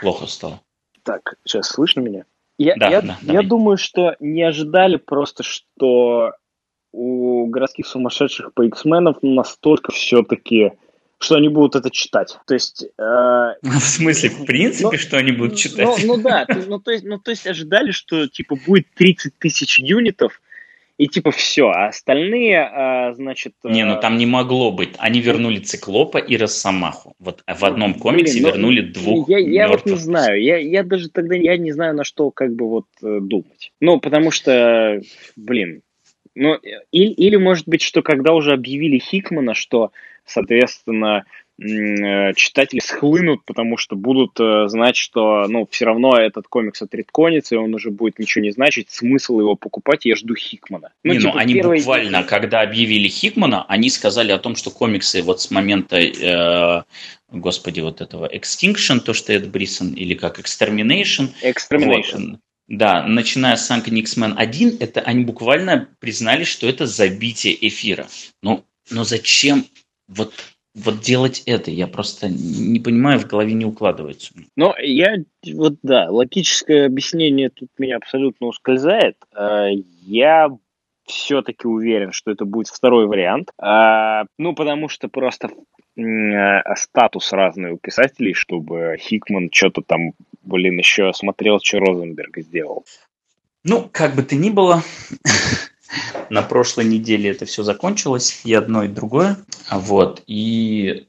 Плохо стало. Так, сейчас слышно меня? Я, да, я, да, я думаю, что не ожидали просто, что у городских сумасшедших по X-менов настолько все-таки что они будут это читать. То есть... Э, в смысле, в принципе, ну, что они будут читать? Ну, ну да, ну то, есть, ну то есть ожидали, что типа будет 30 тысяч юнитов, и типа все, а остальные, а, значит... Не, ну э, там не могло быть. Они вернули Циклопа и Росомаху. Вот в одном комиксе Блин, ну, вернули двух Я, я вот не знаю. Я, я даже тогда я не знаю, на что как бы вот э, думать. Ну, потому что, блин, ну, или, или может быть, что когда уже объявили Хикмана, что, соответственно, Э, читатели схлынут, потому что будут э, знать, что ну, все равно этот комикс отредконится, и он уже будет ничего не значить, смысл его покупать, я жду Хикмана. Ну, не, ну, типа, ну они первые... буквально, когда объявили Хикмана, они сказали о том, что комиксы вот с момента, э, господи, вот этого Extinction, то, что Эд Брисон, или как Extermination. Extermination. Вот, да, начиная с Uncanny X-Men 1, это они буквально признали, что это забитие эфира. Ну, но зачем вот вот делать это. Я просто не понимаю, в голове не укладывается. Ну, я вот да, логическое объяснение тут меня абсолютно ускользает. А, я все-таки уверен, что это будет второй вариант. А, ну, потому что просто а, статус разный у писателей, чтобы Хикман что-то там, блин, еще смотрел, что Розенберг сделал. Ну, как бы то ни было, на прошлой неделе это все закончилось, и одно, и другое. Вот, и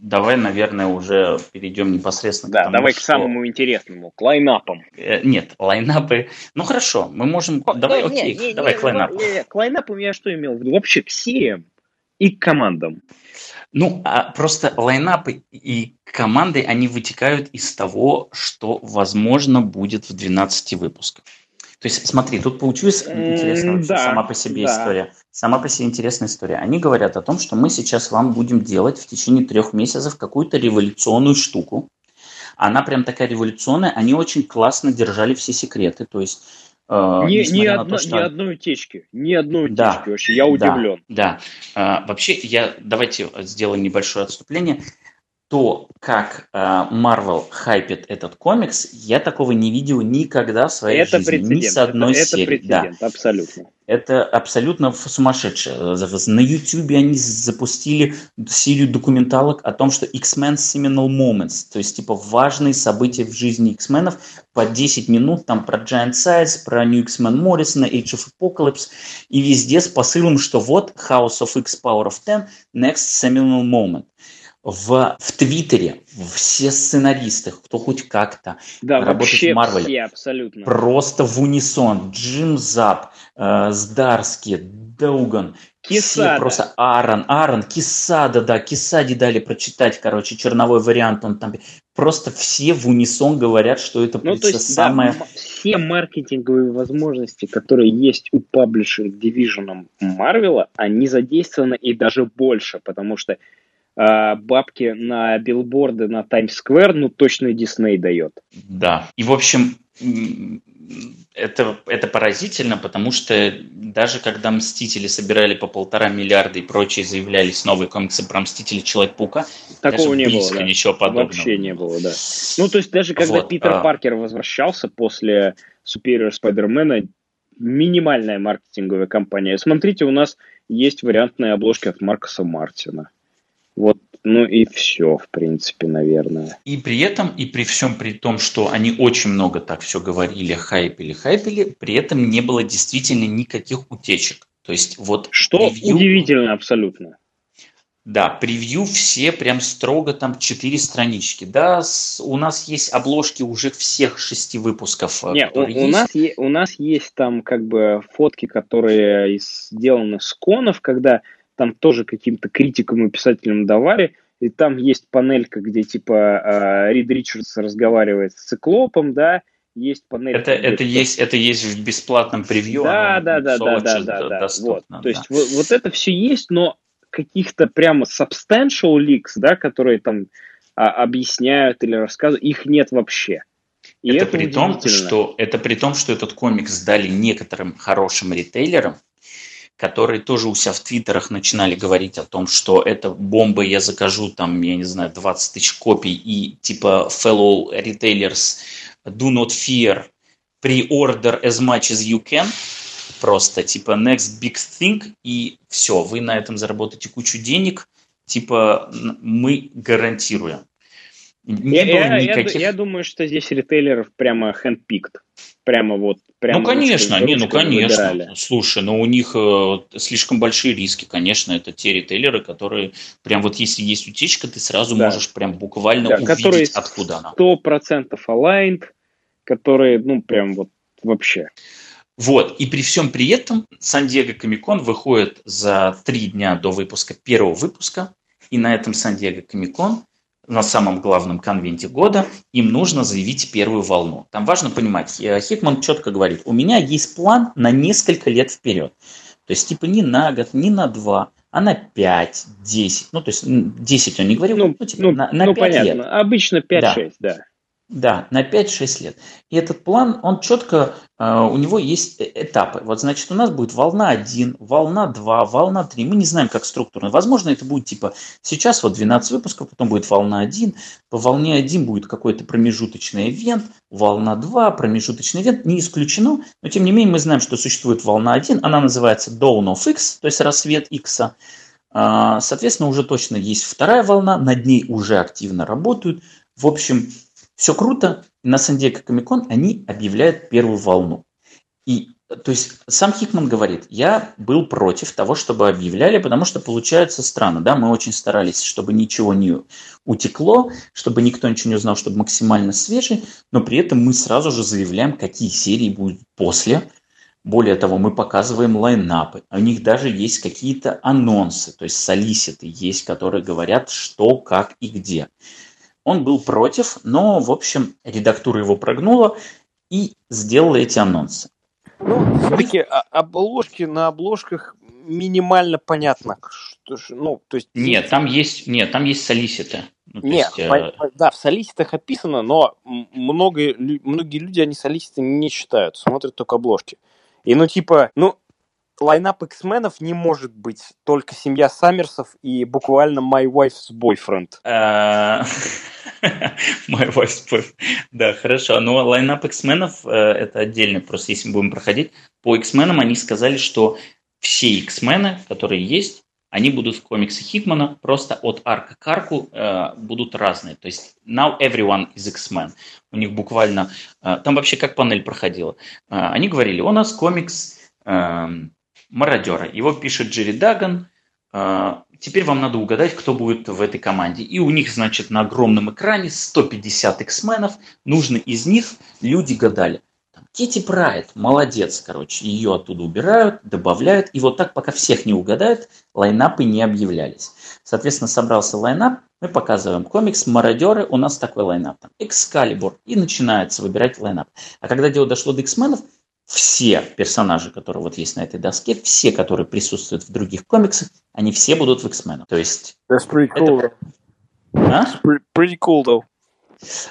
давай, наверное, уже перейдем непосредственно да, к тому, давай что... к самому интересному, к лайнапам. Э, нет, лайнапы... Ну, хорошо, мы можем... О, давай, не, окей, не, давай не, к. Не, не, к лайнапам я что имел в виду? Вообще к сериям и к командам. Ну, а просто лайнапы и команды, они вытекают из того, что, возможно, будет в 12 выпусках. То есть, смотри, тут получилась интересная да, сама по себе да. история. Сама по себе интересная история. Они говорят о том, что мы сейчас вам будем делать в течение трех месяцев какую-то революционную штуку. Она прям такая революционная. Они очень классно держали все секреты. То есть э, ни, ни, одно, то, что... ни одной утечки. Ни одной утечки да, вообще. Я удивлен. Да. да. А, вообще, я давайте сделаем небольшое отступление то, как э, Marvel хайпит этот комикс, я такого не видел никогда в своей это жизни. Прецедент. Ни с одной это, серии. Это прецедент, да. абсолютно. Это абсолютно сумасшедшее. На YouTube они запустили серию документалок о том, что X-Men Seminal Moments, то есть типа важные события в жизни X-менов по 10 минут, там про Giant Size, про New X-Men Morrison, Age of Apocalypse, и везде с посылом, что вот House of X Power of Ten, Next Seminal Moment в, в Твиттере все сценаристы, кто хоть как-то да, работает в Марвеле, все абсолютно. просто в унисон. Джим Зап, э, Здарский, Дауган, Кисада. Все просто Аарон, Аарон, Кисада, да, Кисаде дали прочитать, короче, черновой вариант, он там просто все в унисон говорят, что это ну, то есть, самое... Да, все маркетинговые возможности, которые есть у паблишинг дивизиона Марвела, они задействованы и даже больше, потому что бабки на билборды на Таймс-сквер, ну, точно Дисней дает. Да. И, в общем, это, это поразительно, потому что даже когда «Мстители» собирали по полтора миллиарда и прочие заявлялись новые комиксы про «Мстители. Человек-паука», Такого не было, да. ничего подобного. Вообще не было, да. Ну, то есть даже когда вот, Питер а... Паркер возвращался после Superior Spider-Man, минимальная маркетинговая кампания. Смотрите, у нас есть вариантные обложки от Маркоса Мартина. Вот, ну и все, в принципе, наверное. И при этом, и при всем при том, что они очень много так все говорили, хайпили, хайпили, при этом не было действительно никаких утечек. То есть вот Что превью... удивительно абсолютно. Да, превью все прям строго там четыре странички. Да, с, у нас есть обложки уже всех шести выпусков. Э, Не, у, у, нас е, у нас есть там как бы фотки, которые сделаны с конов, когда там тоже каким-то критикам и писателям давали, и там есть панелька, где типа э, Рид Ричардс разговаривает с циклопом, да, есть панель. Это, это, есть, это есть в бесплатном превью. Да, да, да, да, да, да, да. Вот. То есть вот, вот это все есть, но каких-то прямо substantial leaks, да, которые там а, объясняют или рассказывают, их нет вообще. И это, это при том, что это при том, что этот комикс сдали некоторым хорошим ритейлерам, которые тоже у себя в твиттерах начинали говорить о том, что это бомба, я закажу там, я не знаю, 20 тысяч копий, и типа fellow retailers do not fear, pre-order as much as you can, просто типа next big thing, и все, вы на этом заработаете кучу денег, типа мы гарантируем. Не я, никаких... я, я думаю, что здесь ритейлеров прямо handpicked. Прямо вот. Прямо ну, конечно, не, ну, конечно. Выбирали. Слушай, но у них э, слишком большие риски, конечно. Это те ритейлеры, которые прям вот если есть утечка, ты сразу да. можешь прям буквально да, увидеть, откуда она. Сто процентов aligned, которые, ну, прям вот вообще. Вот, и при всем при этом Сан-Диего Комикон выходит за три дня до выпуска первого выпуска, и на этом Сан-Диего Комикон, на самом главном конвенте года, им нужно заявить первую волну. Там важно понимать, э, Хикман четко говорит, у меня есть план на несколько лет вперед. То есть, типа, не на год, не на два, а на 5, 10. Ну, то есть, 10 он не говорил, ну, ну, типа, ну, на, на ну 5 понятно. лет. Обычно 5-6, да. да. Да, на 5-6 лет. И этот план, он четко, э, у него есть э, этапы. Вот, значит, у нас будет волна 1, волна 2, волна 3. Мы не знаем, как структурно. Возможно, это будет типа сейчас вот 12 выпусков, потом будет волна 1. По волне 1 будет какой-то промежуточный ивент, волна 2, промежуточный ивент. Не исключено, но тем не менее мы знаем, что существует волна 1. Она называется Dawn of X, то есть рассвет X. А, соответственно, уже точно есть вторая волна, над ней уже активно работают. В общем, все круто. На Сан-Диего Комикон они объявляют первую волну. И то есть сам Хикман говорит, я был против того, чтобы объявляли, потому что получается странно, да, мы очень старались, чтобы ничего не утекло, чтобы никто ничего не узнал, чтобы максимально свежий, но при этом мы сразу же заявляем, какие серии будут после. Более того, мы показываем лайнапы, у них даже есть какие-то анонсы, то есть солиситы есть, которые говорят, что, как и где. Он был против, но, в общем, редактура его прогнула и сделала эти анонсы. Ну, все-таки обложки на обложках минимально понятно, что, ну, то есть... Нет, там есть, нет, там есть солиситы. Ну, нет, есть, э... да, в солиситах описано, но много, многие люди, они солиситы не читают, смотрят только обложки. И ну, типа, ну, лайнап X-менов не может быть только семья Саммерсов и буквально My Wife's Boyfriend. Э, My Wife's Boyfriend. Да, хорошо. Но лайнап X-менов э, это отдельно, просто если мы будем проходить. По X-менам они сказали, что все X-мены, которые есть, они будут в комиксе Хикмана, просто от арка к арку э, будут разные. То есть now everyone is X-Men. У них буквально... Э, там вообще как панель проходила. Э, они говорили, у нас комикс э, мародера. Его пишет Джерри Даган. А, теперь вам надо угадать, кто будет в этой команде. И у них, значит, на огромном экране 150 X-менов. Нужно из них люди гадали. Кити Прайд, молодец, короче, ее оттуда убирают, добавляют, и вот так, пока всех не угадают, лайнапы не объявлялись. Соответственно, собрался лайнап, мы показываем комикс, мародеры, у нас такой лайнап, там, Экскалибур, и начинается выбирать лайнап. А когда дело дошло до X-менов, все персонажи, которые вот есть на этой доске, все, которые присутствуют в других комиксах, они все будут в X-Men. То есть... That's pretty cool. Это... А? Pretty cool, though.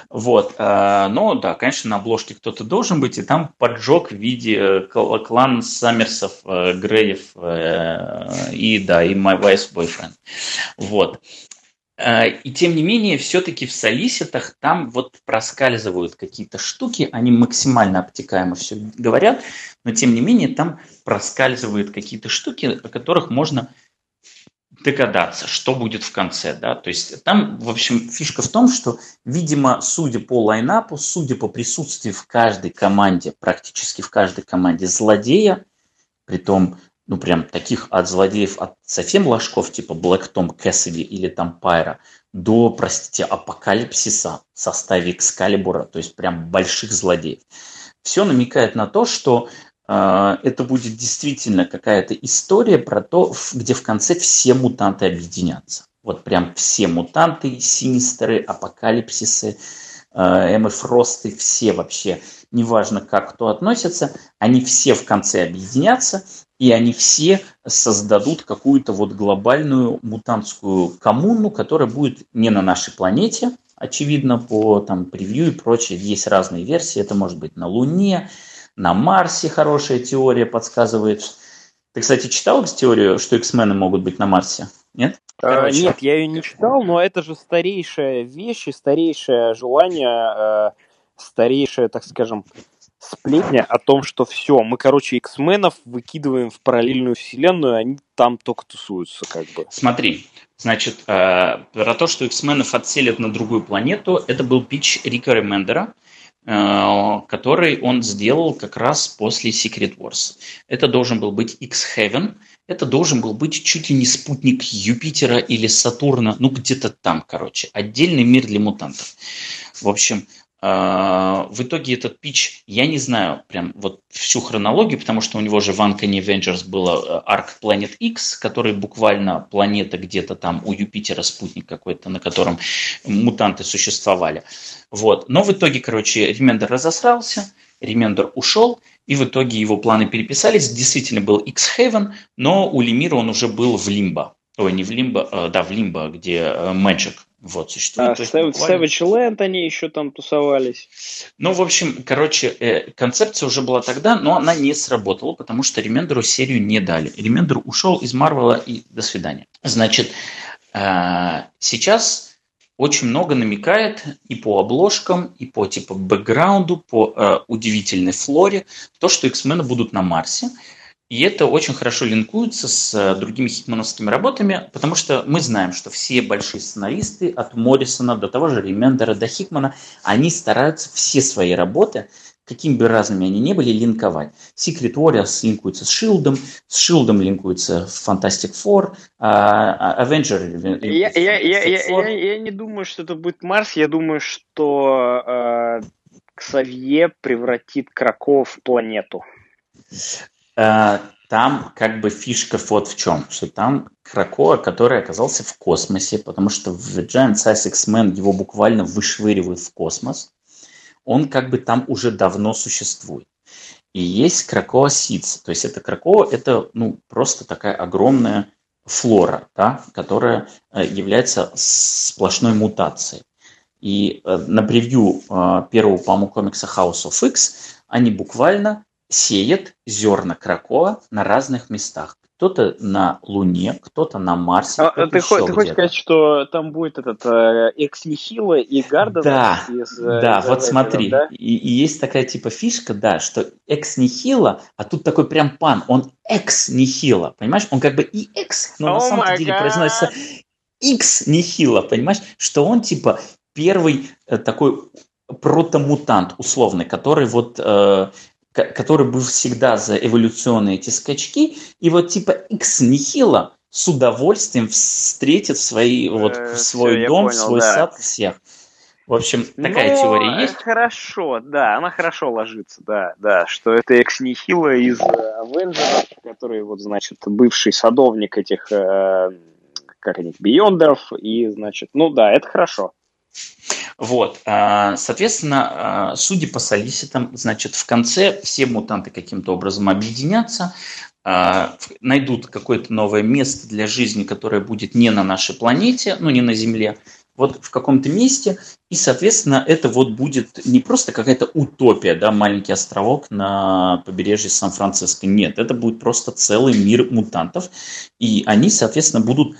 Вот, э, ну да, конечно, на обложке кто-то должен быть, и там поджог в виде э, клан Саммерсов, э, Греев и, да, и My Wife's Boyfriend. Вот. Э, и тем не менее, все-таки в солиситах там вот проскальзывают какие-то штуки, они максимально обтекаемо все говорят, но тем не менее там проскальзывают какие-то штуки, о которых можно догадаться, что будет в конце, да, то есть там, в общем, фишка в том, что, видимо, судя по лайнапу, судя по присутствию в каждой команде, практически в каждой команде злодея, при том ну, прям таких от злодеев, от совсем ложков, типа Блэк Том Кэссиди или там Пайра, до, простите, Апокалипсиса в составе Экскалибура, то есть прям больших злодеев. Все намекает на то, что э, это будет действительно какая-то история про то, где в конце все мутанты объединятся. Вот прям все мутанты, синистеры, апокалипсисы, э, Эммы Фросты, все вообще, неважно как кто относится, они все в конце объединятся, и они все создадут какую-то вот глобальную мутантскую коммуну, которая будет не на нашей планете, очевидно, по там превью и прочее. Есть разные версии, это может быть на Луне, на Марсе хорошая теория подсказывает. Ты, кстати, читал теорию, что X-мены могут быть на Марсе? Нет? А, нет, я ее не читал, но это же старейшая вещь и старейшее желание, э, старейшее, так скажем, сплетня о том, что все, мы, короче, X-менов выкидываем в параллельную вселенную, они там только тусуются, как бы. Смотри, значит, э, про то, что X-менов отселят на другую планету, это был пич Рика Ремендера, э, который он сделал как раз после Secret Wars. Это должен был быть X-Heaven, это должен был быть чуть ли не спутник Юпитера или Сатурна, ну где-то там, короче, отдельный мир для мутантов. В общем, в итоге этот пич, я не знаю прям вот всю хронологию, потому что у него же в Uncanny Avengers было э, Arc Planet X, который буквально планета где-то там у Юпитера, спутник какой-то, на котором мутанты существовали. Вот. Но в итоге, короче, Ремендер разосрался, Ремендер ушел, и в итоге его планы переписались. Действительно был X-Haven, но у Лемира он уже был в Лимбо. Ой, не в Лимбо, а, да, в Лимбо, где э, Magik вот, существует. А Savage, буквально... Land они еще там тусовались. Ну, в общем, короче, э, концепция уже была тогда, но она не сработала, потому что Ремендеру серию не дали. Ремендер ушел из Марвела и до свидания. Значит, э, сейчас очень много намекает и по обложкам, и по типа бэкграунду, по э, удивительной флоре, то, что X-мены будут на Марсе. И это очень хорошо линкуется с э, другими хитмановскими работами, потому что мы знаем, что все большие сценаристы, от Моррисона до того же Ремендера до Хикмана, они стараются все свои работы, какими бы разными они ни были, линковать. Secret Warriors линкуется с Шилдом, с Шилдом линкуется Fantastic Four, а Avenger я, я, я, я, я, я не думаю, что это будет Марс, я думаю, что э, Ксавье превратит Краков в планету. Э, там как бы фишка вот в чем, что там Кракоа, который оказался в космосе, потому что в Giant Size X-Men его буквально вышвыривают в космос, он как бы там уже давно существует. И есть Кракоа Сидс, то есть это Кракоа, это ну, просто такая огромная флора, да, которая э, является сплошной мутацией. И э, на превью первого, по-моему, комикса House of X они буквально сеет зерна кракоа на разных местах. Кто-то на Луне, кто-то на Марсе. А, ты, хо- ты хочешь сказать, что там будет этот э, Экс Нихила и Гарден? Да, из, э, да, из вот смотри. Да? И, и есть такая типа фишка, да, что Экс Нихила, а тут такой прям пан, он Экс Нихила, понимаешь? Он как бы и Экс, но oh на самом деле God. произносится X Нихила, понимаешь? Что он типа первый э, такой протомутант условный, который вот э, который был всегда за эволюционные эти скачки, и вот типа X Нихила с удовольствием встретит в, свои, вот, в э, свой Все, дом, понял, в свой да. сад всех. В общем, такая Но теория есть. Хорошо, да, она хорошо ложится, да, да, что это Экс Нихила из Авенджеров, который, вот, значит, бывший садовник этих, э, как они, Биондеров, и, значит, ну да, это хорошо. Вот, а, соответственно, а, судя по солиситам, значит, в конце все мутанты каким-то образом объединятся, а, найдут какое-то новое место для жизни, которое будет не на нашей планете, ну, не на Земле, вот в каком-то месте, и, соответственно, это вот будет не просто какая-то утопия, да, маленький островок на побережье Сан-Франциско, нет, это будет просто целый мир мутантов, и они, соответственно, будут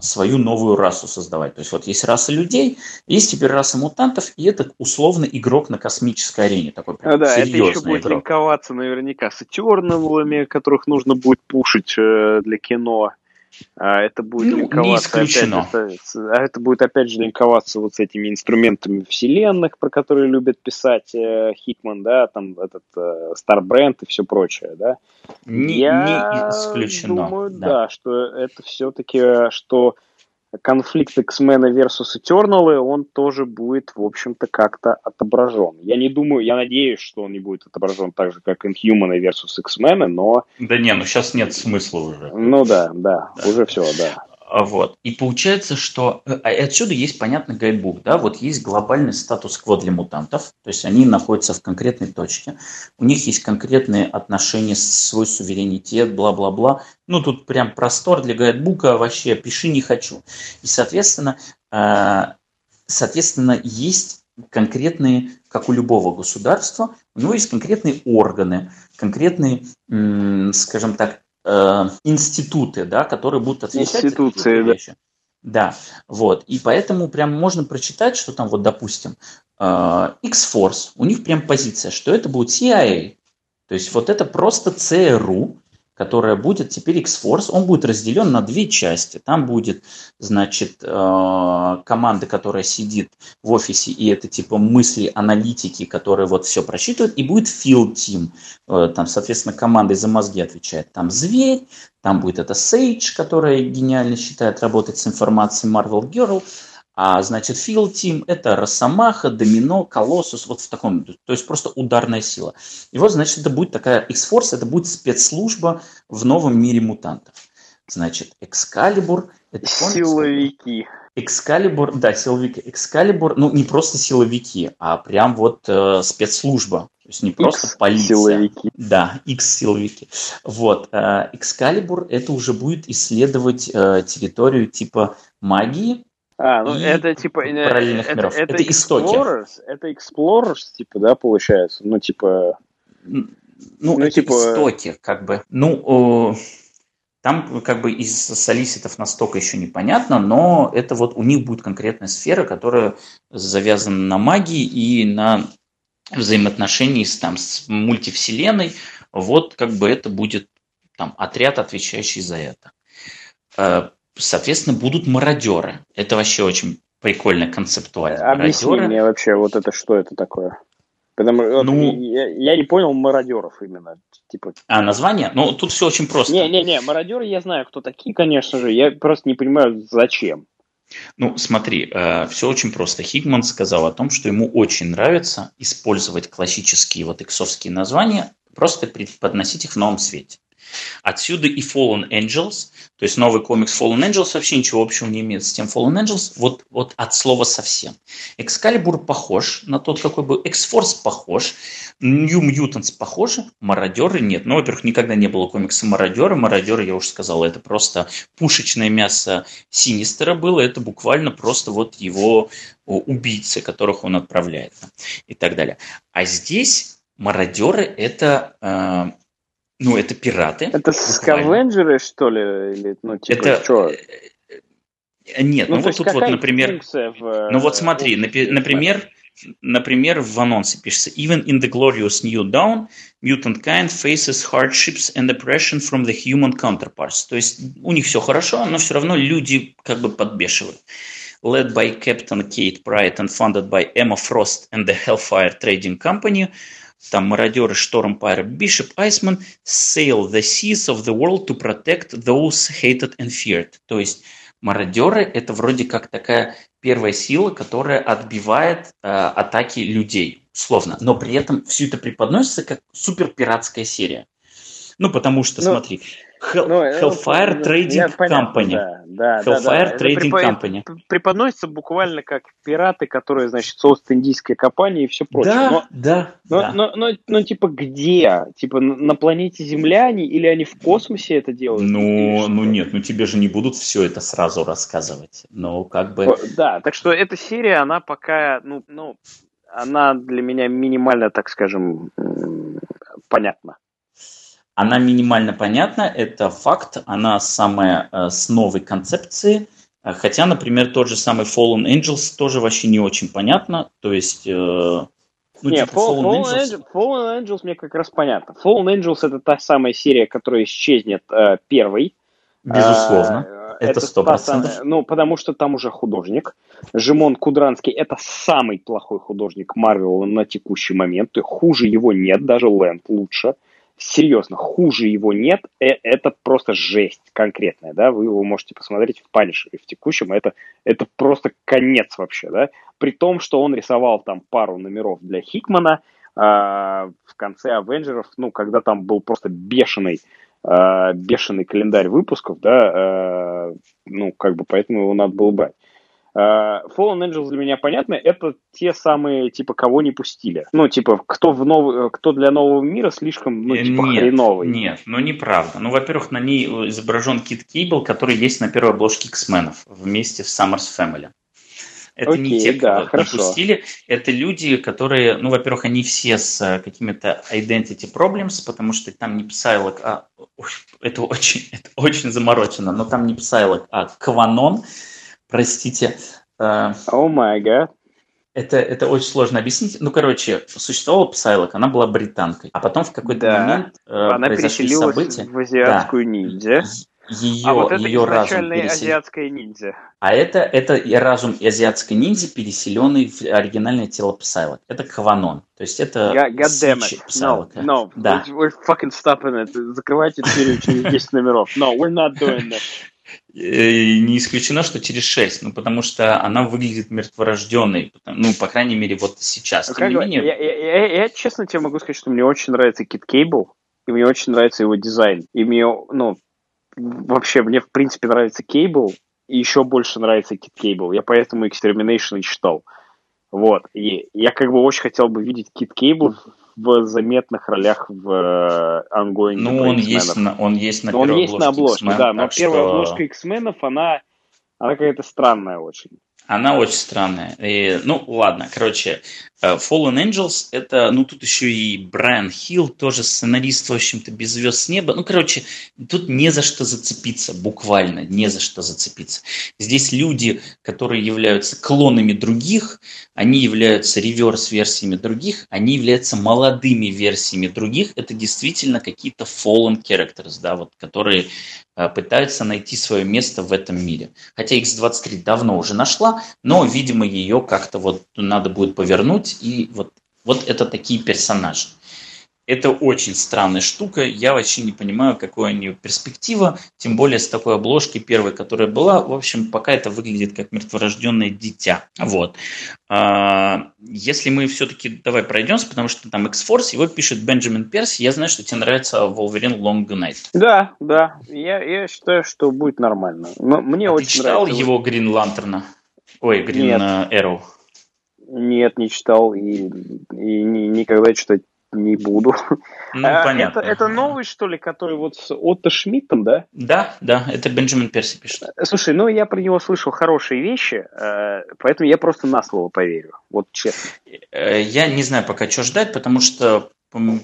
свою новую расу создавать. То есть вот есть раса людей, есть теперь раса мутантов, и это условно игрок на космической арене. Такой прям а, да, это еще будет игрок. линковаться наверняка с Этерновыми, которых нужно будет пушить э, для кино. А это будет ну, линковаться не исключено. Опять, а это будет опять же линковаться вот с этими инструментами вселенных, про которые любят писать э, Хикман, да, там этот э, Starbrand и все прочее, да. Не, Я не исключено. думаю, да. да, что это все-таки, что конфликт X-Men versus Eternal, он тоже будет, в общем-то, как-то отображен. Я не думаю, я надеюсь, что он не будет отображен так же, как Inhuman versus X-Men, но... Да не, ну сейчас нет смысла уже. Ну да, да, да. уже все, да. Вот. И получается, что э, а, отсюда есть понятный гайдбук, да, вот есть глобальный статус-кво для мутантов, то есть они находятся в конкретной точке, у них есть конкретные отношения, свой суверенитет, бла-бла-бла. Ну, тут прям простор для гайдбука, вообще пиши не хочу. И, соответственно, э, соответственно, есть конкретные, как у любого государства, у него есть конкретные органы, конкретные, скажем так, э, институты, да, которые будут отвечать Институции, за да. вещи. Да, вот. И поэтому прям можно прочитать, что там, вот, допустим, э, X-Force, у них прям позиция, что это будет CIA. То есть вот это просто ЦРУ, которая будет теперь X-Force, он будет разделен на две части. Там будет, значит, э, команда, которая сидит в офисе, и это типа мысли аналитики, которые вот все просчитывают, и будет Field Team, э, там, соответственно, команда за мозги отвечает. Там Зверь, там будет это Sage, которая гениально считает работать с информацией Marvel Girl, а значит, Field Team – это Росомаха, Домино, Колоссус, вот в таком, то есть просто ударная сила. И вот, значит, это будет такая, X-Force – это будет спецслужба в новом мире мутантов. Значит, Экскалибур – это Силовики. Экскалибур, да, силовики. Экскалибур, ну, не просто силовики, а прям вот э, спецслужба. То есть не просто X полиция. Силовики. Да, X-силовики. Вот. Экскалибур – это уже будет исследовать э, территорию типа магии, а, ну это типа э, параллельных это, миров. Это, это истоки. Explorers, это Explorers, типа, да, получается? Ну, типа... Ну, ну типа... истоки, как бы. Ну, там как бы из солиситов настолько еще непонятно, но это вот у них будет конкретная сфера, которая завязана на магии и на взаимоотношении с, там, с мультивселенной. Вот как бы это будет там отряд, отвечающий за это. Э, соответственно, будут мародеры. Это вообще очень прикольно концептуально. Объясни мародеры. мне вообще, вот это что это такое? Потому ну, я, я не понял мародеров именно. Типа... А, название? Ну, тут все очень просто. Не-не-не, мародеры я знаю, кто такие, конечно же. Я просто не понимаю, зачем. Ну, смотри, э, все очень просто. Хигман сказал о том, что ему очень нравится использовать классические вот иксовские названия, просто подносить их в новом свете. Отсюда и Fallen Angels, то есть новый комикс Fallen Angels вообще ничего общего не имеет с тем Fallen Angels, вот, вот от слова совсем. Excalibur похож на тот, какой был, X-Force похож, New Mutants похожи, Мародеры нет. Ну, во-первых, никогда не было комикса Мародеры. Мародеры, я уже сказал, это просто пушечное мясо Синистера было, это буквально просто вот его убийцы, которых он отправляет и так далее. А здесь мародеры это э, ну, это пираты. Это скавенджеры, что ли? Или, ну, типа, это... что? Э, э, нет, ну, ну вот тут вот, например... В... Ну вот смотри, например, например, в анонсе пишется «Even in the glorious new dawn, mutant kind faces hardships and oppression from the human counterparts». То есть у них все хорошо, но все равно люди как бы подбешивают. Led by Captain Kate Pride and funded by Emma Frost and the Hellfire Trading Company – там мародеры Штормпайр, Бишоп Айсман sail the seas of the world to protect those hated and feared. То есть мародеры это вроде как такая первая сила, которая отбивает э, атаки людей, условно. Но при этом все это преподносится как супер пиратская серия. Ну, потому что, ну, смотри, Hell, ну, Hellfire ну, Trading Company. Да, да, Hellfire да, да. Trading препо... Company. Преподносится буквально как пираты, которые, значит, создают индийские компании и все прочее. Да, но, да, но, да. Но, но, но, но, типа, где? Типа, на планете Земля они или они в космосе это делают? Ну, ну нет, ну тебе же не будут все это сразу рассказывать. Ну, как бы... Да, так что эта серия, она пока, ну, ну она для меня минимально, так скажем, понятна. Она минимально понятна, это факт, она самая э, с новой концепции, э, хотя, например, тот же самый Fallen Angels тоже вообще не очень понятно, то есть... Э, ну, не, типа Fall, Fallen, Fallen, Angels... Fallen Angels мне как раз понятно. Fallen Angels это та самая серия, которая исчезнет э, первой, Безусловно. Это сто процентов. Ну, потому что там уже художник. Жимон Кудранский – это самый плохой художник Марвела на текущий момент. Хуже его нет, даже Лэнд лучше серьезно, хуже его нет, э, это просто жесть конкретная, да, вы его можете посмотреть в Панишере в текущем, это, это просто конец вообще, да, при том, что он рисовал там пару номеров для Хикмана э, в конце Авенджеров, ну, когда там был просто бешеный, э, бешеный календарь выпусков, да, э, ну, как бы поэтому его надо было брать. Э, Fallen Angels для меня понятно, это те самые, типа, кого не пустили. Ну, типа, кто, в нов... кто для нового мира слишком, ну, типа, нет, хреновый. Нет, ну, неправда. Ну, во-первых, на ней изображен Кит Кейбл, который есть на первой обложке X-менов вместе с Summers Family. Это Окей, не те, да, кого не пустили. Это люди, которые, ну, во-первых, они все с э, какими-то identity problems, потому что там не Psylocke, а... Это очень, это очень заморочено, но там не Psylocke, а Кванон, простите. О oh my god. Это, это очень сложно объяснить. Ну, короче, существовала Псайлок, она была британкой. А потом в какой-то да. момент э, она произошли события. в азиатскую да. ниндзя. Ее, а вот это ее разум пересел... азиатская ниндзя. А это, это разум азиатской ниндзя, переселенный в оригинальное тело Псайлок. Это Кванон. То есть это God, God No, no. Да. We're, we're fucking stopping it. Закрывайте дверь через 10 номеров. No, we're not doing that. Не исключено, что через 6, ну, потому что она выглядит мертворожденной, ну, по крайней мере, вот сейчас. Тем не менее... я, я, я, я, честно тебе могу сказать, что мне очень нравится Кит Кейбл, и мне очень нравится его дизайн. И мне, ну, вообще, мне, в принципе, нравится Кейбл, и еще больше нравится Кит Кейбл. Я поэтому Extermination и читал. Вот. И я как бы очень хотел бы видеть Кит Кейбл в заметных ролях в э, ongoing. Ну, он есть, на, он есть на первой он есть на обложке, да, но первая что... обложка X-менов, она, она какая-то странная очень. Она очень странная. И, ну, ладно, короче, Fallen Angels, это, ну, тут еще и Брайан Хилл, тоже сценарист, в общем-то, без звезд с неба. Ну, короче, тут не за что зацепиться, буквально, не за что зацепиться. Здесь люди, которые являются клонами других, они являются реверс-версиями других, они являются молодыми версиями других. Это действительно какие-то fallen characters, да, вот, которые э, пытаются найти свое место в этом мире. Хотя X23 давно уже нашла, но, видимо, ее как-то вот надо будет повернуть, и вот, вот это такие персонажи. Это очень странная штука. Я вообще не понимаю, какой у нее перспектива. Тем более с такой обложки первой, которая была. В общем, пока это выглядит как мертворожденное дитя. Вот. А, если мы все-таки давай пройдемся, потому что там X-Force, его пишет Бенджамин Перси. Я знаю, что тебе нравится Wolverine Long Night. Да, да. Я, я считаю, что будет нормально. Но мне а очень ты читал нравится. его Green Lantern? Ой, Green Нет. Arrow. Нет, не читал и, и никогда читать не буду. Ну, а, понятно. Это, это новый, что ли, который вот с Отто Шмидтом, да? Да, да, это Бенджамин Перси пишет. Слушай, ну я про него слышал хорошие вещи, э, поэтому я просто на слово поверю, вот честно. Э, я не знаю пока, что ждать, потому что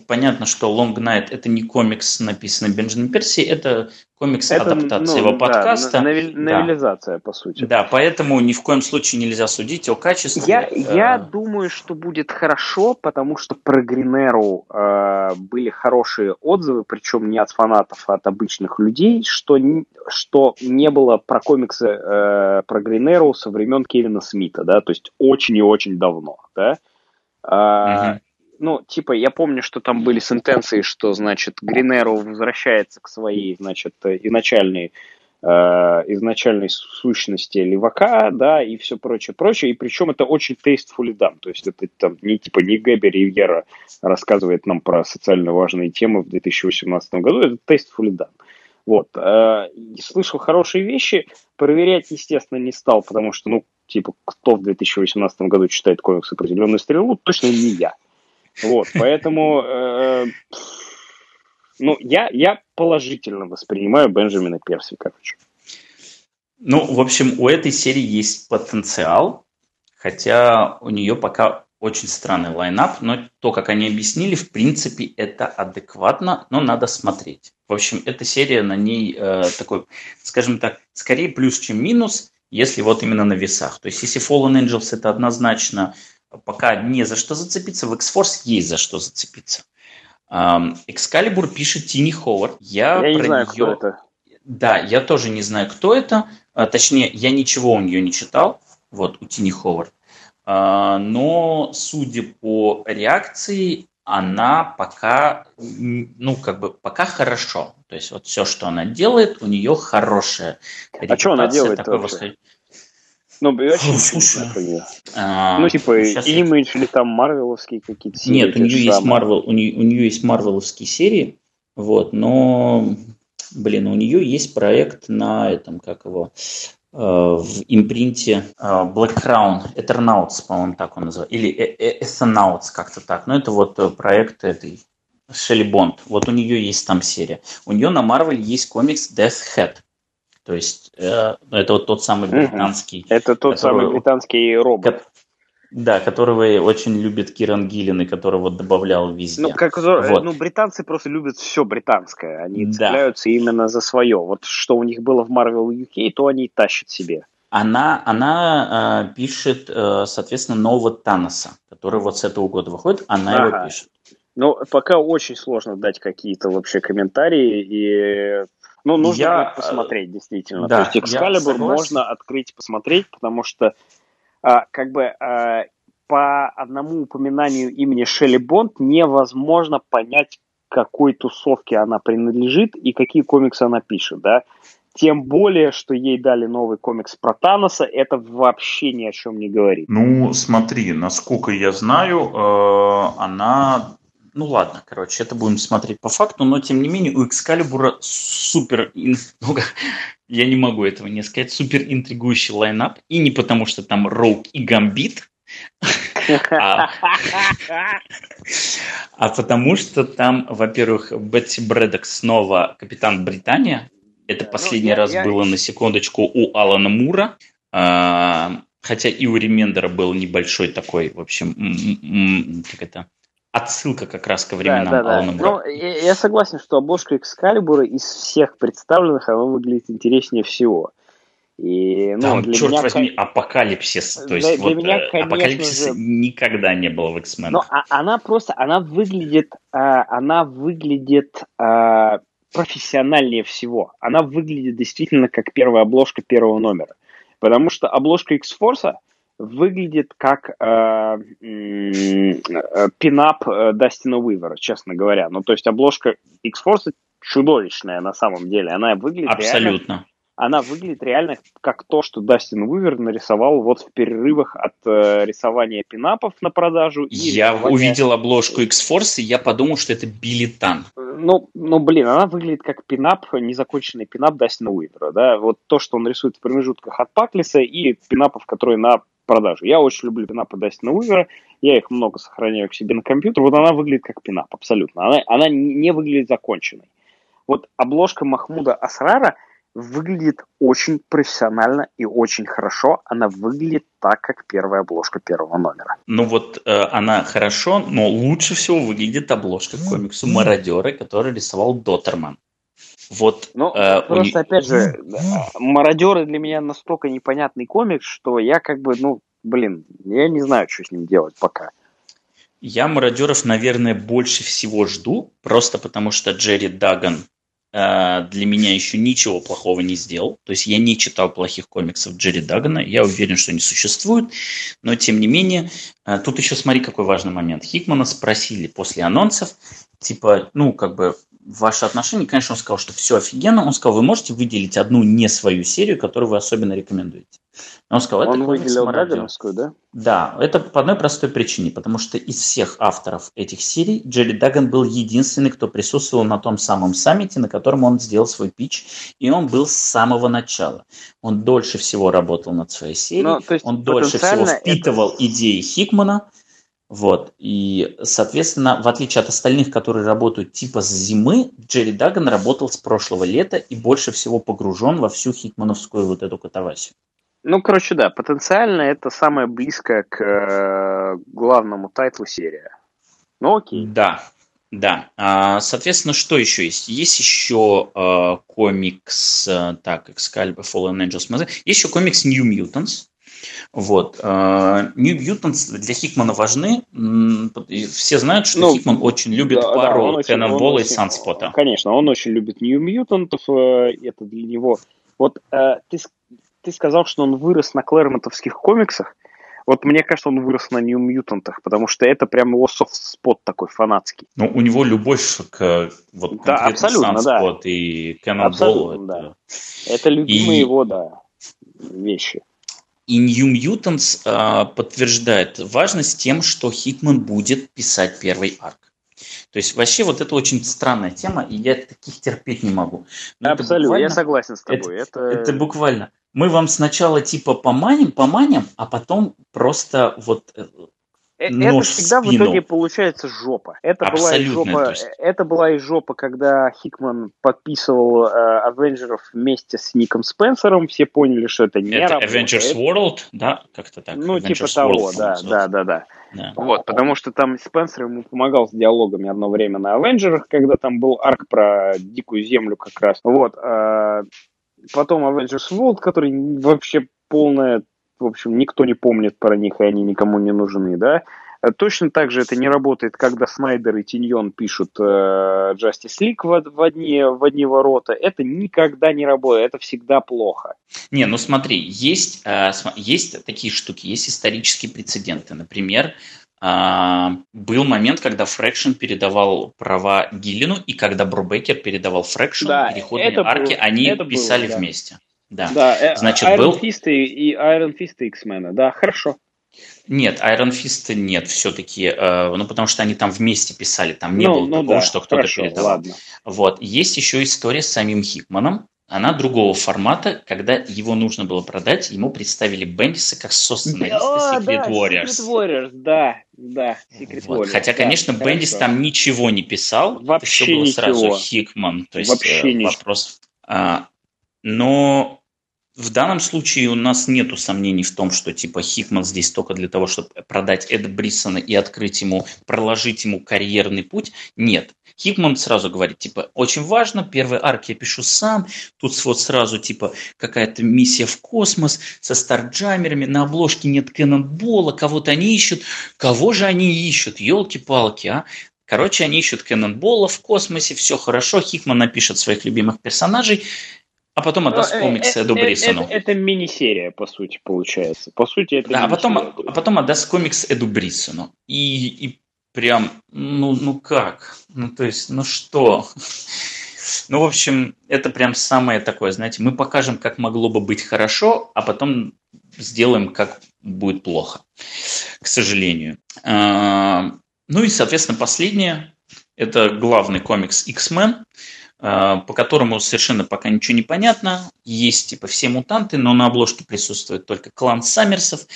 понятно, что Long Night это не комикс, написанный Бенджамин Перси, это комикс-адаптация ну, его подкаста. Да, новелизация, по сути. Да, поэтому ни в коем случае нельзя судить о качестве. Я, э... я думаю, что будет хорошо, потому что про Гринеру э, были хорошие отзывы, причем не от фанатов, а от обычных людей, что, что не было про комиксы э, про Гринеру со времен Кевина Смита, да, то есть очень и очень давно, да. Uh, угу ну, типа, я помню, что там были сентенции, что, значит, Гринеро возвращается к своей, значит, изначальной э, изначальной сущности левака, да, и все прочее, прочее, и причем это очень tastefully done, то есть это там не типа не Гэби Ривьера рассказывает нам про социально важные темы в 2018 году, это tastefully done. Вот, э, слышал хорошие вещи, проверять, естественно, не стал, потому что, ну, типа, кто в 2018 году читает комиксы про зеленую стрелу, точно не я. Вот, поэтому, э, ну, я, я положительно воспринимаю Бенджамина Перси, короче. Ну, в общем, у этой серии есть потенциал, хотя у нее пока очень странный лайнап, но то, как они объяснили, в принципе, это адекватно, но надо смотреть. В общем, эта серия на ней э, такой, скажем так, скорее плюс, чем минус, если вот именно на весах. То есть, если Fallen Angels это однозначно пока не за что зацепиться, в X-Force есть за что зацепиться. Экскалибур пишет Тини Ховард. Я, Я не знаю, нее... кто это. Да, я тоже не знаю, кто это. А, точнее, я ничего у нее не читал, вот, у Тини Ховард. А, но, судя по реакции, она пока, ну, как бы, пока хорошо. То есть, вот все, что она делает, у нее хорошая А что она делает такой восход... Ну, очень Слушай, а, ну, типа, имидж или там марвеловские какие-то серии. Нет, у нее есть Марвел, у нее, у нее есть марвеловские серии, вот, но, блин, у нее есть проект на этом, как его, э, в импринте э, Black Crown, Eternauts, по-моему, так он называется, или Ethernauts, как-то так. Но это вот э, проект этой Шелли Бонд. Вот у нее есть там серия. У нее на Marvel есть комикс Death Head. То есть э, это вот тот самый британский. Это тот который, самый британский робот. Да, которого очень любит Киран Гиллин и которого добавлял везде. Ну, как, вот. ну, британцы просто любят все британское. Они да. цепляются именно за свое. Вот что у них было в Marvel UK, то они и тащат себе. Она, она э, пишет, э, соответственно, нового Таноса, который вот с этого года выходит, она ага. его пишет. Ну, пока очень сложно дать какие-то вообще комментарии, и ну, нужно я... посмотреть, действительно. Да, То есть Excalibur можно открыть, посмотреть, потому что а, как бы а, по одному упоминанию имени Шелли Бонд невозможно понять, какой тусовке она принадлежит и какие комиксы она пишет, да. Тем более, что ей дали новый комикс про Таноса, это вообще ни о чем не говорит. Ну, смотри, насколько я знаю, э, она ну ладно, короче, это будем смотреть по факту, но тем не менее у Экскалибура супер, ну, я не могу этого не сказать, супер интригующий лайнап. И не потому, что там Роук и Гамбит, а, а потому что там, во-первых, Бетти Брэдок снова капитан Британия. Это ну, последний раз было на секундочку у Алана Мура. А, хотя и у Ремендера был небольшой такой, в общем, как это, отсылка как раз ко временам да, да, да. Ну, я, я согласен, что обложка Экскалибура из всех представленных, она выглядит интереснее всего. И, ну, Там, для черт меня, возьми, апокалипсис. То есть, для, вот, меня, э, конечно апокалипсиса же... никогда не было в X-Men. Но а, она просто, она выглядит, а, она выглядит а, профессиональнее всего. Она выглядит действительно как первая обложка первого номера. Потому что обложка X-Force выглядит как э, э, пинап э, Дастина Уивера, честно говоря. Ну, то есть обложка X-Force чудовищная на самом деле. Она выглядит Абсолютно. Реально, она выглядит реально как то, что Дастин Уивер нарисовал вот в перерывах от э, рисования пинапов на продажу. И я рисования... увидел обложку X-Force, и я подумал, что это Билетан. Ну, ну, блин, она выглядит как пинап, незаконченный пинап Дастина Уивера, да, вот то, что он рисует в промежутках от Паклиса и пинапов, которые на продажу. Я очень люблю пинапы Дастина Уивера, я их много сохраняю к себе на компьютер. Вот она выглядит как пинап, абсолютно. Она, она не выглядит законченной. Вот обложка Махмуда Асрара выглядит очень профессионально и очень хорошо. Она выглядит так, как первая обложка первого номера. Ну вот э, она хорошо, но лучше всего выглядит обложка комиксу «Мародеры», который рисовал Доттерман. Вот, ну, э, просто, у... опять же, мародеры для меня настолько непонятный комикс, что я как бы, ну, блин, я не знаю, что с ним делать пока. Я мародеров, наверное, больше всего жду, просто потому что Джерри Даган э, для меня еще ничего плохого не сделал. То есть я не читал плохих комиксов Джерри Дагана, я уверен, что они существуют, но тем не менее, э, тут еще смотри, какой важный момент. Хикмана спросили после анонсов, типа, ну, как бы, ваши отношения, конечно, он сказал, что все офигенно. Он сказал, вы можете выделить одну не свою серию, которую вы особенно рекомендуете. Но он сказал, это он выделил Дагановскую, да? Да, это по одной простой причине, потому что из всех авторов этих серий Джерри Даган был единственный, кто присутствовал на том самом саммите, на котором он сделал свой пич, и он был с самого начала. Он дольше всего работал над своей серией, Но, ну, он дольше всего впитывал это... идеи Хикмана, вот. И, соответственно, в отличие от остальных, которые работают типа с зимы, Джерри Даган работал с прошлого лета и больше всего погружен во всю хикмановскую вот эту катавасию. Ну, короче, да, потенциально это самое близкое к э, главному тайтлу серия. Ну, окей. Да, да. А, соответственно, что еще есть? Есть еще э, комикс, э, так, Excalibur Fallen Angels. Есть еще комикс New Mutants. Вот. New Mutants для Хикмана важны. Все знают, что ну, Хикман очень любит да, пару да, Кэннонболла и Санспота. Конечно, он очень любит New Mutants. Это для него... Вот ты, ты сказал, что он вырос на клэрмонтовских комиксах. Вот мне кажется, он вырос на New Мьютантах, потому что это прям его софт-спот такой фанатский. Ну, у него любовь к вот да, абсолютно, да. и Cannonball. Это... Да. это любимые и... его, да, вещи. И New Mutants а, подтверждает важность тем, что Хикман будет писать первый арк. То есть вообще вот это очень странная тема, и я таких терпеть не могу. Но Абсолютно, я согласен с тобой. Это, это... это буквально мы вам сначала типа поманим, поманим, а потом просто вот э, э, это всегда в, в итоге получается жопа. Это Абсолютно была и жопа. Это была и жопа, когда Хикман подписывал э, Avengers вместе с Ником Спенсером. Все поняли, что это не это работает. Avengers World, да, как-то так. Ну Avengers типа того, да, да, да, да, да. Вот, потому что там Спенсер ему помогал с диалогами одно время на Avengers, когда там был арк про дикую землю как раз. Вот. Э, Потом Avengers World, который вообще полная, в общем, никто не помнит про них, и они никому не нужны, да. Э, точно так же это не работает, когда Снайдер и Тайнион пишут э, Justice League в, в, одни, в одни ворота. Это никогда не работает, это всегда плохо. Не, ну смотри, есть, э, есть такие штуки, есть исторические прецеденты. Например, а, был момент, когда Фрэкшн передавал права Гиллину, и когда Брубекер передавал Фрэкшн да, переходные арки, был, они писали было, да. вместе. Да, да э, Значит, Iron был... Fist и, и Iron Fist и X-Men, да, хорошо. Нет, Iron Fist нет, все-таки, э, ну потому что они там вместе писали, там не ну, было ну, такого, да, что кто-то передавал. Ладно. Вот, есть еще история с самим Хикманом, она другого формата, когда его нужно было продать, ему представили Бендиса как сосценариста Secret да, Warriors. Secret Warriors, да, да, Secret вот. Warriors. Хотя, конечно, да, Бендис хорошо. там ничего не писал, Вообще это все было ничего. сразу Хикман, то есть Вообще э, вопрос. А, но в данном случае у нас нету сомнений в том, что типа Хикман здесь только для того, чтобы продать Эда Бриссона и открыть ему, проложить ему карьерный путь. Нет. Хикман сразу говорит, типа, очень важно, первый арк я пишу сам, тут вот сразу, типа, какая-то миссия в космос со старджамерами, на обложке нет Кэннонбола, кого-то они ищут. Кого же они ищут? Елки-палки, а? Короче, они ищут Кэннонбола в космосе, все хорошо, Хикман напишет своих любимых персонажей, а потом отдаст ну, комикс Эду Брисону. Это, это, это мини-серия, по сути, получается. По сути, это Да, а потом, а потом отдаст комикс Эду Брисону. И, и прям, ну, ну как? Ну, то есть, ну что? Ну, в общем, это прям самое такое, знаете, мы покажем, как могло бы быть хорошо, а потом сделаем, как будет плохо, к сожалению. А, ну и, соответственно, последнее, это главный комикс X-Men, по которому совершенно пока ничего не понятно. Есть типа все мутанты, но на обложке присутствует только клан Саммерсов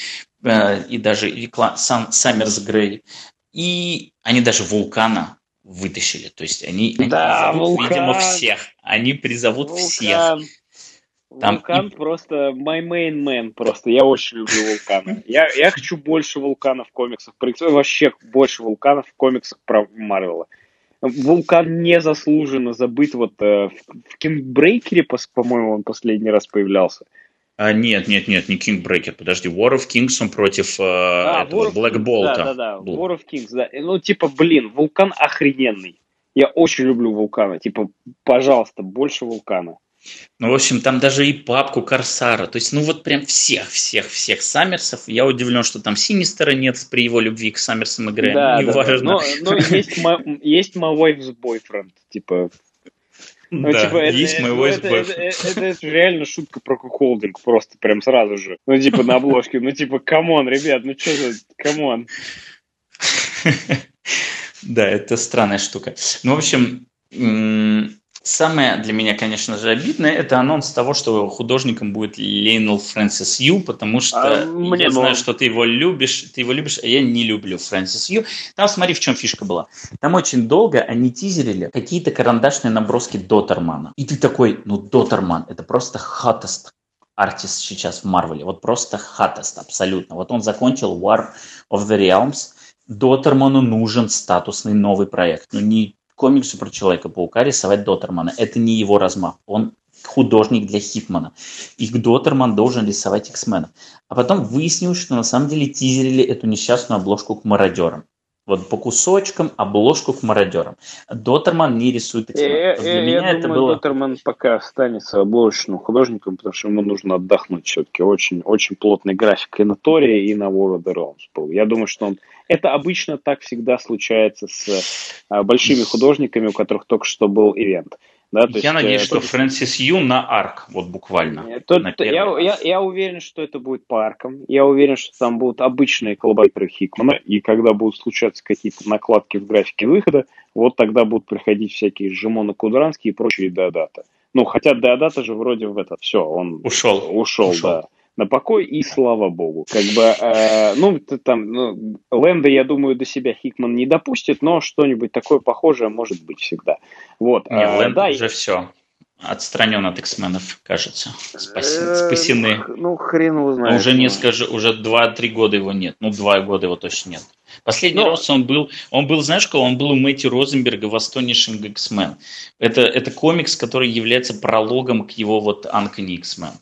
э, и даже и клан Сан, Саммерс Грей. И они даже вулкана вытащили. То есть они, они да, призовут, вулкан. видимо, всех. Они призовут вулкан. всех. Там вулкан и... просто my main man просто. Я очень люблю вулкана. Я, я хочу больше вулканов в комиксах. Вообще больше вулканов в комиксах про Марвела. Вулкан незаслуженно забыт. Вот э, в Кингбрейкере, по-моему, он последний раз появлялся. А, нет, нет, нет, не Кингбрейкер, подожди, War of Kings он против э, а, этого Black Bolt. Да, да, да, War of Kings, да. Ну, типа, блин, вулкан охрененный. Я очень люблю вулкана. Типа, пожалуйста, больше вулкана. Ну, в общем, там даже и папку Корсара. То есть, ну вот прям всех, всех, всех Саммерсов. Я удивлен, что там Синистера нет при его любви к Саммерсам и. Да, да, да. Но, но есть, есть My Wife's Boyfriend. Типа, ну, да, типа, есть это, мой это, это, это, это, это реально шутка про куколдинг, просто прям сразу же. Ну, типа, на обложке. Ну, типа, come on, ребят, ну что за, come on. Да, это странная штука. Ну, в общем, Самое для меня, конечно же, обидное, это анонс того, что художником будет Лейнел Фрэнсис Ю, потому что а, мне я но... знаю, что ты его любишь, ты его любишь, а я не люблю Фрэнсис Ю. Там смотри, в чем фишка была. Там очень долго они тизерили какие-то карандашные наброски Дотермана. И ты такой, ну, Дотерман, это просто hottest артист сейчас в Марвеле. Вот просто hottest, абсолютно. Вот он закончил War of the Realms, Дотерману нужен статусный новый проект. Ну, не комиксы про Человека-паука рисовать Дотермана. Это не его размах. Он художник для Хикмана. И Дотерман должен рисовать X-менов. А потом выяснилось, что на самом деле тизерили эту несчастную обложку к мародерам. Вот по кусочкам обложку к мародерам. Дотерман не рисует X-Men. Я, Для я, меня я это думаю, было... Дотерман пока останется обложечным художником, потому что ему нужно отдохнуть все-таки. Очень, очень плотный график и на Торе, и на War of the Realms был. Я думаю, что он... Это обычно так всегда случается с а, большими художниками, у которых только что был ивент. Да, я есть, надеюсь, э, что Фрэнсис Ю на арк, вот буквально. Тот, я, я, я уверен, что это будет по аркам. Я уверен, что там будут обычные коллабораторы Хикмана. И когда будут случаться какие-то накладки в графике выхода, вот тогда будут приходить всякие Жимона Кудранские и прочие Деодата. Ну, хотя Деодата же вроде в этот, все, он ушел, ушел, ушел. да на покой, и слава богу. Как бы, э, ну, там, ну, Лэнда, я думаю, до себя Хикман не допустит, но что-нибудь такое похожее может быть всегда. Вот. Не, э, Лэнд да, уже и... все. Отстранен от X-менов, кажется. Спаси... Э, спасены. Ну, хрен его знает. Уже несколько, уже 2-3 года его нет. Ну, 2 года его точно нет. Последний Но... раз он был, он был, знаешь, что он был у Мэтти Розенберга в Astonishing X-Men. Это, это комикс, который является прологом к его вот Uncanny X-Men.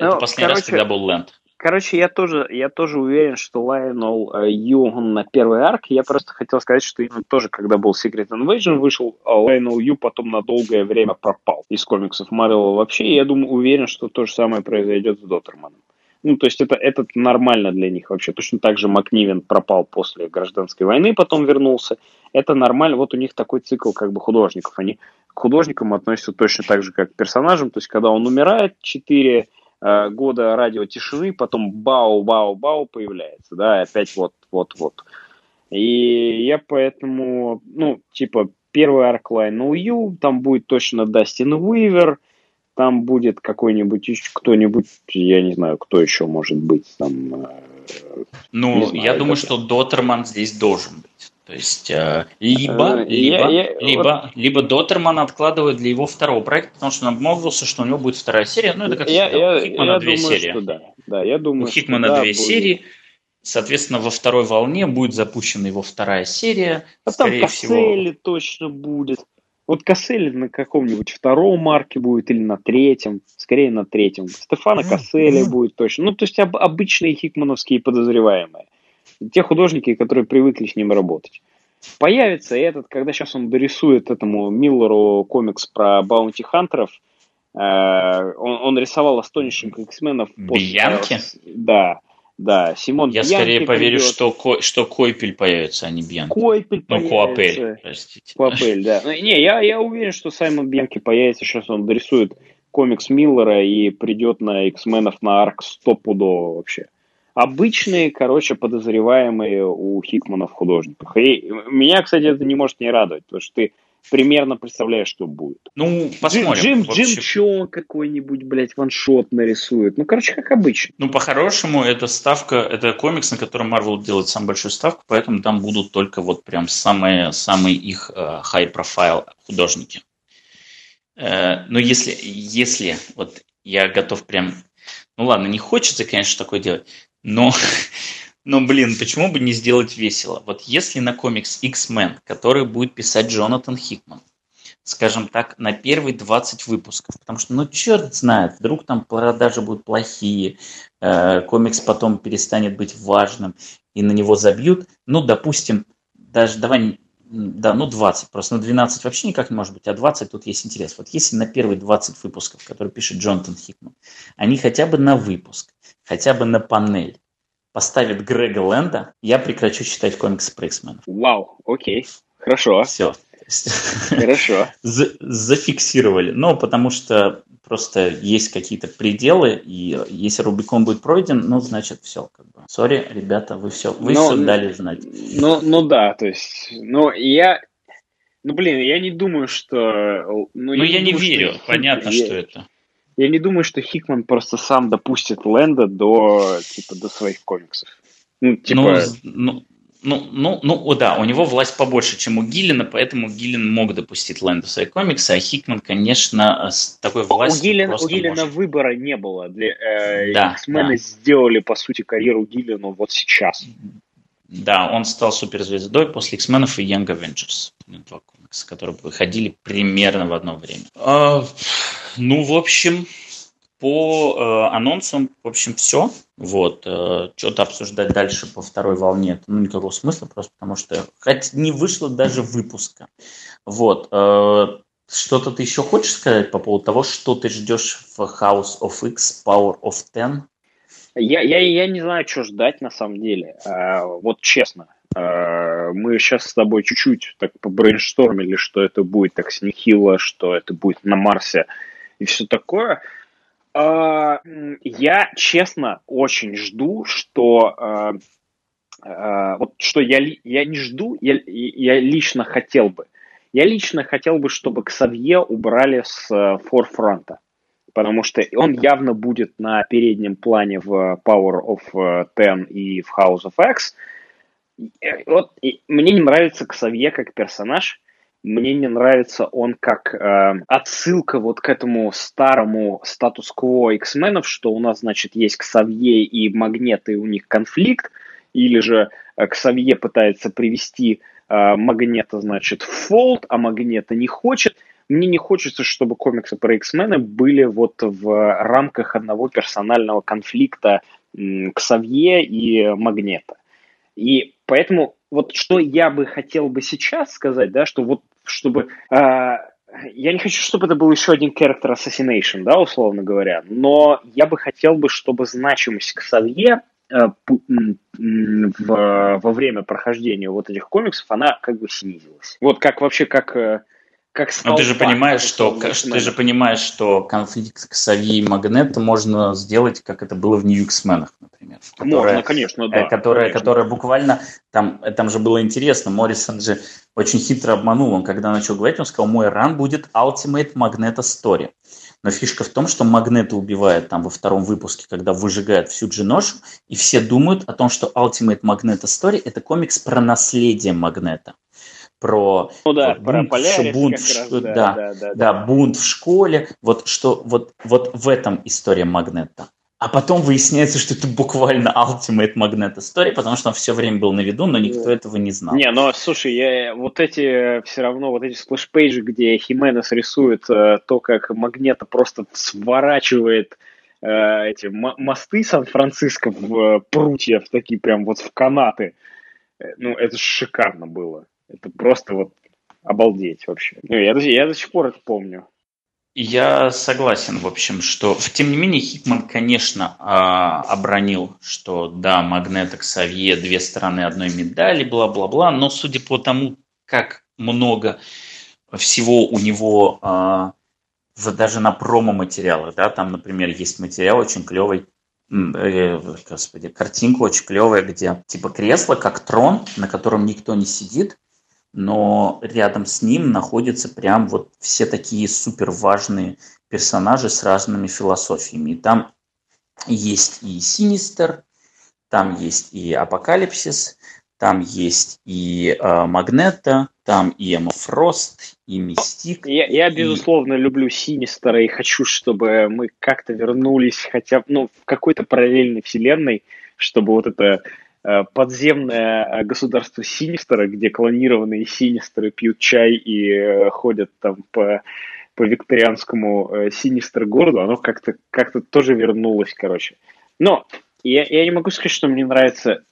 Это ну, последний короче, раз, когда был Лэнд. Короче, я тоже, я тоже уверен, что Лайонел э, Ю он на первый арк. Я просто хотел сказать, что именно тоже, когда был Secret Invasion вышел, а Лайонел Ю потом на долгое время пропал из комиксов Марвел вообще. И я думаю, уверен, что то же самое произойдет с Доттерманом. Ну, то есть это, это нормально для них вообще. Точно так же Макнивен пропал после гражданской войны, потом вернулся. Это нормально. Вот у них такой цикл как бы художников. Они к художникам относятся точно так же, как к персонажам. То есть когда он умирает, четыре Э, года радио тишины, потом бау-бау-бау появляется, да, опять вот-вот-вот. И я поэтому, ну, типа, первый арклайн Ю, там будет точно Дастин Уивер, там будет какой-нибудь кто-нибудь, я не знаю, кто еще может быть там. Э, ну, знаю, я думаю, что Дотерман здесь должен быть. То есть э, либо, э, либо, я, я, либо, вот... либо Дотерман откладывает для его второго проекта, потому что он обмолвился, что у него будет вторая серия. Ну, это как я, всегда. Я, у Хикмана я две думаю, серии. Что да. Да, я думаю, у Хикмана что, две да, серии. Будет. Соответственно, во второй волне будет запущена его вторая серия. А там Касселли всего... точно будет. Вот Касселли на каком-нибудь втором марке будет или на третьем, скорее на третьем. Стефана Касселли будет точно. Ну, то есть об, обычные хикмановские подозреваемые те художники, которые привыкли с ним работать. Появится этот, когда сейчас он дорисует этому Миллеру комикс про баунти хантеров, э, он, он рисовал Astonishing X-менов. Бьянки? Да, да, Симон Я Бьянки скорее поверю, придет. что, Ко, что Койпель появится, а не Бьянки. Койпель ну, появится. Куапель, простите. Куапель, да. Ну, не, я, я уверен, что Саймон Бьянки появится, сейчас он дорисует комикс Миллера и придет на X-менов на арк стопудово вообще обычные, короче, подозреваемые у Хикмана в художниках. И меня, кстати, это не может не радовать, потому что ты примерно представляешь, что будет. Ну, посмотрим. Джим, Джим, Джим Чо какой-нибудь, блядь, ваншот нарисует. Ну, короче, как обычно. Ну, по-хорошему, это ставка, это комикс, на котором Marvel делает самую большую ставку, поэтому там будут только вот прям самые, самые их uh, high-profile художники. Uh, но если, если вот я готов прям ну ладно, не хочется, конечно, такое делать, но, но, блин, почему бы не сделать весело? Вот если на комикс X-Men, который будет писать Джонатан Хикман, скажем так, на первые 20 выпусков. Потому что, ну, черт знает, вдруг там продажи будут плохие, э, комикс потом перестанет быть важным, и на него забьют. Ну, допустим, даже давай, да, ну, 20, просто на 12 вообще никак не может быть, а 20 тут есть интерес. Вот если на первые 20 выпусков, которые пишет Джонатан Хикман, они хотя бы на выпуск хотя бы на панель поставит Грега Лэнда, я прекращу читать комиксы про X-менов. Вау, окей, хорошо. Все. Хорошо. Зафиксировали. Ну, потому что просто есть какие-то пределы, и если Рубикон будет пройден, ну, значит, все. Как бы. Сори, ребята, вы все, вы но, все дали знать. Ну, ну да, то есть, ну, я, ну, блин, я не думаю, что... Ну, я, ну, я не, думаю, верю, что... понятно, я... что это. Я не думаю, что Хикман просто сам допустит Лэнда до, типа, до своих комиксов. Ну, типа... ну, ну, ну, ну, ну, да, у него власть побольше, чем у Гиллина, поэтому Гиллин мог допустить Лэнда в свои комиксы, а Хикман, конечно, с такой властью У Гиллина, у Гиллина может... выбора не было. Для, э, да, X-мены да. сделали, по сути, карьеру Гиллину вот сейчас. Да, он стал суперзвездой после X-менов и Young Avengers. Два комикса, которые выходили примерно в одно время. А, ну, в общем, по э, анонсам, в общем, все. Вот. Э, что-то обсуждать дальше по второй волне, ну, никакого смысла, просто потому что хоть не вышло даже выпуска. Вот. Э, что-то ты еще хочешь сказать по поводу того, что ты ждешь в House of X, Power of Ten? Я, я, я не знаю, что ждать на самом деле. А, вот честно. А, мы сейчас с тобой чуть-чуть так побрейнштормили, что это будет так с Нихила, что это будет на Марсе и все такое. А, я, честно, очень жду, что... А, а, вот что я, я не жду, я, я лично хотел бы. Я лично хотел бы, чтобы Ксавье убрали с форфронта потому что он явно будет на переднем плане в Power of Ten и в House of X. Вот, и мне не нравится Ксавье как персонаж, мне не нравится он как э, отсылка вот к этому старому статус-кво X-менов, что у нас, значит, есть Ксавье и Магнет, и у них конфликт, или же э, Ксавье пытается привести э, Магнета, значит, в фолд, а Магнета не хочет. Мне не хочется, чтобы комиксы про X-мены были вот в рамках одного персонального конфликта Ксавье и Магнета. И поэтому вот что я бы хотел бы сейчас сказать, да, что вот чтобы... Э, я не хочу, чтобы это был еще один character assassination, да, условно говоря, но я бы хотел бы, чтобы значимость Ксавье э, в, во время прохождения вот этих комиксов, она как бы снизилась. Вот как вообще, как э, как Но ты же понимаешь, что ты же понимаешь, что конфликт Ксави и Магнета можно сделать, как это было в X-менах, например. Которая, можно, конечно, да. Которая, конечно. которая буквально там, там же было интересно. Моррисон же очень хитро обманул. Он когда начал говорить, он сказал, мой ран будет Ultimate Magneto Story. Но фишка в том, что Магнета убивает там во втором выпуске, когда выжигает всю Джиношу, и все думают о том, что Ultimate Magneto Story – это комикс про наследие Магнета про, ну, да, вот, про бунт, бунт в, раз, да, да, да, да, да, бунт в школе, вот что вот, вот в этом история Магнето. А потом выясняется, что это буквально Ultimate Magneto Story, потому что он все время был на виду, но никто этого не знал. Не, но слушай, я, вот эти все равно, вот эти сплэш-пейджи, где Хименес рисует э, то, как Магнето просто сворачивает э, эти мосты Сан-Франциско в э, прутья, в такие прям вот в канаты. Э, ну, это шикарно было. Это просто вот обалдеть вообще. Ну, я, я до сих пор это помню. Я согласен, в общем, что, тем не менее, Хикман, конечно, а, обронил, что да, Магнеток, Савье, две стороны одной медали, бла-бла-бла, но судя по тому, как много всего у него а, даже на промо-материалах, да, там, например, есть материал очень клевый, э, господи, картинка очень клевая, где типа кресло, как трон, на котором никто не сидит, но рядом с ним находятся прям вот все такие супер важные персонажи с разными философиями. там есть и Синистер, там есть и Апокалипсис, там есть и э, Магнета, там и Эмма Фрост, и Мистик. Я, я безусловно, и... люблю Синистера и хочу, чтобы мы как-то вернулись хотя бы ну, в какой-то параллельной вселенной, чтобы вот это подземное э, государство Синистера, где клонированные Синистеры пьют чай и э, ходят там по, по викторианскому Синистер городу, оно как-то как тоже вернулось, короче. Но я, я не могу сказать, что мне нравится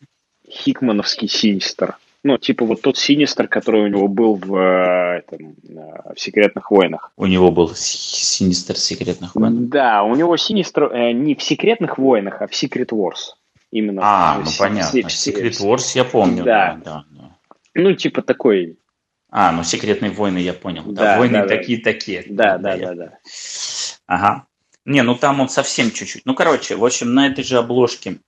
Хикмановский Синистер. Ну, типа вот тот Синистер, который у него был в, этом, в «Секретных войнах». У него был Синистер в «Секретных войнах»? Да, у него Синистер э, не в «Секретных войнах», а в «Secret Wars». Именно а, ну понятно. Secret Wars я помню. Да. Да, да. Ну, типа такой. А, ну секретные войны я понял. Да, да войны такие-такие. Да, да, да, да, да. Ага. Не, ну там он совсем чуть-чуть. Ну, короче, в общем, на этой же обложке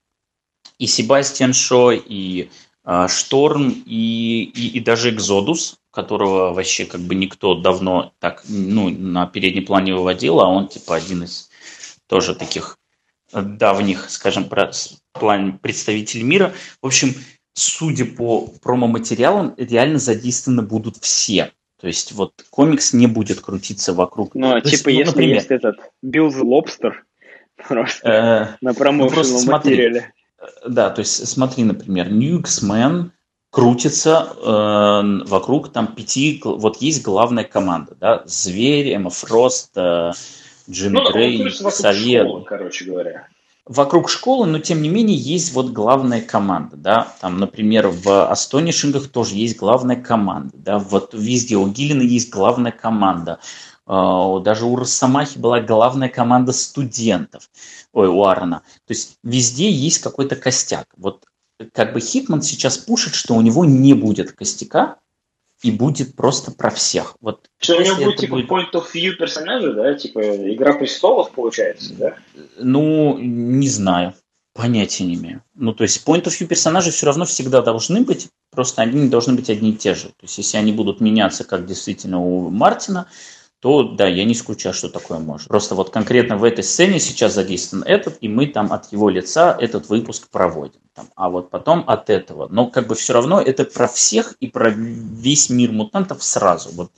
и Себастьян Шо, и э, Шторм, и, и, и даже Экзодус, которого вообще как бы никто давно так, ну, на передний план не выводил, а он типа один из тоже таких давних, скажем, плане представителей мира. В общем, судя по промо-материалам, реально задействованы будут все. То есть вот комикс не будет крутиться вокруг. Ну, То типа, есть, ну, если например, есть этот Билл Лобстер просто э, на промоушенном ну, материале. Э, да, то есть смотри, например, New X-Men крутится э, вокруг там пяти, вот есть главная команда, да, Зверь, Эмма Фрост, э, Джимми ну, Грей, Совет. Школы, короче говоря. Вокруг школы, но тем не менее есть вот главная команда, да, там, например, в Астонишингах тоже есть главная команда, да, вот везде у Гиллина есть главная команда, а, даже у Росомахи была главная команда студентов, ой, у Аарона, то есть везде есть какой-то костяк, вот как бы Хитман сейчас пушит, что у него не будет костяка, и будет просто про всех. Вот что у него будет типа будет... point of view персонажа, да, типа Игра престолов получается, да? Ну, не знаю. Понятия не имею. Ну, то есть point of view персонажей все равно всегда должны быть, просто они не должны быть одни и те же. То есть, если они будут меняться, как действительно у Мартина, то да, я не исключаю, что такое может. Просто вот конкретно в этой сцене сейчас задействован этот, и мы там от его лица этот выпуск проводим. Там, а вот потом от этого. Но как бы все равно это про всех и про весь мир мутантов сразу. Вот,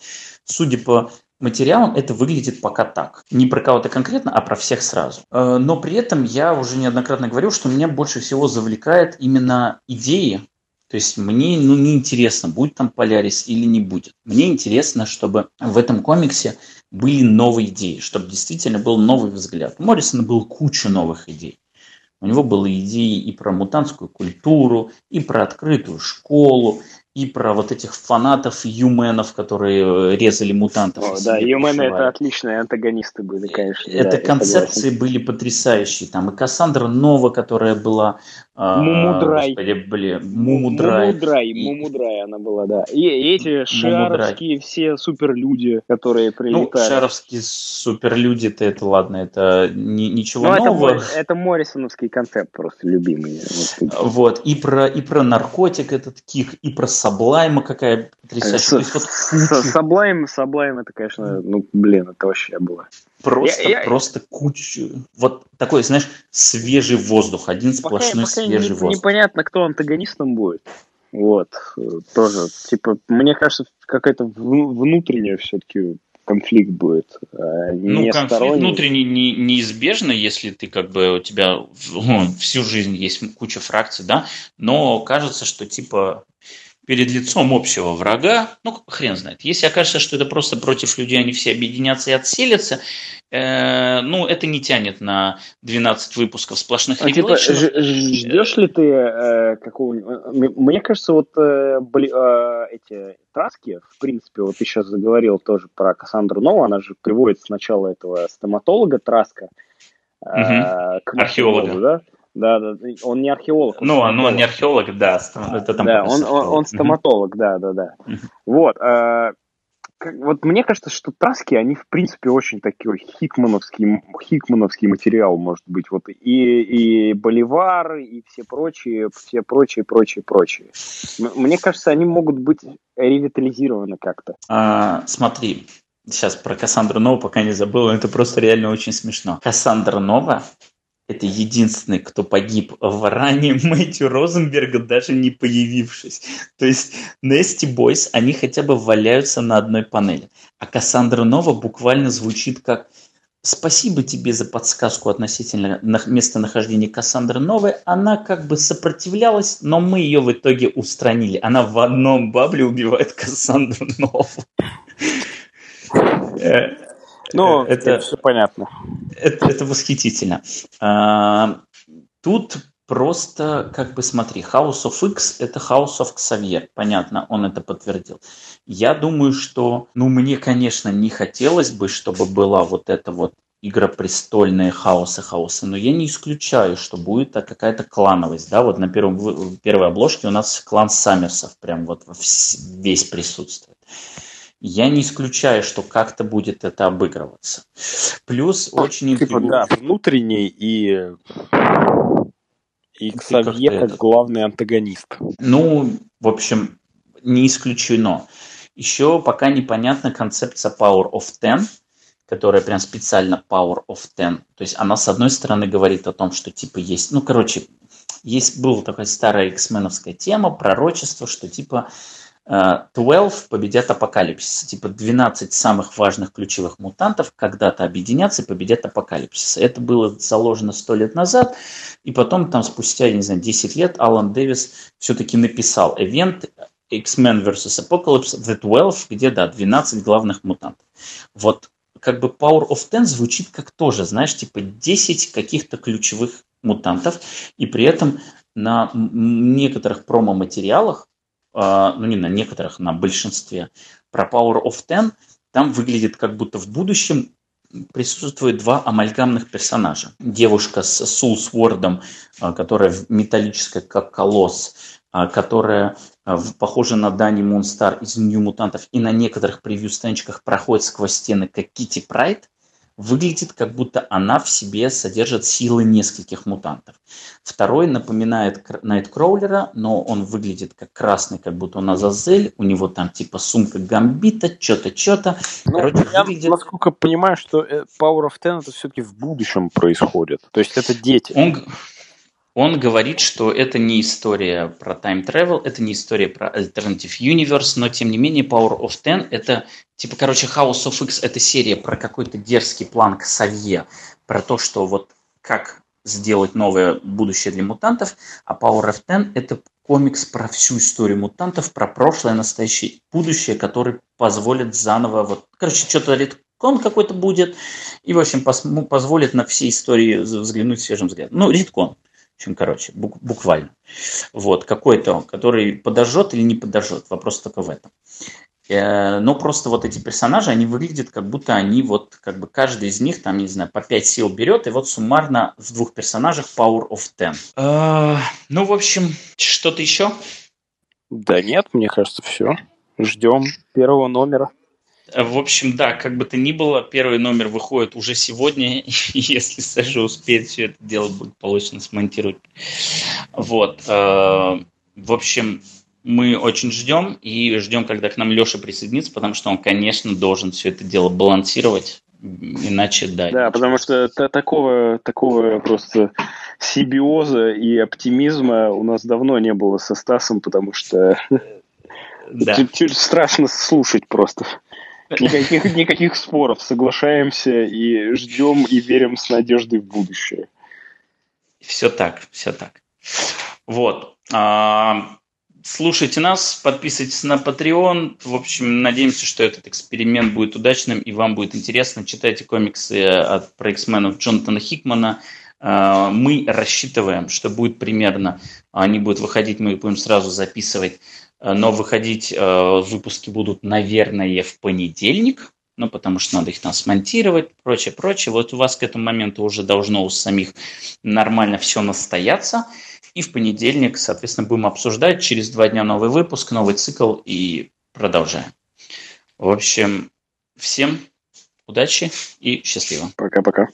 судя по материалам, это выглядит пока так. Не про кого-то конкретно, а про всех сразу. Э, но при этом я уже неоднократно говорил, что меня больше всего завлекает именно идеи, то есть мне ну, не интересно, будет там Полярис или не будет. Мне интересно, чтобы в этом комиксе были новые идеи, чтобы действительно был новый взгляд. У Моррисона был куча новых идей. У него были идеи и про мутантскую культуру, и про открытую школу, и про вот этих фанатов юменов, которые э, резали мутантов. О, да, юмены это отличные антагонисты были, конечно. Это да, концепции были потрясающие. Там и Кассандра Нова, которая была... А, Мумудрай. Господи, блин, Мумудрай. Мумудрай, и... Мумудрай она была, да. И эти шаровские все суперлюди, которые ну, прилетали. Ну, шаровские суперлюди-то это ладно, это ни, ничего ну, нового. Это, это Моррисоновский концепт просто любимый. Вот, и про, и про наркотик этот кик, и про Саблайма какая потрясающая. Саблайм, Саблайм это, конечно, ну, блин, это вообще было. Просто, я, я... просто кучу. Вот такой, знаешь, свежий воздух, один сплошной пока, пока свежий не, воздух. Непонятно, кто антагонистом будет. Вот, тоже, типа, мне кажется, какая-то внутренняя все-таки конфликт будет. А ну, конфликт внутренний не, неизбежно, если ты как бы у тебя всю жизнь есть куча фракций, да, но кажется, что типа перед лицом общего врага, ну, хрен знает. Если окажется, что это просто против людей, они все объединятся и отселятся, э, ну, это не тянет на 12 выпусков сплошных а, типа, ждешь ли ты э, какого-нибудь... Мне кажется, вот э, бли, э, эти таски, в принципе, вот ты сейчас заговорил тоже про Кассандру Нову, она же приводит сначала этого стоматолога Траска э, угу. к археолога, да? Да, да, он не археолог. Он ну, ну, он не археолог, да. Это там да, он, он, он стоматолог, да, да, да. Вот. Э, вот мне кажется, что таски, они, в принципе, очень такой хикмановский, хикмановский материал, может быть. Вот и, и Боливар, и все прочие, все прочие, прочие, прочие. Мне кажется, они могут быть ревитализированы как-то. А, смотри, сейчас про Кассандру Нову пока не забыл, это просто реально очень смешно. Кассандра Нова это единственный, кто погиб в ране Мэтью Розенберга, даже не появившись. То есть Нести Бойс, они хотя бы валяются на одной панели. А Кассандра Нова буквально звучит как «Спасибо тебе за подсказку относительно местонахождения Кассандры Новой. Она как бы сопротивлялась, но мы ее в итоге устранили. Она в одном бабле убивает Кассандру Нову. Э, ну, это, это все понятно. Это, это восхитительно. А, тут просто, как бы смотри, House of X – это House of Xavier. Понятно, он это подтвердил. Я думаю, что, ну, мне, конечно, не хотелось бы, чтобы была вот эта вот Игра престольная хаоса хаоса, но я не исключаю, что будет какая-то клановость, да, вот на первом, первой обложке у нас клан Саммерсов прям вот весь присутствует я не исключаю, что как-то будет это обыгрываться. Плюс ну, очень типа, да, внутренний и и Ксавье как главный антагонист. Ну, в общем, не исключено. Еще пока непонятна концепция Power of Ten, которая прям специально Power of Ten. То есть она, с одной стороны, говорит о том, что типа есть... Ну, короче, есть была такая старая x тема, пророчество, что типа 12 победят апокалипсис. Типа 12 самых важных ключевых мутантов когда-то объединятся и победят апокалипсис. Это было заложено 100 лет назад, и потом там спустя, я не знаю, 10 лет Алан Дэвис все-таки написал event X-Men vs. Apocalypse The 12, где, да, 12 главных мутантов. Вот как бы Power of Ten звучит как тоже, знаешь, типа 10 каких-то ключевых мутантов, и при этом на некоторых промо-материалах, э, ну не на некоторых, на большинстве, про Power of Ten, там выглядит как будто в будущем присутствует два амальгамных персонажа. Девушка с Сулсвордом, а, которая металлическая, как колосс, а, которая а, похожа на Дани Монстар из Нью Мутантов и на некоторых превью-стенчиках проходит сквозь стены, как Кити Прайд выглядит, как будто она в себе содержит силы нескольких мутантов. Второй напоминает Найткроулера, но он выглядит как красный, как будто он Азазель, у него там типа сумка Гамбита, что-то, что-то. Ну, Короче, я, выглядит... насколько понимаю, что э, Power of Ten это все-таки в будущем происходит. То есть это дети. Он, он говорит, что это не история про time travel, это не история про Alternative Universe, но тем не менее Power of Ten это типа, короче, House of X это серия про какой-то дерзкий план Ксавье, про то, что вот как сделать новое будущее для мутантов, а Power of Ten это комикс про всю историю мутантов, про прошлое, настоящее, будущее, который позволит заново вот, короче, что-то редкон какой-то будет, и, в общем, позволит на все истории взглянуть свежим взглядом. Ну, редкон общем, короче, бук, буквально. Вот, какой-то, который подожжет или не подожжет, вопрос только в этом. Э, но просто вот эти персонажи, они выглядят, как будто они вот, как бы каждый из них, там, не знаю, по 5 сил берет, и вот суммарно в двух персонажах Power of Ten. Э, ну, в общем, что-то еще? Да нет, мне кажется, все. Ждем первого номера. В общем, да, как бы то ни было, первый номер выходит уже сегодня, и если Саша успеет все это дело будет получено смонтировать. Вот. Э, в общем, мы очень ждем и ждем, когда к нам Леша присоединится, потому что он, конечно, должен все это дело балансировать, иначе да. Да, потому что такого, такого просто симбиоза и оптимизма у нас давно не было со Стасом, потому что да. страшно слушать просто. Никаких, никаких споров. Соглашаемся и ждем и верим с надеждой в будущее. Все так, все так. Вот. А, слушайте нас, подписывайтесь на Patreon. В общем, надеемся, что этот эксперимент будет удачным и вам будет интересно. Читайте комиксы от про X-менов Джонатана Хикмана. А, мы рассчитываем, что будет примерно, они будут выходить, мы их будем сразу записывать но выходить э, выпуски будут, наверное, в понедельник, ну, потому что надо их там смонтировать, прочее, прочее. Вот у вас к этому моменту уже должно у самих нормально все настояться. И в понедельник, соответственно, будем обсуждать. Через два дня новый выпуск, новый цикл и продолжаем. В общем, всем удачи и счастливо. Пока-пока.